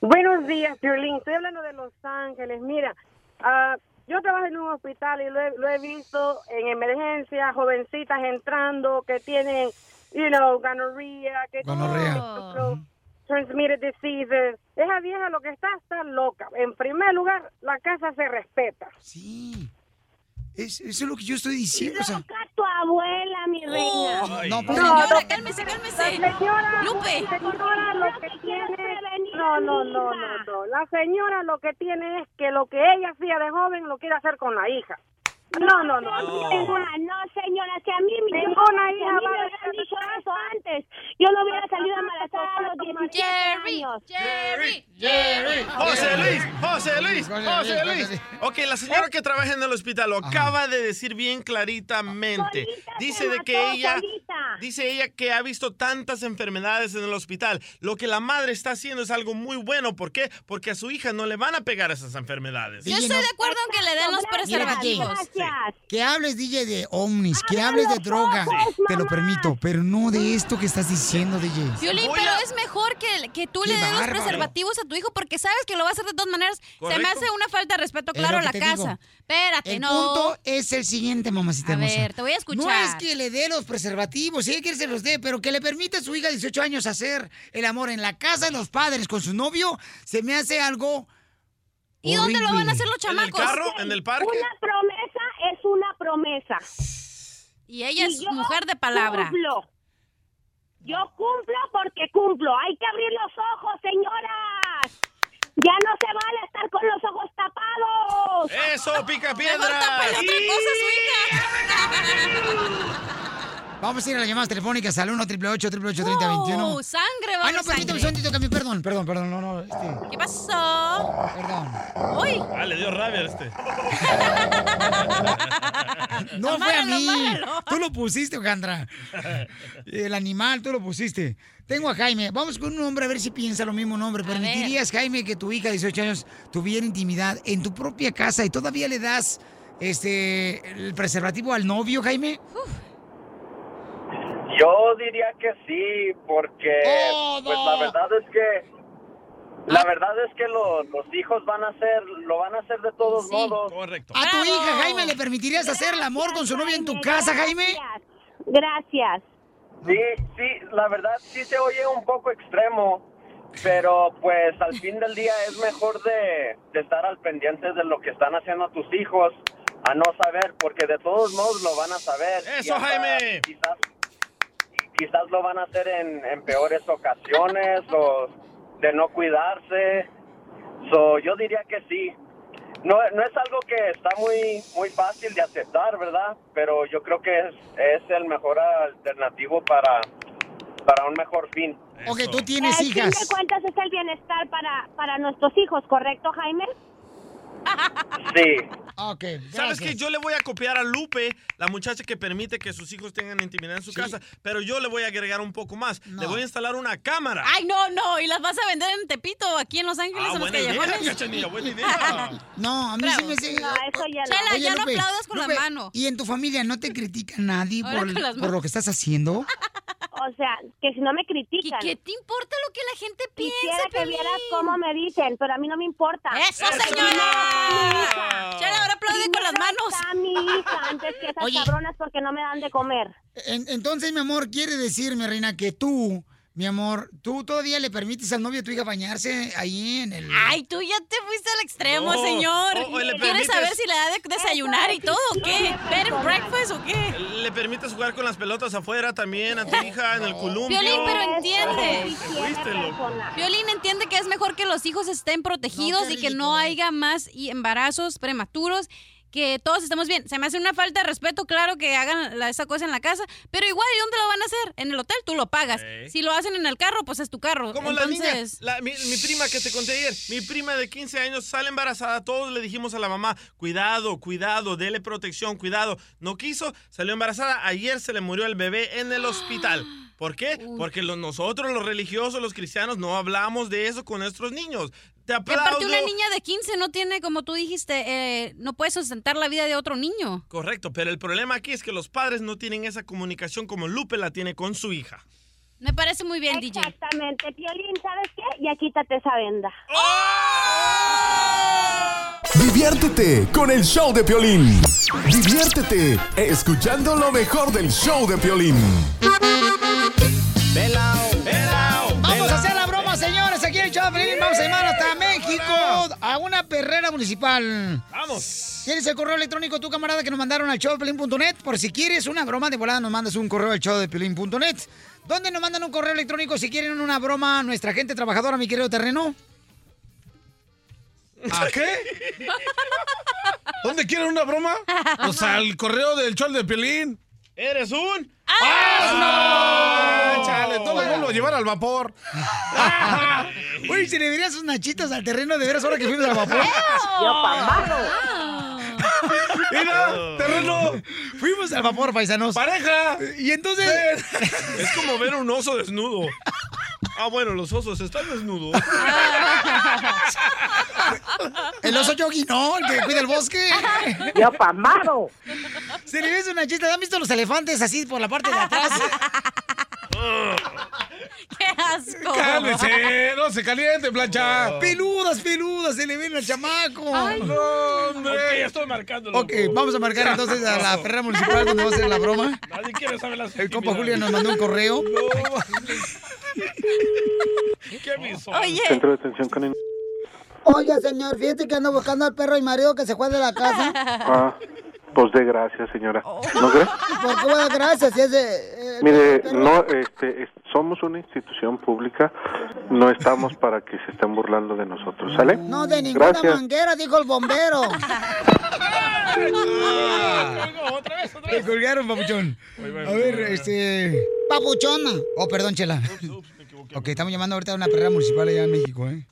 Speaker 30: Buenos días, Piolín. Estoy hablando de Los Ángeles. Mira, ah, yo trabajo en un hospital y lo he, lo he visto en emergencia, jovencitas entrando que tienen, you know, gonorrhea, que por ejemplo, transmitted diseases. Esa vieja lo que está, está loca. En primer lugar, la casa se respeta.
Speaker 1: Sí. Es- eso es lo que yo estoy diciendo. O sea,
Speaker 30: tu abuela, mi
Speaker 1: reina. No,
Speaker 30: No,
Speaker 1: pero-
Speaker 30: no,
Speaker 2: Señora, cálmese, cálmese.
Speaker 30: La señora,
Speaker 2: Lupe.
Speaker 30: la señora lo que tiene, no, no, no, no, no. La señora lo que tiene es que lo que ella hacía de joven lo quiere hacer con la hija. No, no, no.
Speaker 14: No,
Speaker 30: Ninguna-
Speaker 14: no, señora, si a mí me
Speaker 30: Ninguna hija
Speaker 14: me hubieran dicho eso antes, yo no hubiera salido embarazada a los 17 años.
Speaker 2: Jerry,
Speaker 4: Jerry. José Luis, José Luis,
Speaker 1: José Luis.
Speaker 4: Ok, la señora que trabaja en el hospital lo acaba de decir bien claritamente. Dice de que ella, dice ella que ha visto tantas enfermedades en el hospital. Lo que la madre está haciendo es algo muy bueno. ¿Por qué? Porque a su hija no le van a pegar esas enfermedades.
Speaker 2: Yo estoy de acuerdo en que le den los
Speaker 1: Mira, Que hables, DJ, de ovnis, que hables de droga, te lo permito, pero no de esto que estás diciendo, DJ.
Speaker 2: Violín, pero es mejor que, que tú
Speaker 1: Qué
Speaker 2: le des los
Speaker 1: bárbaro.
Speaker 2: preservativos a tu hijo porque sabes que lo va a hacer de todas maneras. Se me
Speaker 1: Correcto.
Speaker 2: hace una falta de respeto,
Speaker 1: Es
Speaker 2: claro,
Speaker 1: lo
Speaker 2: a
Speaker 1: que
Speaker 2: la
Speaker 1: te
Speaker 2: casa.
Speaker 1: digo.
Speaker 2: Espérate,
Speaker 1: El
Speaker 2: no.
Speaker 1: punto es el siguiente, mamacita
Speaker 2: A
Speaker 1: hermosa.
Speaker 2: ver, te voy a escuchar.
Speaker 1: No es que le dé los preservativos, si ella quiere se los dé, pero que le permita a su hija de 18 años hacer el amor en la casa de los padres con su novio, se me hace algo
Speaker 2: ¿Y dónde lo van a hacer los
Speaker 4: ¿En el
Speaker 2: chamacos?
Speaker 4: carro? ¿En el parque?
Speaker 14: Una promesa es una promesa.
Speaker 2: Y ella es mujer de palabra.
Speaker 14: Cumplo. Yo cumplo porque cumplo. Hay que abrir los ojos, señoras. Ya no se vale estar con los ojos tapados.
Speaker 4: ¡Eso, pica piedra!
Speaker 1: Vamos a ir a las llamadas telefónicas al 1 888 888 3021
Speaker 2: Oh, sangre, va
Speaker 1: Ay, no, permítame un segundito, Cami, perdón, perdón, perdón, no, no. este,
Speaker 2: ¿Qué pasó?
Speaker 1: Perdón.
Speaker 2: Uy.
Speaker 4: Ah, le dio rabia a este.
Speaker 1: No fue a mí. Tú lo pusiste, Ojandra. El animal, tú lo pusiste. Tengo a Jaime. Vamos con un hombre a ver si piensa lo mismo nombre. ¿Permitirías, Jaime, que tu hija de 18 años tuviera intimidad en tu propia casa y todavía le das este el preservativo al novio, Jaime?
Speaker 34: Yo diría que sí, porque pues la verdad es que la verdad es que lo- los hijos van a hacer, lo van a hacer de todos modos.
Speaker 4: Correcto.
Speaker 1: ¿A tu hija, Jaime, le permitirías hacer el amor con su novia en tu casa, Jaime?
Speaker 14: Gracias.
Speaker 34: Sí, sí, la verdad sí se oye un poco extremo, pero pues al fin del día es mejor de, de estar al pendiente de lo que están haciendo tus hijos a no saber, porque de todos modos lo van a saber.
Speaker 4: ¡Eso,
Speaker 34: Y hasta
Speaker 4: Jaime!
Speaker 34: Quizás, quizás lo van a hacer en, en peores ocasiones o de no cuidarse. So, yo diría que sí. No, no es algo que está muy muy fácil de aceptar, ¿verdad? Pero yo creo que es, es el mejor alternativo para, para un mejor fin.
Speaker 1: Ok, tú tienes
Speaker 14: Al fin de
Speaker 1: hijas.
Speaker 14: cuentas es el bienestar para, para nuestros hijos, ¿correcto, Jaime?
Speaker 34: Sí.
Speaker 1: Ok,
Speaker 4: ¿Sabes qué? Yo le voy a copiar a Lupe, la muchacha que permite que sus hijos tengan intimidad en su casa, pero yo le voy a agregar un poco más. Le voy a instalar una cámara.
Speaker 2: Ay, no, no. ¿Y las vas a vender en Tepito aquí en Los Ángeles
Speaker 4: Ah,
Speaker 2: en los
Speaker 4: buena idea,
Speaker 2: callejones?
Speaker 4: Cachanilla, buena idea.
Speaker 1: No, a mí sí me hace...
Speaker 14: No, eso ya no.
Speaker 2: Chela,
Speaker 1: Oye,
Speaker 2: ya no
Speaker 1: Lupe,
Speaker 2: aplaudas con
Speaker 1: Lupe,
Speaker 2: la mano.
Speaker 1: ¿Y en tu familia no te critica nadie por, por lo que estás haciendo?
Speaker 14: O sea, que si no me critican.
Speaker 2: ¿Qué, te importa lo que la gente piensa,
Speaker 14: Quisiera que vieras cómo me dicen, pero a mí no me importa.
Speaker 2: ¡Eso, señora! Chela, ahora aplaude con las manos.
Speaker 14: Está mi hija antes que esas
Speaker 1: Oye.
Speaker 14: cabronas porque no me dan de comer.
Speaker 1: En- entonces, mi amor, quiere decirme, reina, que tú, mi amor, tú todavía le permites al novio de tu hija bañarse ahí en el...
Speaker 2: Ay, tú ya te fuiste al extremo,
Speaker 4: No.
Speaker 2: señor.
Speaker 4: O- o le
Speaker 2: ¿Quieres
Speaker 4: permites-
Speaker 2: saber si le da de desayunar y todo o qué? ¿Bed and breakfast o qué?
Speaker 4: ¿Le permites jugar con las pelotas afuera también a tu hija en el columpio?
Speaker 2: Violín, pero entiende.
Speaker 4: Oh.
Speaker 2: Violín entiende que es mejor que los hijos estén protegidos y que no haya más y embarazos prematuros. Que todos estemos bien. Se me hace una falta de respeto, claro, que hagan la- esa cosa en la casa. Pero igual, ¿y dónde lo van a hacer? En el hotel tú lo pagas. Si lo hacen en el carro, pues es tu carro.
Speaker 4: Como la niña, la- mi, mi prima que te conté ayer, mi prima de 15 años sale embarazada, todos le dijimos a la mamá, cuidado, cuidado, dele protección, cuidado. No quiso, salió embarazada, ayer se le murió el bebé en el hospital. ¿Por qué? Porque los- nosotros, los religiosos, los cristianos, no hablamos de eso con nuestros niños. Te aplaudo.
Speaker 2: aparte una niña de 15 no tiene, como tú dijiste, eh, no puede sustentar la vida de otro niño.
Speaker 4: Correcto, pero el problema aquí es que los padres no tienen esa comunicación como Lupe la tiene con su hija.
Speaker 2: Me parece muy bien, DJ.
Speaker 35: Exactamente, Piolín, ¿sabes qué? Ya quítate esa venda.
Speaker 6: Diviértete con el show de Piolín. Diviértete escuchando lo mejor del show de Piolín.
Speaker 1: Vamos a hacer la broma, señores. Aquí en el show de Piolín. Vamos a llamar hasta México a una perrera municipal.
Speaker 4: Vamos.
Speaker 1: ¿Tienes el correo electrónico tu camarada que nos mandaron al showdepiolín.net? Por si quieres una broma de volada, nos mandas un correo al showdepiolín.net. ¿Dónde nos mandan un correo electrónico si quieren una broma nuestra gente trabajadora, mi querido terreno?
Speaker 26: ¿A qué? ¿Dónde quieren una broma? Pues al correo del chol de Pelín.
Speaker 4: ¡Eres un
Speaker 26: ¡Ah, Chale, todo el mundo a llevar al vapor.
Speaker 1: Uy, si le dirías sus nachitas al terreno de veras ahora que fuimos al vapor.
Speaker 35: Yo.
Speaker 26: Mira, terreno.
Speaker 1: Fuimos al vapor, paisanos.
Speaker 26: ¡Pareja!
Speaker 1: Y entonces.
Speaker 4: Es como ver un oso desnudo. Ah, bueno, los osos están desnudos.
Speaker 1: El oso yogi, no, el que cuida el bosque.
Speaker 35: Yo pa' mano.
Speaker 1: Si le ves una chita, ¿han visto los elefantes así por la parte de atrás?
Speaker 2: ¡Qué asco!
Speaker 26: Cálmese, no se caliente, plancha.
Speaker 1: Peludas, peludas, se le ven al chamaco.
Speaker 2: Ay.
Speaker 26: No, hombre.
Speaker 4: Ok, ya estoy marcando.
Speaker 1: Ok, vamos a marcar entonces a la perrera municipal cuando va a hacer la broma.
Speaker 4: Nadie quiere saber las
Speaker 1: El compa Julia nos mandó un correo.
Speaker 4: ¿Qué aviso?
Speaker 2: Oye,
Speaker 36: Centro de atención canina.
Speaker 1: Oiga, señor, fíjate que ando buscando al perro y marido que se fue de la casa.
Speaker 36: Ah, pues de gracias, señora. ¿No cree?
Speaker 1: ¿Por qué dar gracias? Si es de,
Speaker 36: Mire, no, este, es- somos una institución pública, no estamos para que se estén burlando de nosotros, ¿sale?
Speaker 1: No, de ninguna
Speaker 36: Gracias.
Speaker 1: manguera, dijo el bombero. Te colgaron, papuchón. A ver, este... Papuchona. Oh, perdón, Chela. Ok, estamos llamando ahorita a una perrera municipal allá en México, ¿eh?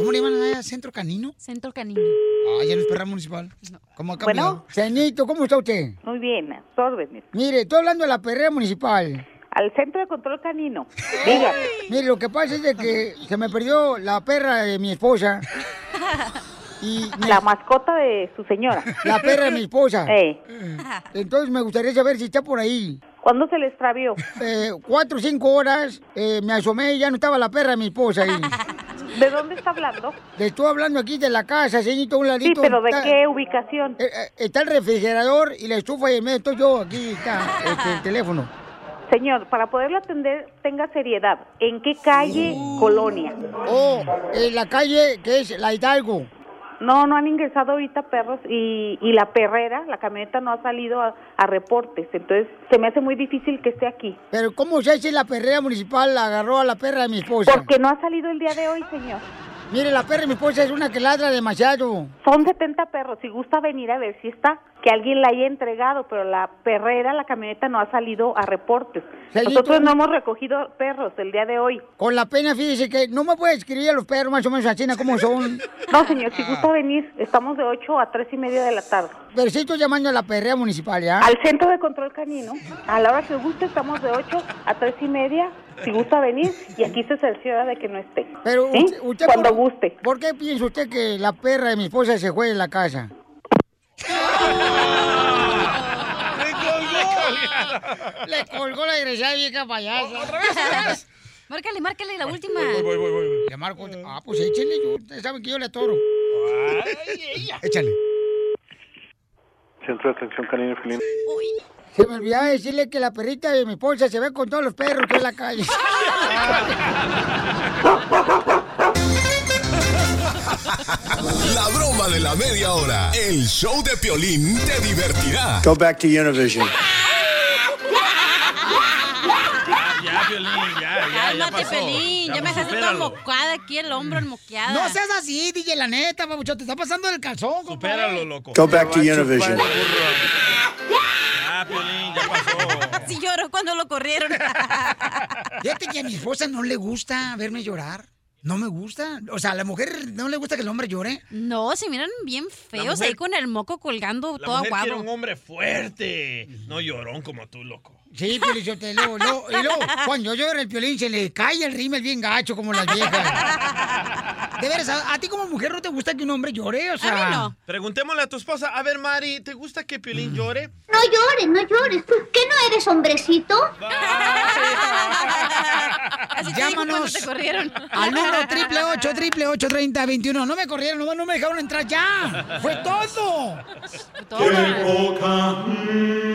Speaker 1: ¿Cómo le llaman allá? ¿Centro canino?
Speaker 2: Centro canino.
Speaker 1: Ah, ya no es perrera municipal. ¿Cómo ha cambiado?
Speaker 35: Bueno.
Speaker 1: Cenito, ¿cómo está usted?
Speaker 35: Muy bien, a sus órdenes.
Speaker 1: Mire, estoy hablando de la perrera municipal.
Speaker 35: Al centro de control canino. Dígame.
Speaker 1: Mire, lo que pasa es de que se me perdió la perra de mi esposa. Y me-
Speaker 35: La mascota de su señora.
Speaker 1: la perra de mi esposa.
Speaker 35: Eh,
Speaker 1: Entonces me gustaría saber si está por ahí.
Speaker 35: ¿Cuándo se le extravió?
Speaker 1: Eh, cuatro o cinco horas eh, me asomé y ya no estaba la perra de mi esposa ahí.
Speaker 35: ¿De dónde está hablando?
Speaker 1: Estoy hablando aquí de la casa, señorito, un
Speaker 35: Sí,
Speaker 1: ladito.
Speaker 35: pero ¿de
Speaker 1: está,
Speaker 35: qué ubicación?
Speaker 1: eh, eh, está el refrigerador y la estufa y en medio estoy yo, aquí está este, el teléfono.
Speaker 35: Señor, para poderlo atender, tenga seriedad. ¿En qué calle, colonia?
Speaker 1: Oh, en la calle que es la Hidalgo.
Speaker 35: No, no han ingresado ahorita perros y, y la perrera, la camioneta no ha salido a, a reportes. Entonces, se me hace muy difícil que esté aquí.
Speaker 1: Pero ¿cómo sé si la perrera municipal agarró a la perra de mi esposa?
Speaker 35: Porque no ha salido el día de hoy, señor.
Speaker 1: Mire, la perra de mi esposa es una que ladra demasiado.
Speaker 35: Son 70 perros. Si gusta venir a ver si está, que alguien la haya entregado, pero la perrera, la camioneta no ha salido a reportes.
Speaker 1: Señorito.
Speaker 35: Nosotros no hemos recogido perros el día de hoy.
Speaker 1: Con la pena, fíjese que no me puede escribir a los perros más o menos así, ¿no? ¿cómo son?
Speaker 35: No, señor, si gusta venir, estamos de 8 a 3 y media de la tarde.
Speaker 1: Pero sí estoy llamando a la perrera municipal, ¿ya?
Speaker 35: Al centro de control canino, a la hora que guste, estamos de 8 a 3 y media. Si gusta venir, y aquí se cerciora de que no esté.
Speaker 1: Pero
Speaker 35: ¿Sí?
Speaker 1: usted, usted
Speaker 35: Cuando
Speaker 1: por,
Speaker 35: guste.
Speaker 1: ¿Por qué piensa usted que la perra de mi esposa se fue de la casa? Le colgó la desgraciada vieja payasa.
Speaker 4: ¿Otra vez?
Speaker 2: Márcale, márcale la última.
Speaker 4: Voy, voy, voy, voy.
Speaker 1: Le marco. Ah, pues échale. Yo, ustedes saben que yo le atoro. Échale.
Speaker 36: Centro de atención canina felina.
Speaker 1: Se me olvidaba decirle que la perrita de mi esposa se ve con todos los perros que hay en la calle.
Speaker 6: La broma de la media hora. El show de Piolín te divertirá.
Speaker 37: Go back to Univision.
Speaker 4: Ya, Piolín, ya, ya, ya
Speaker 2: Cálmate,
Speaker 4: pasó.
Speaker 2: Pelín. Ya,
Speaker 4: Ya,
Speaker 2: me
Speaker 4: pues,
Speaker 2: dejaste toda
Speaker 4: supéralo.
Speaker 2: mocada aquí, el hombro enmoqueada.
Speaker 1: No seas así, DJ, la neta, papuchón. Te está pasando el calzón, compadre.
Speaker 4: Supéralo, loco.
Speaker 37: Go back to Univision.
Speaker 4: Ya, Piolín, ya pasó.
Speaker 2: Sí lloró cuando lo corrieron.
Speaker 1: Fíjate que a mi esposa no le gusta verme llorar. No me gusta. O sea, a la mujer no le gusta que el hombre llore.
Speaker 2: No, se miran bien feos
Speaker 4: mujer-
Speaker 2: ahí con el moco colgando
Speaker 4: La
Speaker 2: todo
Speaker 4: mujer quiere
Speaker 2: aguado.
Speaker 4: un hombre fuerte, no llorón como tú, loco.
Speaker 1: Sí, Piolín Sotelo. Lo- y luego, cuando llora el Piolín, se le cae el rímel bien gacho como las viejas. De veras, ¿a, a ti como mujer no te gusta que un hombre llore? O sea,
Speaker 4: Preguntémosle a tu esposa. A ver, Mari, ¿te gusta que
Speaker 1: Mm.
Speaker 4: Piolín llore?
Speaker 38: No llores, no llores. ¿Tú qué no eres hombrecito?
Speaker 1: Llámanos al 1 triple 8 triple 8 30 21. No me corrieron, nomás no me dejaron entrar ya. Fue todo.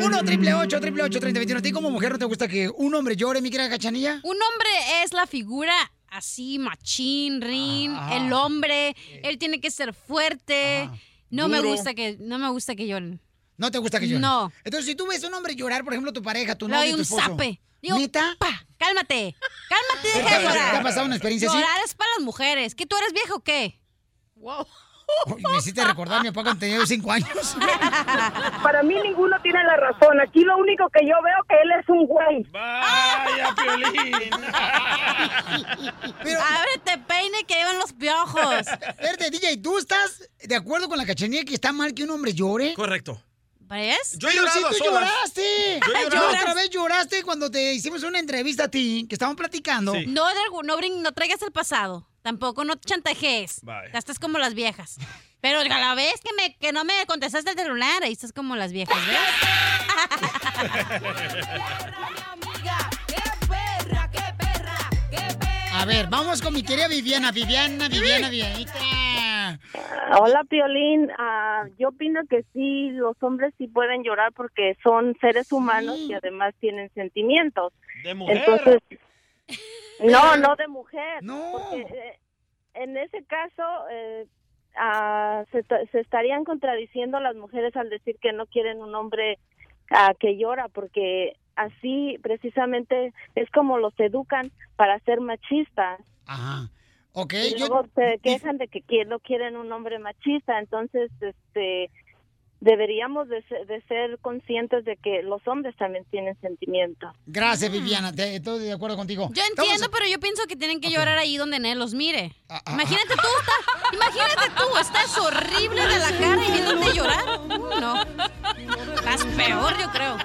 Speaker 1: 1 triple 8 triple 8 30 21. ¿A ti como mujer no te gusta que un hombre llore, mi querida cachanilla?
Speaker 2: Un hombre es la figura así, machín, rin,
Speaker 1: Ah.
Speaker 2: el hombre, él tiene que ser fuerte. No me gusta que, no me gusta que lloren.
Speaker 1: ¿No te gusta que llore?
Speaker 2: No.
Speaker 1: Entonces, si tú ves a un hombre llorar, por ejemplo, tu pareja, tu novio, tu
Speaker 2: un
Speaker 1: esposo.
Speaker 2: zape. Digo,
Speaker 1: ¿Neta?
Speaker 2: pa, cálmate, cálmate,
Speaker 1: ¿Te
Speaker 2: deja de llorar.
Speaker 1: te ha pasado una experiencia así?
Speaker 2: Llorar es para las mujeres. ¿Que tú eres viejo o qué?
Speaker 1: Uy, me hiciste recordar mi papá cuando tenía cinco años.
Speaker 30: Para mí ninguno tiene la razón. Aquí lo único que yo veo que él es un güey.
Speaker 4: ¡Vaya, Piolín!
Speaker 2: Ábrete, peine, que llevan los piojos.
Speaker 1: Verde, DJ, ¿tú estás de acuerdo con la cachanilla que está mal que un hombre llore?
Speaker 4: Correcto.
Speaker 2: ¿Ves?
Speaker 4: Yo he
Speaker 1: Pero
Speaker 4: llorado a
Speaker 1: tú
Speaker 4: solas.
Speaker 1: lloraste.
Speaker 4: Yo he llorado.
Speaker 1: otra vez lloraste cuando te hicimos una entrevista a ti, que estábamos platicando.
Speaker 2: No, Dergu, no, brin- no traigas el pasado. Tampoco no te chantajees.
Speaker 1: Bye.
Speaker 2: Ya estás como las viejas. Pero a la vez que, me, que no me contestaste el celular, ahí estás como las viejas, ¿ves?
Speaker 1: A ver, vamos con mi querida Viviana, Viviana, Viviana, Vivianita.
Speaker 14: Hola, Piolín. Ah, yo opino que sí, los hombres sí pueden llorar porque son seres humanos y además tienen sentimientos.
Speaker 4: De mujer.
Speaker 14: Entonces, no, no de mujer.
Speaker 1: No.
Speaker 14: Porque eh, en ese caso eh, ah, se, se estarían contradiciendo las mujeres al decir que no quieren un hombre ah, que llora porque así precisamente es como los educan para ser machistas.
Speaker 1: Ajá. Ok,
Speaker 14: y
Speaker 1: yo-
Speaker 14: luego se quejan de que no quieren un hombre machista, entonces este deberíamos de ser, de ser conscientes de que los hombres también tienen sentimientos.
Speaker 1: Gracias, Viviana, te- estoy de acuerdo contigo.
Speaker 2: Yo entiendo, pero yo pienso que tienen que llorar ahí donde nadie los mire. Imagínate tú, está- imagínate tú, estás horrible de la cara y viéndote llorar. No. Estás peor, yo creo.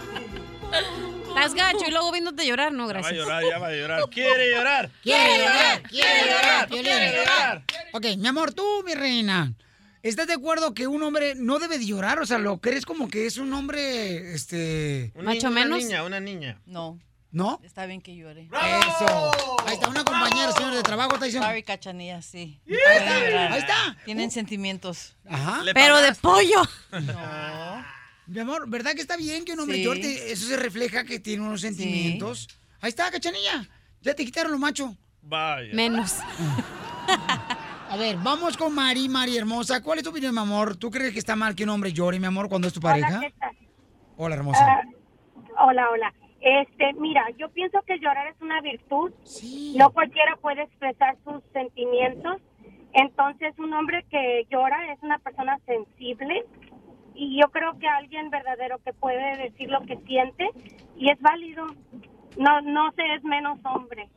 Speaker 2: Estás gacho y luego viéndote llorar, no,
Speaker 4: Ya va a
Speaker 2: gracias.
Speaker 4: llorar, ya va a llorar. ¡Quiere llorar!
Speaker 1: Quiere llorar,
Speaker 4: quiere llorar, quiere llorar.
Speaker 1: Ok, mi amor, tú, mi reina, ¿estás de acuerdo que un hombre no debe de llorar? O sea, ¿lo crees como que es un hombre, este...
Speaker 4: Una, una niña, una niña.
Speaker 39: No.
Speaker 1: ¿No?
Speaker 39: Está bien que llore.
Speaker 1: Eso. Ahí está una compañera, señor de trabajo, está diciendo...
Speaker 39: Sorry, cachanilla, sí.
Speaker 1: Ahí está, ahí está.
Speaker 39: Tienen sentimientos.
Speaker 1: Ajá.
Speaker 2: Pero de pollo.
Speaker 1: Mi amor, ¿verdad que está bien que un hombre
Speaker 39: Sí.
Speaker 1: llore? Eso se refleja que tiene unos sentimientos. Ahí está, cachanilla. Ya te quitaron lo macho.
Speaker 4: Vaya.
Speaker 2: Menos.
Speaker 1: A ver, vamos con Mari, Mari hermosa. ¿Cuál es tu opinión, mi amor? ¿Tú crees que está mal que un hombre llore, mi amor, cuando es tu pareja?
Speaker 14: ¿qué tal?
Speaker 1: Hola, hermosa.
Speaker 14: Ah, hola, hola. Este, mira, yo pienso que llorar es una virtud. No cualquiera puede expresar sus sentimientos. Entonces, un hombre que llora es una persona sensible y yo creo que alguien verdadero que puede decir lo que siente y es válido. No, no se es menos hombre.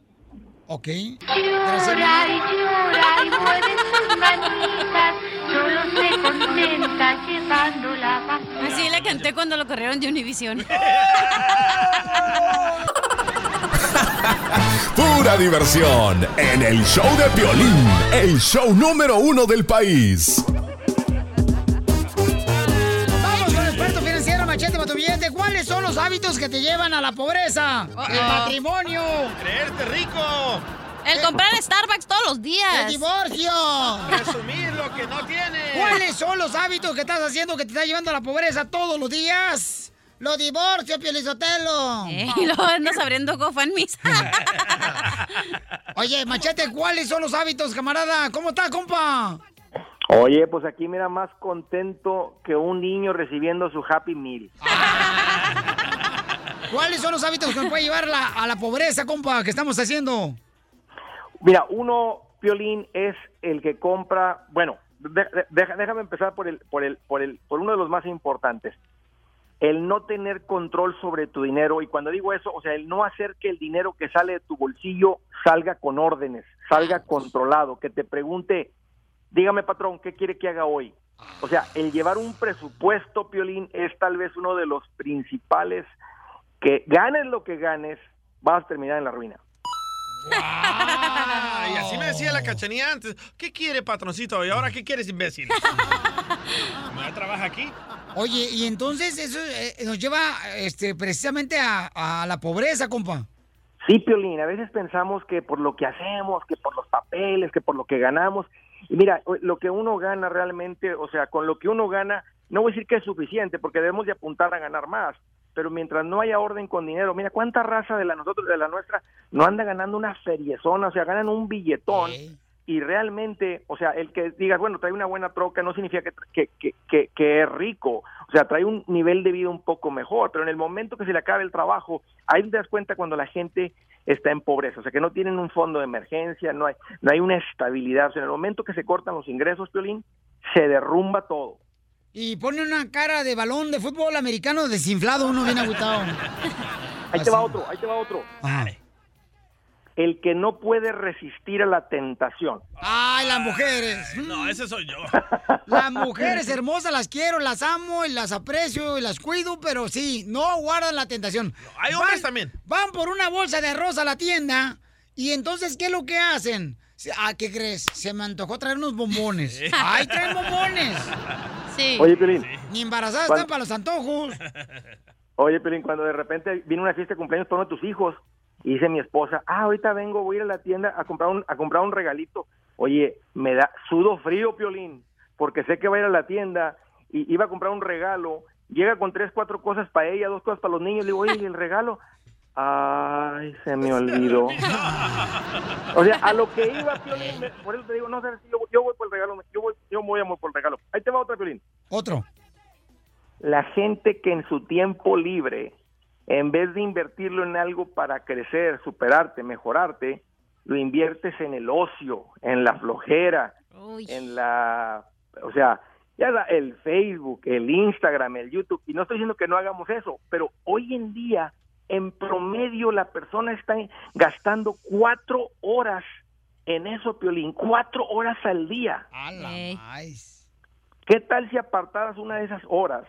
Speaker 1: Ok.
Speaker 38: Llorar y llorar y mueven sus manitas, solo se contenta llevando la paz.
Speaker 2: Así le canté cuando lo corrieron de Univision.
Speaker 6: Pura diversión en el show de Piolín, el show número uno del país.
Speaker 1: Billete. ¿Cuáles son los hábitos que te llevan a la pobreza? El matrimonio.
Speaker 4: ¡Creerte rico!
Speaker 2: El comprar Starbucks todos los días.
Speaker 1: El divorcio.
Speaker 4: Presumir lo que no tienes.
Speaker 1: ¿Cuáles son los hábitos que estás haciendo que te está llevando a la pobreza todos los días? Los divorcios, Pielizotelo.
Speaker 2: Eh, y luego andas abriendo GoFundMes.
Speaker 1: Oye, Machete, ¿cuáles son los hábitos, camarada? ¿Cómo está, compa?
Speaker 5: Oye, pues aquí mira más contento que un niño recibiendo su Happy Meal.
Speaker 1: ¿Cuáles son los hábitos que nos puede llevar la- a la pobreza, compa, que estamos haciendo?
Speaker 5: Mira, uno, Piolín, es el que compra, bueno, de- de- deja- déjame empezar por el, por el, por el, por uno de los más importantes. El no tener control sobre tu dinero, y cuando digo eso, o sea, el no hacer que el dinero que sale de tu bolsillo salga con órdenes, salga controlado, que te pregunte, dígame patrón, ¿qué quiere que haga hoy? O sea, el llevar un presupuesto, Piolín, es tal vez uno de los principales que ganes lo que ganes, vas a terminar en la ruina.
Speaker 4: Y así me decía la cachanía antes. ¿Qué quiere, patroncito? ¿Y ahora qué quieres, imbécil? ¿Me trabaja aquí?
Speaker 1: Oye, y entonces eso eh, nos lleva este, precisamente a, a la pobreza, compa.
Speaker 5: Sí, Piolín, a veces pensamos que por lo que hacemos, que por los papeles, que por lo que ganamos. Y mira, lo que uno gana realmente, o sea, con lo que uno gana, no voy a decir que es suficiente, porque debemos de apuntar a ganar más. Pero mientras no haya orden con dinero, mira cuánta raza de la nosotros, de la nuestra, no anda ganando una feriezona, o sea, ganan un billetón. Y realmente, o sea, el que digas, bueno, trae una buena troca no significa que, que, que, que, que es rico. O sea, trae un nivel de vida un poco mejor. Pero en el momento que se le acabe el trabajo, ahí te das cuenta cuando la gente está en pobreza. O sea, que no tienen un fondo de emergencia, no hay, no hay una estabilidad. O sea, en el momento que se cortan los ingresos, Piolín, se derrumba todo.
Speaker 1: Y pone una cara de balón de fútbol americano desinflado, uno bien agüitado.
Speaker 5: Ahí te va otro, ahí te va otro. El que no puede resistir a la tentación.
Speaker 1: Ay, las mujeres.
Speaker 4: No, ese soy yo.
Speaker 1: Las mujeres hermosas las quiero, las amo y las aprecio y las cuido, pero sí, no guardan la tentación.
Speaker 4: Hay hombres también.
Speaker 1: Van por una bolsa de arroz a la tienda y entonces, ¿qué es lo que hacen? Ah, ¿qué crees? Se me antojó traer unos bombones. ¡Ay, traen bombones!
Speaker 2: Sí.
Speaker 5: Oye, Piolín.
Speaker 1: Ni embarazadas están para los antojos.
Speaker 5: Oye, Pelín, cuando de repente viene una fiesta de cumpleaños para uno de tus hijos y dice mi esposa, ah, ahorita vengo, voy a ir a la tienda a comprar un, a comprar un regalito. Oye, me da sudo frío, Piolín, porque sé que va a ir a la tienda y iba a comprar un regalo. Llega con tres, cuatro cosas para ella, dos cosas para los niños. Le digo, oye, ¿y el regalo? Ay, se me olvidó. O sea, a lo que iba, Piolín, me- por eso te digo, no sé, yo, yo voy por el regalo, yo voy, yo voy a por el regalo. Ahí te va otra, Piolín.
Speaker 1: Otro.
Speaker 5: La gente que en su tiempo libre, en vez de invertirlo en algo para crecer, superarte, mejorarte, lo inviertes en el ocio, en la flojera, en la, o sea, ya la- el Facebook, el Instagram, el YouTube, y no estoy diciendo que no hagamos eso, pero hoy en día, en promedio, la persona está gastando cuatro horas en eso, Piolín, cuatro horas al día. ¿Qué tal si apartaras una de esas horas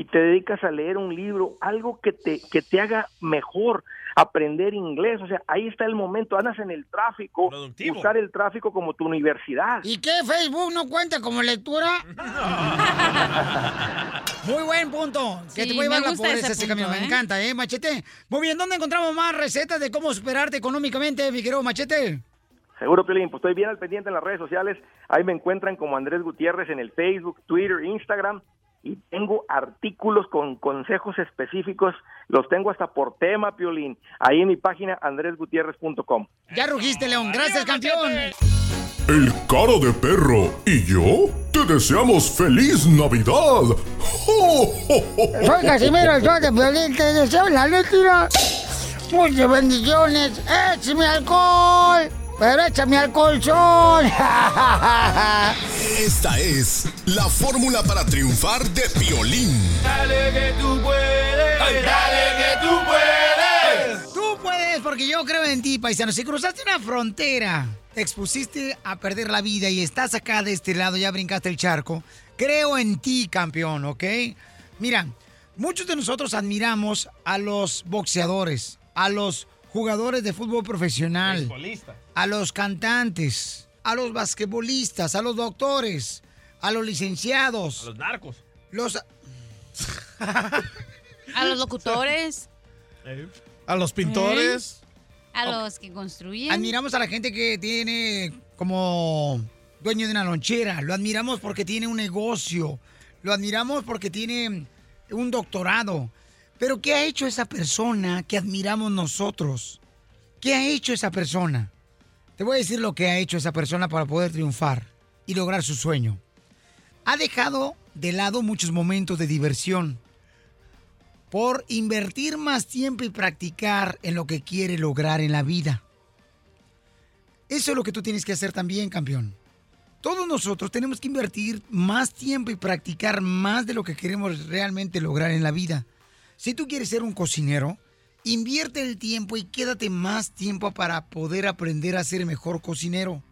Speaker 5: y te dedicas a leer un libro, algo que te, que te haga mejor aprender inglés? O sea, ahí está el momento, andas en el tráfico, usar el tráfico como tu universidad.
Speaker 1: ¿Y qué? ¿Facebook no cuenta como lectura? Muy buen punto. Que
Speaker 2: Sí,
Speaker 1: te llevar
Speaker 2: me
Speaker 1: la pobreza
Speaker 2: ese
Speaker 1: ese camino.
Speaker 2: punto,
Speaker 1: Me
Speaker 2: ¿eh?
Speaker 1: encanta, ¿eh, Machete? Muy bien, ¿dónde encontramos más recetas de cómo superarte económicamente, mi querido Machete?
Speaker 5: Seguro, Piolín, pues estoy bien al pendiente en las redes sociales. Ahí me encuentran como Andrés Gutiérrez en el Facebook, Twitter, Instagram. Y tengo artículos con consejos específicos. Los tengo hasta por tema, Piolín. Ahí en mi página andresgutierrez.com.
Speaker 1: Ya rugiste, León. Gracias, campeón.
Speaker 6: El cara de perro y yo te deseamos feliz Navidad.
Speaker 1: Soy Casimiro, el de violín. Te deseo la letra. Muchas bendiciones. ¡Échame alcohol! Pero échame alcohol, son.
Speaker 6: Esta es la fórmula para triunfar de Piolín.
Speaker 26: Dale que tú puedes. Dale que tú puedes.
Speaker 1: Tú puedes, porque yo creo en ti, paisano. Si cruzaste una frontera, te expusiste a perder la vida y estás acá de este lado, ya brincaste el charco. Creo en ti, campeón, ¿ok? Mira, muchos de nosotros admiramos a los boxeadores, a los jugadores de fútbol profesional, a los cantantes, a los basquetbolistas, a los doctores, a los licenciados,
Speaker 4: A los narcos.
Speaker 1: los...
Speaker 2: A los locutores,
Speaker 26: A los pintores.
Speaker 2: a los que construyen.
Speaker 1: Admiramos a la gente que tiene como dueño de una lonchera. Lo admiramos porque tiene un negocio. Lo admiramos porque tiene un doctorado. Pero ¿qué ha hecho esa persona que admiramos nosotros? ¿Qué ha hecho esa persona? Te voy a decir lo que ha hecho esa persona para poder triunfar y lograr su sueño. Ha dejado de lado muchos momentos de diversión por invertir más tiempo y practicar en lo que quiere lograr en la vida. Eso es lo que tú tienes que hacer también, campeón. Todos nosotros tenemos que invertir más tiempo y practicar más de lo que queremos realmente lograr en la vida. Si tú quieres ser un cocinero, invierte el tiempo y quédate más tiempo para poder aprender a ser mejor cocinero.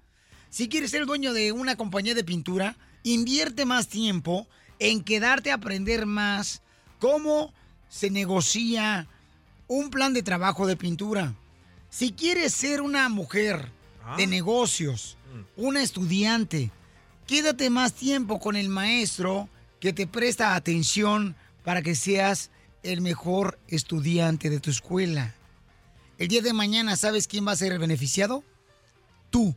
Speaker 1: Si quieres ser dueño de una compañía de pintura, invierte más tiempo en quedarte a aprender más cómo se negocia un plan de trabajo de pintura. Si quieres ser una mujer de negocios, una estudiante, quédate más tiempo con el maestro que te presta atención para que seas el mejor estudiante de tu escuela. El día de mañana, ¿sabes quién va a ser el beneficiado? Tú.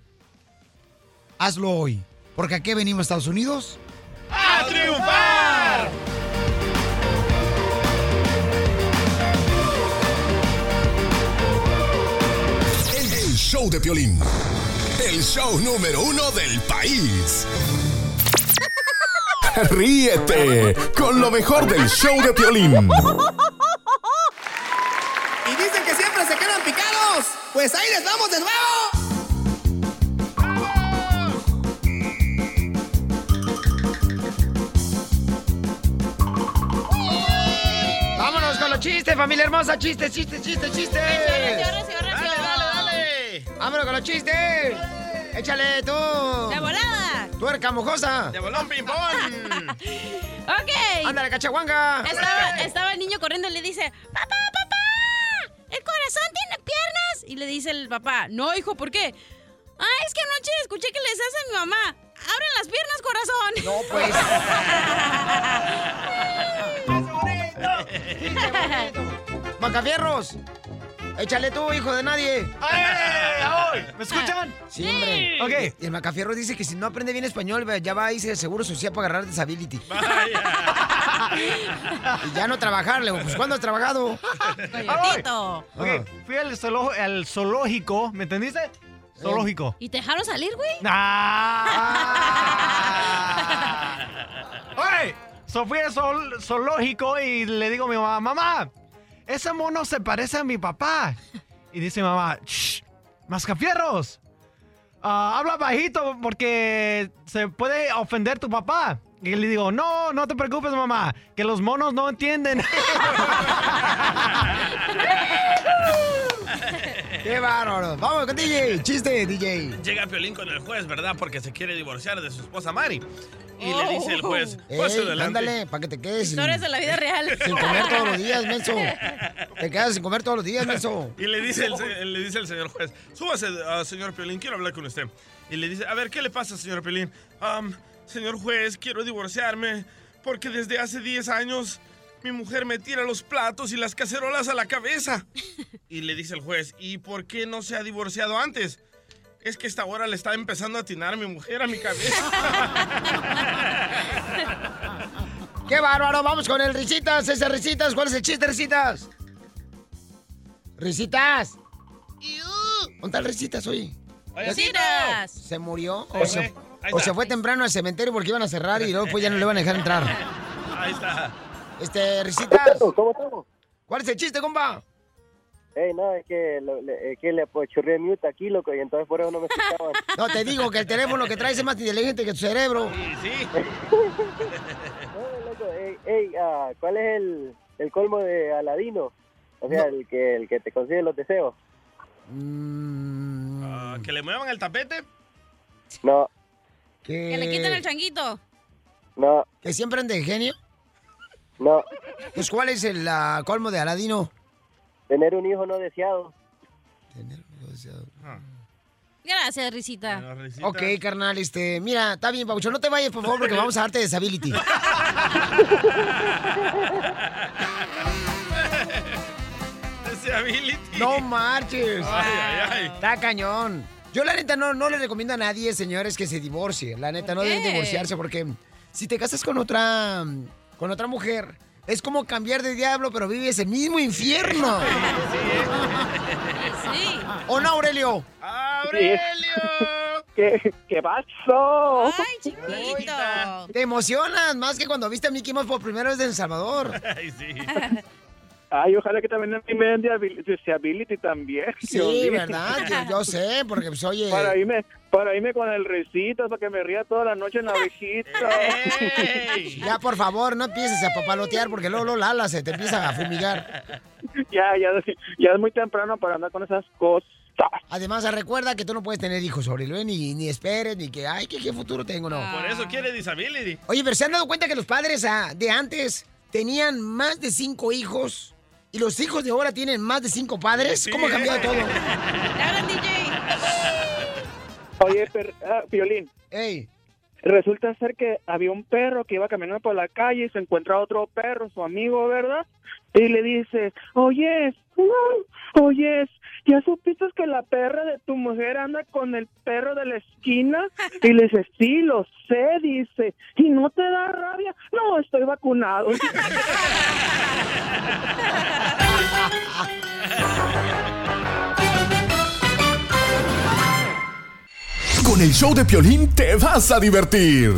Speaker 1: Hazlo hoy. Porque aquí venimos a Estados Unidos.
Speaker 4: ¡A triunfar!
Speaker 6: El show de Piolín. El show número uno del país. Ríete con lo mejor del show de Piolín.
Speaker 40: Y dicen que siempre se quedan picados. Pues ahí les vamos de nuevo.
Speaker 1: Vámonos con los chistes, familia hermosa. Chistes, chistes, chistes, chistes.
Speaker 4: Dale, dale.
Speaker 1: Vámonos con los chistes. Échale tú.
Speaker 2: ¡De volada!
Speaker 1: Tuerca mojosa.
Speaker 4: De bolón ping-pong.
Speaker 2: Ok.
Speaker 1: Ándale, cachahuanga.
Speaker 2: Estaba, estaba el niño corriendo y le dice, papá, papá, ¿el corazón tiene piernas? Y le dice el papá, no, hijo, ¿por qué? Ah, es que anoche escuché que le decías a mi mamá, abren las piernas, corazón.
Speaker 1: No, pues. Macafierros. Échale tú, hijo de nadie.
Speaker 3: ¿Me escuchan?
Speaker 1: Sí, hombre.
Speaker 3: Ok.
Speaker 1: Y el Macafierro dice que si no aprende bien español, ya va a irse de seguro social para agarrar disability. y ya no trabajar, le digo, pues ¿cuándo has trabajado?
Speaker 2: Coyotito.
Speaker 3: Ok, fui al, zoolo- al zoológico, ¿me entendiste? Zoológico.
Speaker 2: ¿Y te dejaron salir, güey?
Speaker 3: ¡Ah! ¡Oye! So fui al zool- zoológico y le digo a mi mamá, mamá, ese mono se parece a mi papá. Y dice mamá, ¡shh! ¡Mascafierros! ah, habla bajito porque se puede ofender tu papá. Y le digo, no, no te preocupes, mamá, que los monos no entienden.
Speaker 1: ¡Qué bárbaro! Vamos con DJ. Chiste, DJ.
Speaker 4: Llega Piolín con el juez, ¿verdad? Porque se quiere divorciar de su esposa Mari. Y
Speaker 2: Oh.
Speaker 4: le dice el juez,
Speaker 1: Ey,
Speaker 4: adelante.
Speaker 1: ándale, para que te quedes. sin-
Speaker 2: Historias de la vida real.
Speaker 1: Sin comer todos los días, menso. Te quedas sin comer todos los días, menso.
Speaker 4: Y le dice el, se- le dice el señor juez, súbase, ah, señor Piolín, quiero hablar con usted. Y le dice, a ver, ¿qué le pasa, señor Piolín? "Am, señor juez, quiero divorciarme porque desde hace 10 años mi mujer me tira los platos y las cacerolas a la cabeza. Y le dice el juez, ¿y por qué no se ha divorciado antes? Es que esta hora le está empezando a atinar mi mujer a mi cabeza.
Speaker 1: ¡Qué bárbaro! Vamos con el Risitas. Ese Risitas. ¿Cuál es el chiste, Risitas? Risitas. ¿Dónde está el Risitas hoy?
Speaker 2: Risitas.
Speaker 1: ¿Se murió? ¿O se,
Speaker 4: fue. Ahí
Speaker 1: o
Speaker 4: está.
Speaker 1: se fue temprano al cementerio porque iban a cerrar y luego pues ya no le iban a dejar entrar?
Speaker 4: Ahí está.
Speaker 1: Este, Risitas.
Speaker 23: ¿Cómo estamos?
Speaker 1: ¿Cuál es el chiste, compa?
Speaker 23: Ey, no, es que, lo- le- es que le churré mute aquí, loco, y entonces por eso no me escuchaban.
Speaker 1: No, te digo que el teléfono que traes es más inteligente que tu cerebro.
Speaker 4: Sí,
Speaker 23: No, loco, ey, ey, ah, ¿cuál es el, el colmo de Aladino? O sea, el, que, el que te consigue los deseos.
Speaker 4: Ah, ¿Que le muevan el tapete?
Speaker 23: No,
Speaker 2: Que le quiten el changuito.
Speaker 23: no,
Speaker 1: ¿Que siempre ande de genio?
Speaker 23: No.
Speaker 1: Pues, ¿cuál es el ah, colmo de Aladino?
Speaker 23: Tener un hijo no deseado.
Speaker 2: Gracias, Risita.
Speaker 1: Ok, carnal, este, mira, está bien, Paucho, no te vayas, por favor, porque vamos a darte disability.
Speaker 4: Disability.
Speaker 1: No marches.
Speaker 4: Ay, ay, ay.
Speaker 1: Está cañón. Yo la neta no, no le recomiendo a nadie, señores, que se divorcie. La neta, no
Speaker 2: ¿Por
Speaker 1: deben divorciarse porque si te casas con otra con otra mujer, es como cambiar de diablo, pero vives el mismo infierno.
Speaker 2: Sí.
Speaker 1: ¿O no, Aurelio?
Speaker 4: ¡Aurelio!
Speaker 23: ¿Qué, qué pasó?
Speaker 2: Ay, chiquito.
Speaker 1: Te emocionas más que cuando viste a Mickey Mouse por primera vez en El Salvador.
Speaker 4: Ay, sí.
Speaker 5: Ay, ojalá que también a mí me den disability también.
Speaker 1: Sí. ¿verdad? Yo, yo sé, porque pues oye...
Speaker 5: Para irme, para irme con el recito, para que me ría toda la noche en la ovejita.
Speaker 1: Ya, por favor, no empieces a papalotear porque luego, luego Lala se te empieza a fumigar.
Speaker 5: ya, ya, ya es muy temprano para andar con esas cosas.
Speaker 1: Además, recuerda que tú no puedes tener hijos, Aurelio, ¿eh? ni, ni esperes, ni que, ay, ¿qué, qué futuro tengo, no.
Speaker 4: Por eso quiere disability.
Speaker 1: Oye, pero ¿se han dado cuenta que los padres ah, de antes tenían más de cinco hijos y los hijos de ahora tienen más de cinco padres. ¿Cómo ha cambiado todo?
Speaker 31: Oye, per, ah, Piolín.
Speaker 1: Ey.
Speaker 31: Resulta ser que había un perro que iba caminando por la calle y se encuentra otro perro, su amigo, ¿verdad? Y le dice, oye, oye, ¿ya supiste que la perra de tu mujer anda con el perro de la esquina? Y le dice, sí, lo sé, dice. ¿Y no te da rabia? No, estoy vacunado.
Speaker 6: Con el show de Piolín te vas a divertir.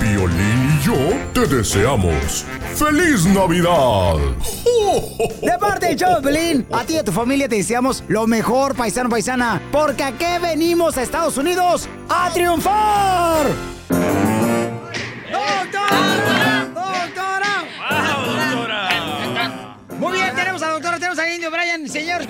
Speaker 6: Piolín y yo te deseamos ¡Feliz Navidad!
Speaker 1: De parte del show a ti y a tu familia te deseamos lo mejor, paisano, paisana. Porque aquí venimos a Estados Unidos a triunfar.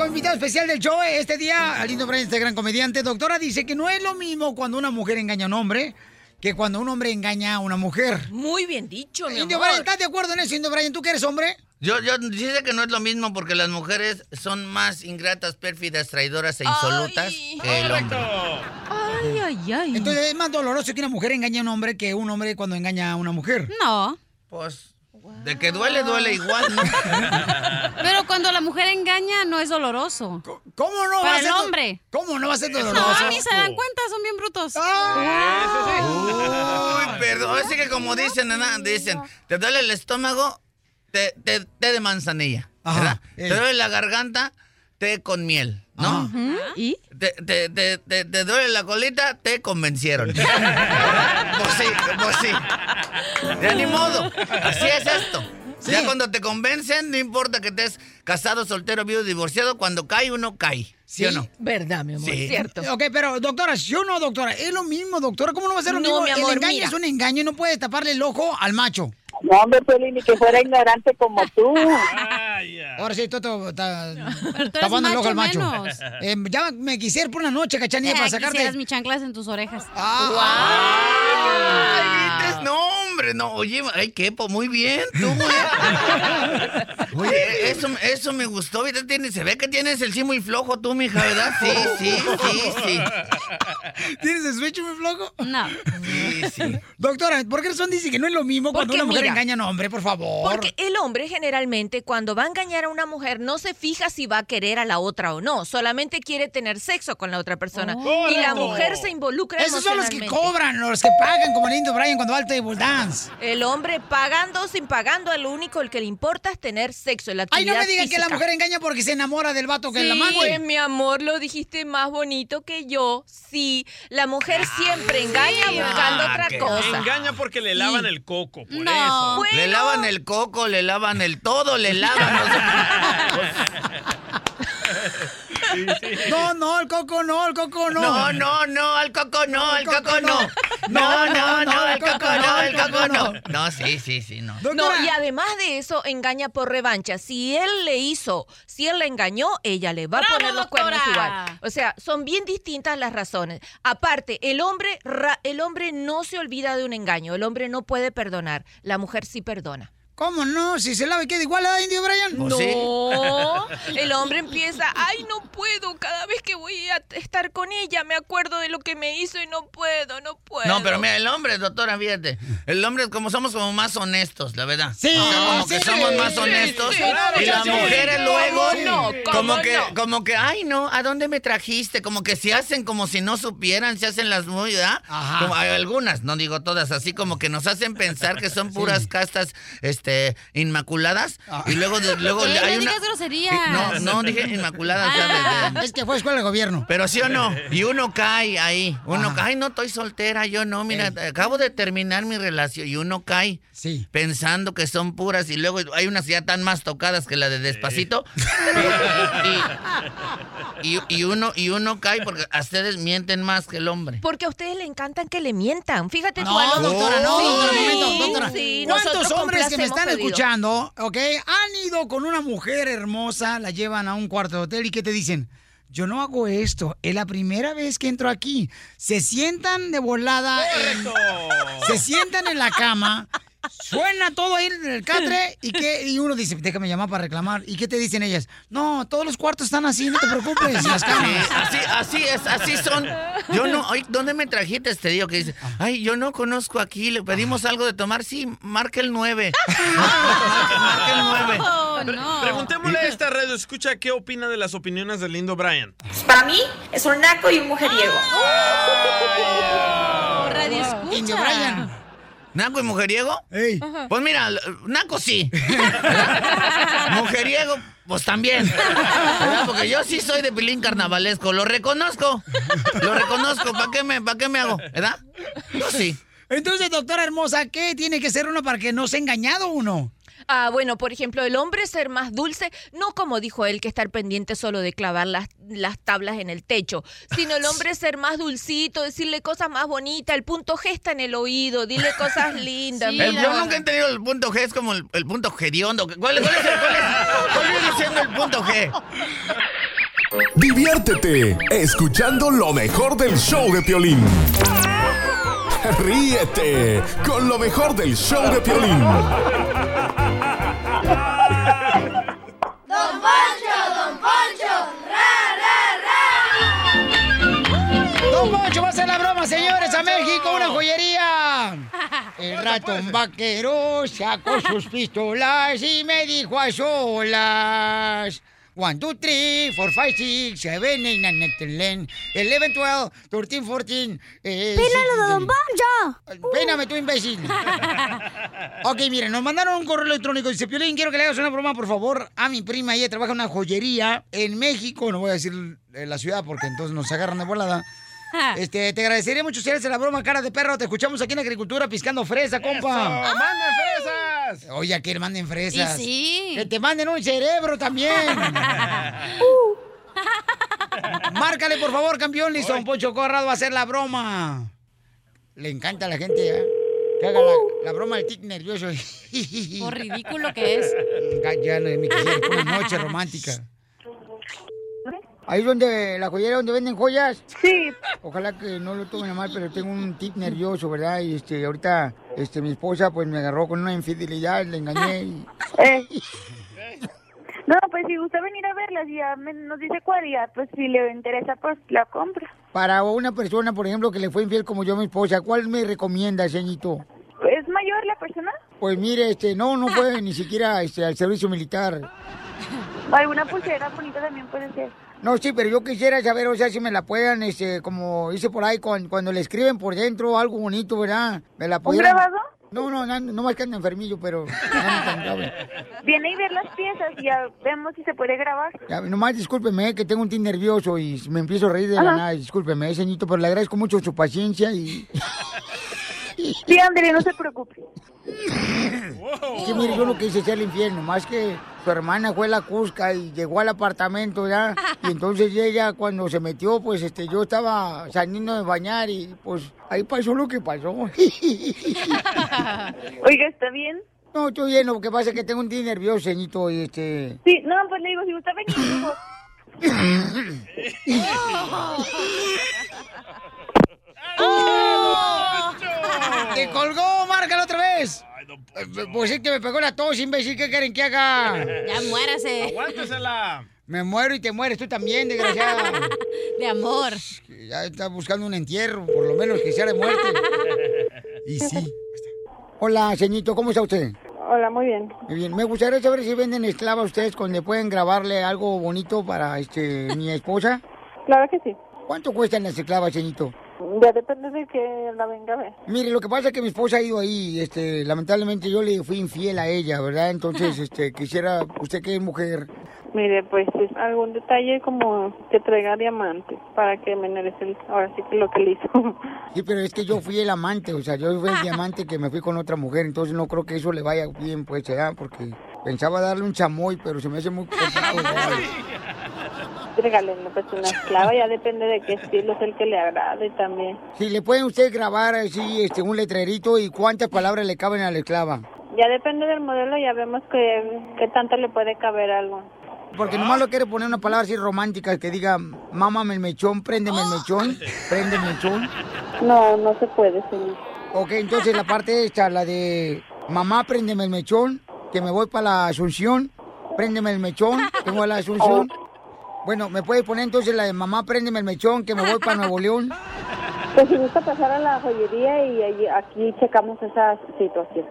Speaker 1: Como invitado especial del show este día, al Indio Bryan, este gran comediante. Doctora dice que no es lo mismo cuando una mujer engaña a un hombre que cuando un hombre engaña a una mujer.
Speaker 21: Muy bien dicho, mi
Speaker 1: Indio
Speaker 21: amor.
Speaker 1: Bryan, ¿estás de acuerdo en eso, Indio Bryan? ¿Tú que eres hombre?
Speaker 41: Yo, yo dice que no es lo mismo porque las mujeres son más ingratas, pérfidas, traidoras e insolutas que el hombre.
Speaker 1: Ay, ay, ay. Entonces es más doloroso que una mujer engañe a un hombre que un hombre cuando engaña a una mujer.
Speaker 2: No.
Speaker 41: Pues, de que duele, duele igual, ¿no?
Speaker 2: Pero cuando la mujer engaña no es doloroso.
Speaker 1: ¿Cómo no
Speaker 2: Para
Speaker 1: va a
Speaker 2: el
Speaker 1: ser
Speaker 2: hombre.
Speaker 1: ¿Cómo no va a ser
Speaker 2: No,
Speaker 1: doloroso?
Speaker 2: ni se dan cuenta, son bien brutos.
Speaker 41: Uy, perdón. Así que como dicen, dicen, ¿te duele el estómago? Té, té- té de manzanilla. ¿Te duele la garganta? Té con miel, ¿no?
Speaker 2: ¿Y?
Speaker 41: ¿Te, te, te, te- te duele la colita? Te convencieron. pues sí, pues sí. Ya ni modo. Así es esto. Ya cuando te convencen, no importa que estés casado, soltero, viudo, divorciado, cuando cae uno cae. ¿Sí, o no?
Speaker 21: Verdad, mi amor,
Speaker 41: Sí.
Speaker 21: cierto.
Speaker 1: Ok, pero doctora, ¿sí o no, doctora? Es lo mismo, doctora. ¿Cómo no va a ser lo
Speaker 21: No,
Speaker 1: mismo?
Speaker 21: mi amor,
Speaker 1: el engaño
Speaker 21: mira.
Speaker 1: es un engaño y no puedes taparle el ojo al macho.
Speaker 14: No, hombre, Pelín, ni que fuera ignorante como tú.
Speaker 1: Ahora sí, Toto está tapando el ojo al
Speaker 2: macho.
Speaker 1: Eh, ya me quisiera por una noche, cachanilla,
Speaker 2: Eh,
Speaker 1: para sacarte.
Speaker 2: quisieras mis chanclas en tus orejas.
Speaker 41: Ay, ¿viste? No, hombre, no. Oye, ay, qué, po, muy bien, tú, güey. Oye, eso, eso me gustó. ¿verdad? Tienes- se ve que tienes el sí muy flojo tú, mija, ¿verdad? Sí, sí, sí, sí.
Speaker 1: ¿Tienes el switch muy flojo?
Speaker 2: No.
Speaker 41: Sí, sí.
Speaker 1: Doctora, ¿por qué razón dice que no es lo mismo cuando
Speaker 21: Porque
Speaker 1: una mujer
Speaker 21: mira,
Speaker 1: engaña a un hombre, por favor?
Speaker 21: Porque el hombre generalmente cuando va a engañar a una mujer no se fija si va a querer a la otra o no, solamente quiere tener sexo con la otra persona. y la mujer se involucra
Speaker 1: Esos son los que cobran, los que pagan, como el Brian cuando va al table
Speaker 21: El hombre pagando o sin pagando, lo único el que le importa es tener sexo, la
Speaker 1: Ay, no me digan que la mujer engaña porque se enamora del vato que
Speaker 21: Sí,
Speaker 1: la mande.
Speaker 21: pues, mi amor, lo dijiste más bonito que yo. Sí, la mujer siempre engaña buscando
Speaker 4: Ah,
Speaker 21: otra cosa.
Speaker 4: Engaña porque le lavan el coco, por
Speaker 21: No.
Speaker 4: eso.
Speaker 41: Le lavan el coco, le lavan el todo, le lavan.
Speaker 1: No, no, el coco no, el coco no.
Speaker 41: No, no, no, al coco no, al coco no. No, no, no, al coco no, al coco no. No, sí, sí, sí, no.
Speaker 21: No, y además de eso, engaña por revancha. Si él le hizo, si él la engañó, ella le va a
Speaker 2: ¡Bravo,
Speaker 21: poner los cuernos igual. O sea, son bien distintas las razones. Aparte, el hombre, ra- el hombre no se olvida de un engaño. El hombre no puede perdonar. La mujer sí perdona.
Speaker 1: ¿Cómo no? Si se lava y queda igual a Indio Brian.
Speaker 21: No, el hombre empieza, ay, no puedo, cada vez que voy a estar con ella me acuerdo de lo que me hizo y no puedo, no puedo.
Speaker 41: No, pero mira, el hombre, doctora, fíjate. El hombre, como somos como más honestos, la verdad.
Speaker 21: Sí,
Speaker 41: O sea, como que
Speaker 21: sí,
Speaker 41: somos más
Speaker 21: sí,
Speaker 41: honestos.
Speaker 21: sí,
Speaker 41: y las
Speaker 21: sí.
Speaker 41: mujeres luego,
Speaker 21: ¿Cómo no? ¿Cómo
Speaker 41: como que,
Speaker 21: no?
Speaker 41: como que, ay, no, ¿a dónde me trajiste? Como que se hacen como si no supieran, se hacen las muy, ¿verdad? Como hay algunas, no digo todas, así como que nos hacen pensar que son puras castas, este, inmaculadas. Y luego, de- luego
Speaker 2: Eh,
Speaker 41: hay
Speaker 2: no
Speaker 41: una.
Speaker 2: digas groserías.
Speaker 41: No, no dije inmaculadas. o sea, de- de-
Speaker 1: Es que fue escuela de gobierno.
Speaker 41: pero sí o no, y uno cae ahí, uno cae, ay, no estoy soltera, yo no, mira, acabo de terminar mi relación y uno cae pensando que son puras y luego hay unas ya tan más tocadas que la de despacito y, y- y uno y uno cae porque a ustedes mienten más que el hombre.
Speaker 21: Porque a ustedes le encantan que le mientan. Fíjate tú.
Speaker 1: No, doctora, no,
Speaker 21: Sí,
Speaker 1: doctora, un momento, doctora.
Speaker 21: sí,
Speaker 1: ¿Cuántos hombres que me
Speaker 21: complacemos
Speaker 1: están escuchando, ok, han ido con una mujer hermosa, la llevan a un cuarto de hotel y que te dicen, yo no hago esto, es la primera vez que entro aquí. Se sientan de volada, en- se sientan en la cama Suena todo ahí en el catre y, que, y uno dice, déjame llamar para reclamar. ¿Y qué te dicen ellas? No, todos los cuartos están así, no te preocupes. Las camas.
Speaker 41: Así, así es, así son. Yo no, ay, ¿dónde me trajiste este tío que dice, ay, yo no conozco aquí, le pedimos algo de tomar, sí, marca el 9. marca el 9.
Speaker 2: Oh,
Speaker 4: Pre- Preguntémosle a esta radio, escucha qué opina de las opiniones del lindo Brian.
Speaker 42: Para mí es un naco y un mujeriego.
Speaker 2: Radio escucha.
Speaker 1: Indio Brian.
Speaker 41: ¿Naco y mujeriego? Pues mira, Naco sí. mujeriego, pues también. ¿Verdad? Porque yo sí soy de pilín carnavalesco, lo reconozco. Lo reconozco, ¿para qué me, para qué me hago? ¿Verdad? Yo sí.
Speaker 1: Entonces, doctora hermosa, ¿qué tiene que ser uno para que no sea engañado uno?
Speaker 21: Ah, bueno, por ejemplo, el hombre ser más dulce, no como dijo él, que estar pendiente solo de clavar las, las tablas en el techo, sino el hombre ser más dulcito, decirle cosas más bonitas, el punto G está en el oído, dile cosas lindas. Mira.
Speaker 41: yo nunca he entendido el punto G, es como el, el punto hediondo. ¿Cuál, cuál es el, cuál es- cuál viene siendo el punto G?
Speaker 6: Diviértete escuchando lo mejor del show de Piolín. Ríete con lo mejor del show de Piolín.
Speaker 40: Don Poncho, Don Poncho,
Speaker 1: Don Poncho va a hacer la broma, señores, a México, una joyería. El ratón vaquero sacó sus pistolas y me dijo a solas. One, two, three, four, five, six, seven, eight, nine, ten, eleven, eleven, twelve, thirteen, fourteen. Eh,
Speaker 38: ¡Pínalo de Don
Speaker 1: Poncho! Péname, tú imbécil. ok, miren, nos mandaron un correo electrónico. Dice, Piolín, quiero que le hagas una broma, por favor, a mi prima. Ella trabaja en una joyería en México. No voy a decir eh, la ciudad porque entonces nos agarran de volada. Este, te agradecería mucho si eres la broma, cara de perro. Te escuchamos aquí en Agricultura piscando fresa, compa.
Speaker 4: ¡Eso! ¡Manden fresas!
Speaker 1: Oye, que le manden fresas.
Speaker 2: Y sí.
Speaker 1: Que te manden un cerebro también. Márcale, por favor, campeón. Listo, Poncho Corrado va a hacer la broma. Le encanta a la gente, ¿eh? Que haga la, la broma del tic nervioso.
Speaker 2: Por ridículo que es.
Speaker 1: Ya, no, mi quisiera, una noche romántica. Ahí donde, la joyería donde venden joyas.
Speaker 14: Sí.
Speaker 1: Ojalá que no lo tomen a mal, pero tengo un tic nervioso, ¿verdad? Y este, ahorita, este, mi esposa, pues me agarró con una infidelidad, le engañé y...
Speaker 14: Eh. No, pues si gusta venir a verlas y ya me- nos dice cuál y ya, pues si le interesa, pues la compra.
Speaker 1: Para una persona, por ejemplo, que le fue infiel como yo a mi esposa, ¿cuál me recomienda, señorito?
Speaker 14: ¿Es mayor la persona?
Speaker 1: Pues mire, este, no, no fue ni siquiera este, al servicio militar.
Speaker 14: Alguna pulsera bonita también puede ser.
Speaker 1: No, sí, pero yo quisiera saber, o sea, si me la puedan, este, como dice por ahí, cuando, cuando le escriben por dentro algo bonito, ¿verdad? ¿Me la pudieran-
Speaker 14: grabado?
Speaker 1: No, no, no, no más que ando enfermillo, pero.
Speaker 14: Viene y ver las piezas y ya vemos si se puede grabar.
Speaker 1: Ya, nomás discúlpeme, que tengo un tic nervioso y me empiezo a reír de la nada. Discúlpeme, señorito, pero le agradezco mucho su paciencia y...
Speaker 14: Sí, André, no se preocupe.
Speaker 1: Es que mire, yo no quise ser el infierno, más que su hermana fue la Cusca y llegó al apartamento ya. Y entonces ella cuando se metió, pues este, yo estaba saliendo de bañar y pues ahí pasó lo que pasó.
Speaker 14: Oiga, ¿está bien?
Speaker 1: No, estoy bien, lo que pasa es que tengo un día nervioso, señorito, y este...
Speaker 14: Sí, no, pues le digo, si gusta venir, mejor.
Speaker 1: ¡Te colgó! ¡Márcalo otra vez! Pues es que me pegó la tos, imbécil. ¿Qué quieren que haga?
Speaker 2: Ya muérase.
Speaker 4: Aguántesela.
Speaker 1: Me muero y te mueres tú también, desgraciada.
Speaker 2: De amor.
Speaker 1: Ya está buscando un entierro, por lo menos que sea de muerte. Y sí. Hola, señorito, ¿cómo está usted?
Speaker 14: Hola, muy bien.
Speaker 1: Muy bien. Me gustaría saber si venden esclavas ustedes donde pueden grabarle algo bonito para este mi esposa.
Speaker 14: Claro que sí.
Speaker 1: ¿Cuánto cuestan las esclavas, señorito?
Speaker 14: Ya depende de que la venga a ver.
Speaker 1: Mire, lo que pasa es que mi esposa ha ido ahí, este, lamentablemente yo le fui infiel a ella, ¿verdad? Entonces, este, quisiera, usted que es mujer,
Speaker 14: Mire, pues es algún detalle como que traiga diamantes para que me merece ahora sí que lo que le hizo.
Speaker 1: Sí, pero es que yo fui el amante, o sea, yo fui el diamante que me fui con otra mujer, entonces no creo que eso le vaya bien, pues, ¿verdad? Porque pensaba darle un chamoy, pero se me hace muy complicado.
Speaker 14: Regálenle pues una esclava, ya depende de qué estilo es el que le agrade también.
Speaker 1: Si le pueden usted grabar así, este, un letrerito y cuántas palabras le caben a la esclava.
Speaker 14: Ya depende del modelo, ya vemos que, que tanto le puede caber algo.
Speaker 1: Porque nomás lo quiere poner una palabra así romántica que diga, mámame el mechón, préndeme el mechón, préndeme el mechón.
Speaker 14: No, no se puede, señor.
Speaker 1: Ok, entonces la parte esta, la de mamá, préndeme el mechón, que me voy para la Asunción. Préndeme el mechón, a la Asunción. Bueno, ¿me puede poner entonces la de mamá, préndeme el mechón, que me voy para Nuevo León?
Speaker 14: Pues si gusta pasar a la joyería y allí- aquí checamos esa situación.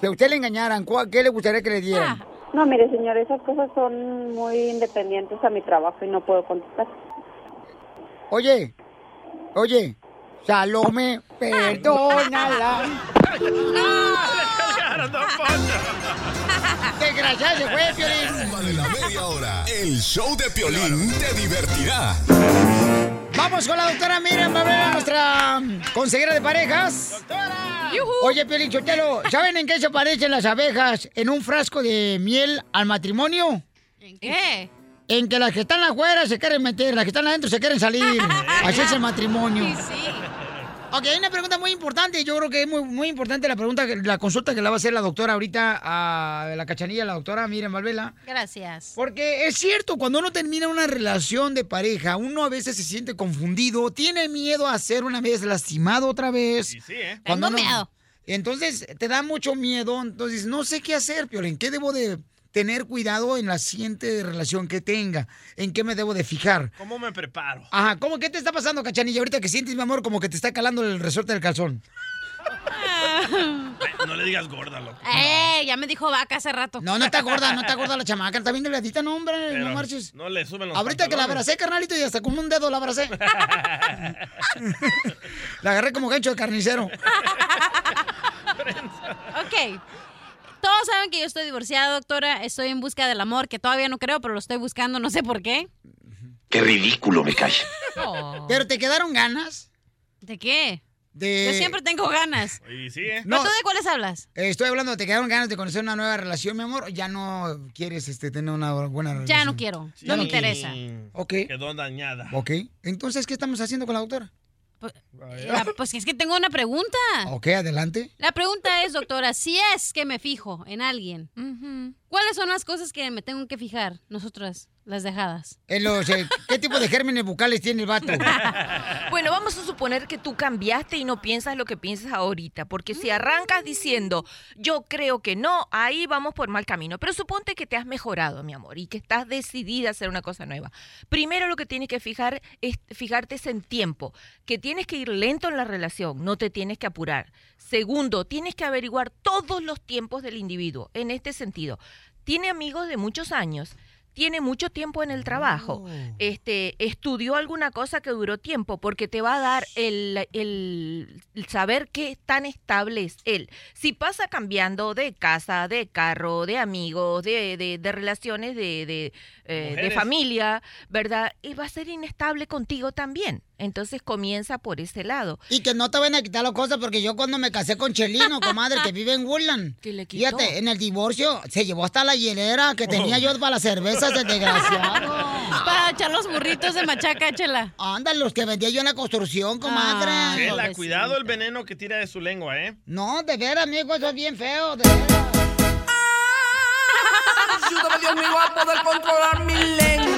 Speaker 1: Si a usted le engañaran, ¿cuál- ¿qué le gustaría que le dieran?
Speaker 14: No, mire, señor, esas cosas son muy independientes a mi trabajo y no puedo contestar.
Speaker 1: Oye, oye, Salome, perdónala. Desgraciado se fue, Piolín.
Speaker 6: de la media hora. El show de Piolín te divertirá.
Speaker 1: Vamos con la doctora Miriam Valverde, nuestra consejera de parejas. Oye, Piolín Chotelo, ¿saben en qué se parecen las abejas en un frasco de miel al matrimonio?
Speaker 2: ¿En qué?
Speaker 1: En que las que están afuera se quieren meter, las que están adentro se quieren salir. Así es el matrimonio. Ok, hay una pregunta muy importante. Yo creo que es muy, muy importante la pregunta, la consulta que la va a hacer la doctora ahorita a la cachanilla, la doctora Miriam Valvela.
Speaker 2: Gracias.
Speaker 1: Porque es cierto, cuando uno termina una relación de pareja, uno a veces se siente confundido, tiene miedo a ser una vez lastimado otra vez.
Speaker 4: sí, ¿eh?
Speaker 1: Cuando
Speaker 2: Tengo
Speaker 1: uno-
Speaker 2: miedo.
Speaker 1: Entonces, te da mucho miedo, entonces no sé qué hacer, Piolín. ¿Qué debo de tener cuidado en la siguiente relación que tenga? ¿En qué me debo de fijar?
Speaker 4: ¿Cómo me preparo?
Speaker 1: Ajá, ¿cómo qué te está pasando, cachanilla? Ahorita que sientes, mi amor, como que te está calando el resorte del calzón.
Speaker 4: Ay, no le digas gorda, loco.
Speaker 2: ¡Eh! Ya me dijo vaca hace rato.
Speaker 1: No, no está gorda, no está gorda la chamaca, está bien delgadita, no, hombre,
Speaker 4: Pero
Speaker 1: no marches.
Speaker 4: No le suben los
Speaker 1: Ahorita que la abracé, carnalito, y hasta con un dedo la abracé. la agarré como gancho de carnicero.
Speaker 2: Ok. Todos saben que yo estoy divorciada, doctora. Estoy en busca del amor, que todavía no creo, pero lo estoy buscando, no sé por qué.
Speaker 32: Qué ridículo me cae.
Speaker 1: ¿Pero te quedaron ganas?
Speaker 2: ¿De qué?
Speaker 1: De...
Speaker 2: Yo siempre tengo ganas.
Speaker 4: Y sí, ¿eh?
Speaker 2: ¿Pero tú de cuáles hablas?
Speaker 1: Eh, Estoy hablando, ¿te quedaron ganas de conocer una nueva relación, mi amor? ¿Ya no quieres este, tener una buena relación?
Speaker 2: Ya no quiero. No me
Speaker 1: no
Speaker 2: interesa.
Speaker 1: Ok.
Speaker 4: Quedó dañada.
Speaker 1: Ok. Entonces, ¿qué estamos haciendo con la doctora?
Speaker 2: Eh, pues es que tengo una pregunta.
Speaker 1: Ok, adelante.
Speaker 2: La pregunta es, doctora, si es que me fijo en alguien, ¿cuáles son las cosas que me tengo que fijar nosotras, las dejadas?
Speaker 1: En los, eh, ¿Qué tipo de gérmenes bucales tiene el vato?
Speaker 21: Bueno, vamos a suponer que tú cambiaste y no piensas lo que piensas ahorita, porque si arrancas diciendo, yo creo que no, ahí vamos por mal camino. Pero suponte que te has mejorado, mi amor, y que estás decidida a hacer una cosa nueva. Primero lo que tienes que fijar es fijarte es en tiempo, que tienes que ir lento en la relación, no te tienes que apurar. Segundo, tienes que averiguar todos los tiempos del individuo. En este sentido, tiene amigos de muchos años, tiene mucho tiempo en el trabajo, este, estudió alguna cosa que duró tiempo, porque te va a dar el, el- el saber qué tan estable es él. Si pasa cambiando de casa, de carro, de amigos, de, de- de relaciones, de, de, eh, de familia, ¿verdad? Y va a ser inestable contigo también. Entonces comienza por ese lado.
Speaker 1: Y que no te van a quitar las cosas porque yo cuando me casé con Chelino, comadre, que vive en Woodland.
Speaker 21: ¿Qué le quitó?
Speaker 1: Fíjate, en el divorcio se llevó hasta la hielera que tenía yo para las cervezas de desgraciado.
Speaker 2: Para echar los burritos de machaca, chela.
Speaker 1: Ándale, los que vendía yo en la construcción, comadre.
Speaker 4: Chela, cuidado el veneno que tira de su lengua, ¿eh?
Speaker 1: No, de veras, amigo, eso es bien feo, de veras.
Speaker 43: Ayúdame, Dios mío, a poder controlar mi lengua.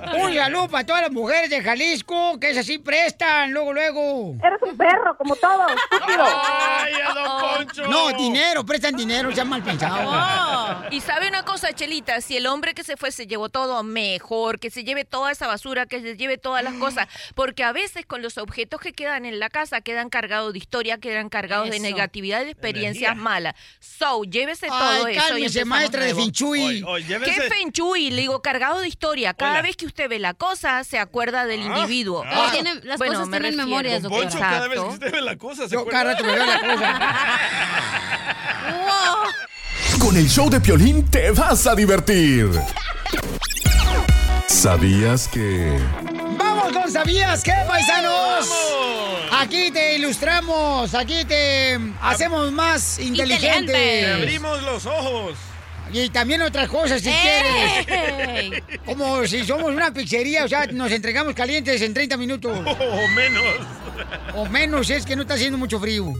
Speaker 1: Un saludo para todas las mujeres de Jalisco, que esas sí prestan, luego, luego.
Speaker 14: Eres un perro, como todos, estúpido.
Speaker 4: ¡Ay, a don Poncho!
Speaker 1: No, dinero, prestan dinero, sean mal pensados.
Speaker 21: Y sabe una cosa, Chelita, si el hombre que se fue se llevó todo mejor, que se lleve toda esa basura, que se lleve todas las cosas, porque a veces con los objetos que quedan en la casa quedan cargados de historia, quedan cargados de negatividad y de experiencias
Speaker 1: Energía.
Speaker 21: malas. So, llévese
Speaker 1: Ay,
Speaker 21: todo eso. y
Speaker 1: cálmese,
Speaker 21: empezamos
Speaker 1: maestra de Shui. Oye, oye,
Speaker 21: ¿Qué Shui? Le digo, cargado de historia. Cada
Speaker 4: Hola.
Speaker 21: vez que usted ve la cosa, se acuerda del individuo.
Speaker 4: Ah.
Speaker 2: Pero tiene- las
Speaker 21: Bueno,
Speaker 2: cosas
Speaker 21: me
Speaker 2: tienen memorias,
Speaker 4: Don
Speaker 2: doctora.
Speaker 4: Poncho, cada vez que usted ve la cosa, se
Speaker 1: Yo
Speaker 4: acuerda.
Speaker 1: cada rato me veo la
Speaker 6: Con el show de Piolín te vas a divertir. ¿Sabías que...
Speaker 1: ¡Vamos con ¿Sabías qué, paisanos? Aquí te ilustramos, aquí te hacemos más
Speaker 4: Te
Speaker 1: inteligentes.
Speaker 4: abrimos los ojos.
Speaker 1: Y también otras cosas si
Speaker 4: ¡Ey!
Speaker 1: quieres. Como si somos una pizzería, o sea, nos entregamos calientes en 30 minutos.
Speaker 4: O menos.
Speaker 1: O menos, es que no está haciendo mucho frío.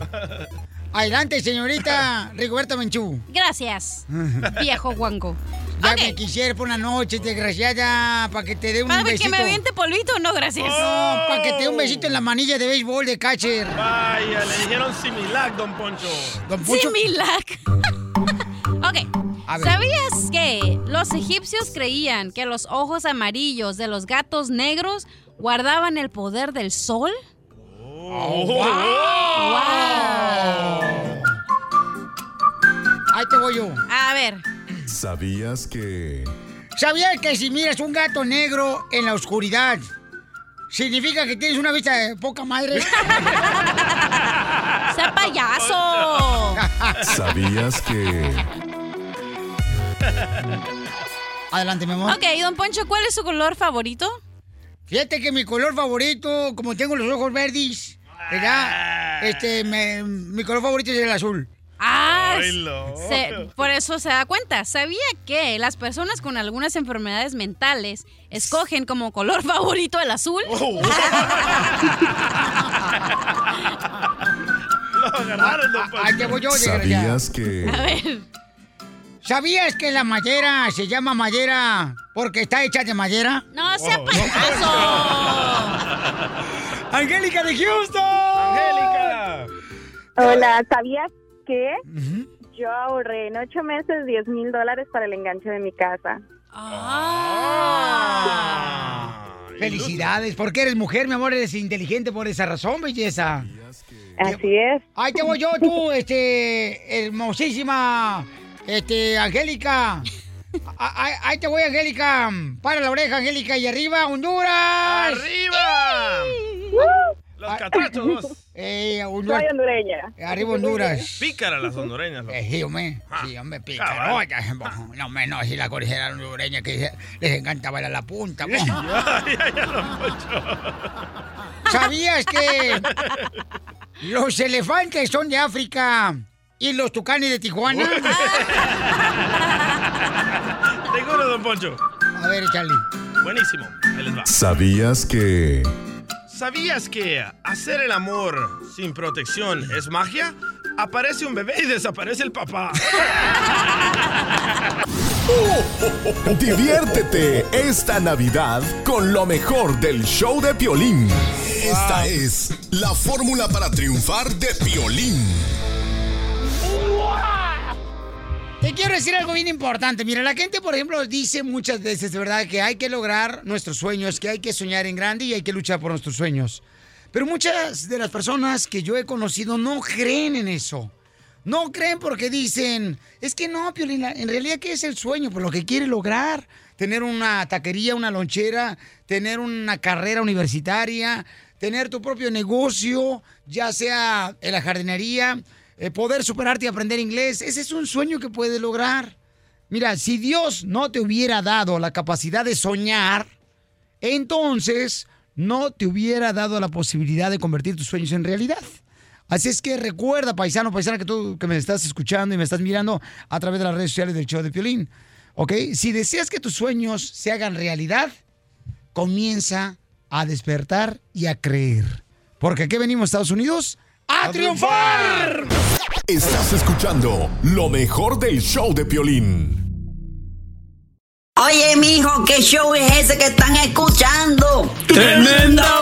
Speaker 1: Adelante, señorita Rigoberta Menchú.
Speaker 2: Gracias, viejo guango.
Speaker 1: Ya me quisiera por una noche, desgraciada, para que te dé un
Speaker 2: ¿Para que
Speaker 1: besito.
Speaker 2: me aviente polvito? No, gracias.
Speaker 1: No, para que te dé un besito en la manilla de béisbol de catcher.
Speaker 4: Vaya, le dijeron Similac, don Poncho.
Speaker 1: Don
Speaker 2: Similac. ok. ¿Sabías que los egipcios creían que los ojos amarillos de los gatos negros guardaban el poder del sol?
Speaker 1: wow. Ahí te voy yo.
Speaker 2: A ver.
Speaker 6: ¿Sabías que...
Speaker 1: ¿Sabías que si miras un gato negro en la oscuridad, significa que tienes una vista de poca madre?
Speaker 2: ¡Sea payaso!
Speaker 6: ¿Sabías que...
Speaker 1: Adelante, mi amor.
Speaker 2: Ok, don Poncho, ¿cuál es su color favorito?
Speaker 1: Fíjate que mi color favorito, como tengo los ojos verdes, ¿verdad? Este, me- mi color favorito es el azul.
Speaker 2: Ah, se- por eso se da cuenta. ¿Sabía que las personas con algunas enfermedades mentales escogen como color favorito el azul?
Speaker 4: Lo agarraron, don Poncho.
Speaker 1: Ahí te voy yo.
Speaker 6: ¿Sabías que...
Speaker 2: A ver.
Speaker 1: ¿Sabías que la madera se llama madera porque está hecha de madera?
Speaker 2: No sea payaso.
Speaker 1: Angélica de Houston.
Speaker 4: Angélica.
Speaker 8: Hola, ¿sabías que yo ahorré en ocho meses 10 mil dólares para el enganche de mi casa?
Speaker 1: Ah. Felicidades, porque eres mujer, mi amor, eres inteligente por esa razón, belleza.
Speaker 8: Así es.
Speaker 1: Ahí te voy yo, tú, este, hermosísima, este, Angélica. Ahí, ahí te voy, Angélica. Para la oreja, Angélica, y arriba, Honduras.
Speaker 4: ¡Arriba! Los catrachos.
Speaker 1: Eh, Honduras.
Speaker 8: Soy hondureña.
Speaker 1: Arriba, Honduras.
Speaker 4: Pícara las hondureñas. loco.
Speaker 1: Eh, sí, hombre. Sí, hombre,
Speaker 4: cabal.
Speaker 1: pícaro. Oiga, No, menos si la cordillera hondureña que les encanta bailar la punta.
Speaker 4: Ya, ya, ya.
Speaker 1: ¿Sabías que los elefantes son de África y los tucanes de Tijuana?
Speaker 4: Seguro, don Poncho.
Speaker 1: A ver, Charlie.
Speaker 4: Buenísimo. Ahí les va.
Speaker 6: ¿Sabías que...
Speaker 4: ¿Sabías que hacer el amor sin protección es magia? Aparece un bebé y desaparece el papá.
Speaker 6: Diviértete esta Navidad con lo mejor del show de Piolín. Esta es la fórmula para triunfar de Piolín.
Speaker 1: Te quiero decir algo bien importante. Mira, la gente, por ejemplo, dice muchas veces, verdad, que hay que lograr nuestros sueños, que hay que soñar en grande y hay que luchar por nuestros sueños. Pero muchas de las personas que yo he conocido no creen en eso. No creen porque dicen, es que no, Piolín, la- en realidad, ¿qué es el sueño? Pues lo que quiere lograr. Tener una taquería, una lonchera, tener una carrera universitaria, tener tu propio negocio, ya sea en la jardinería, eh, poder superarte y aprender inglés. Ese es un sueño que puedes lograr. Mira, si Dios no te hubiera dado la capacidad de soñar, entonces no te hubiera dado la posibilidad de convertir tus sueños en realidad. Así es que recuerda, paisano, paisana, que tú que me estás escuchando y me estás mirando a través de las redes sociales del show de Piolín, ¿ok? Si deseas que tus sueños se hagan realidad, comienza a despertar y a creer. Porque aquí venimos, Estados Unidos, a, triunfar.
Speaker 6: Estás escuchando lo mejor del show de Piolín.
Speaker 43: Oye, mijo, ¿qué show es ese que están escuchando?
Speaker 6: ¡Tremenda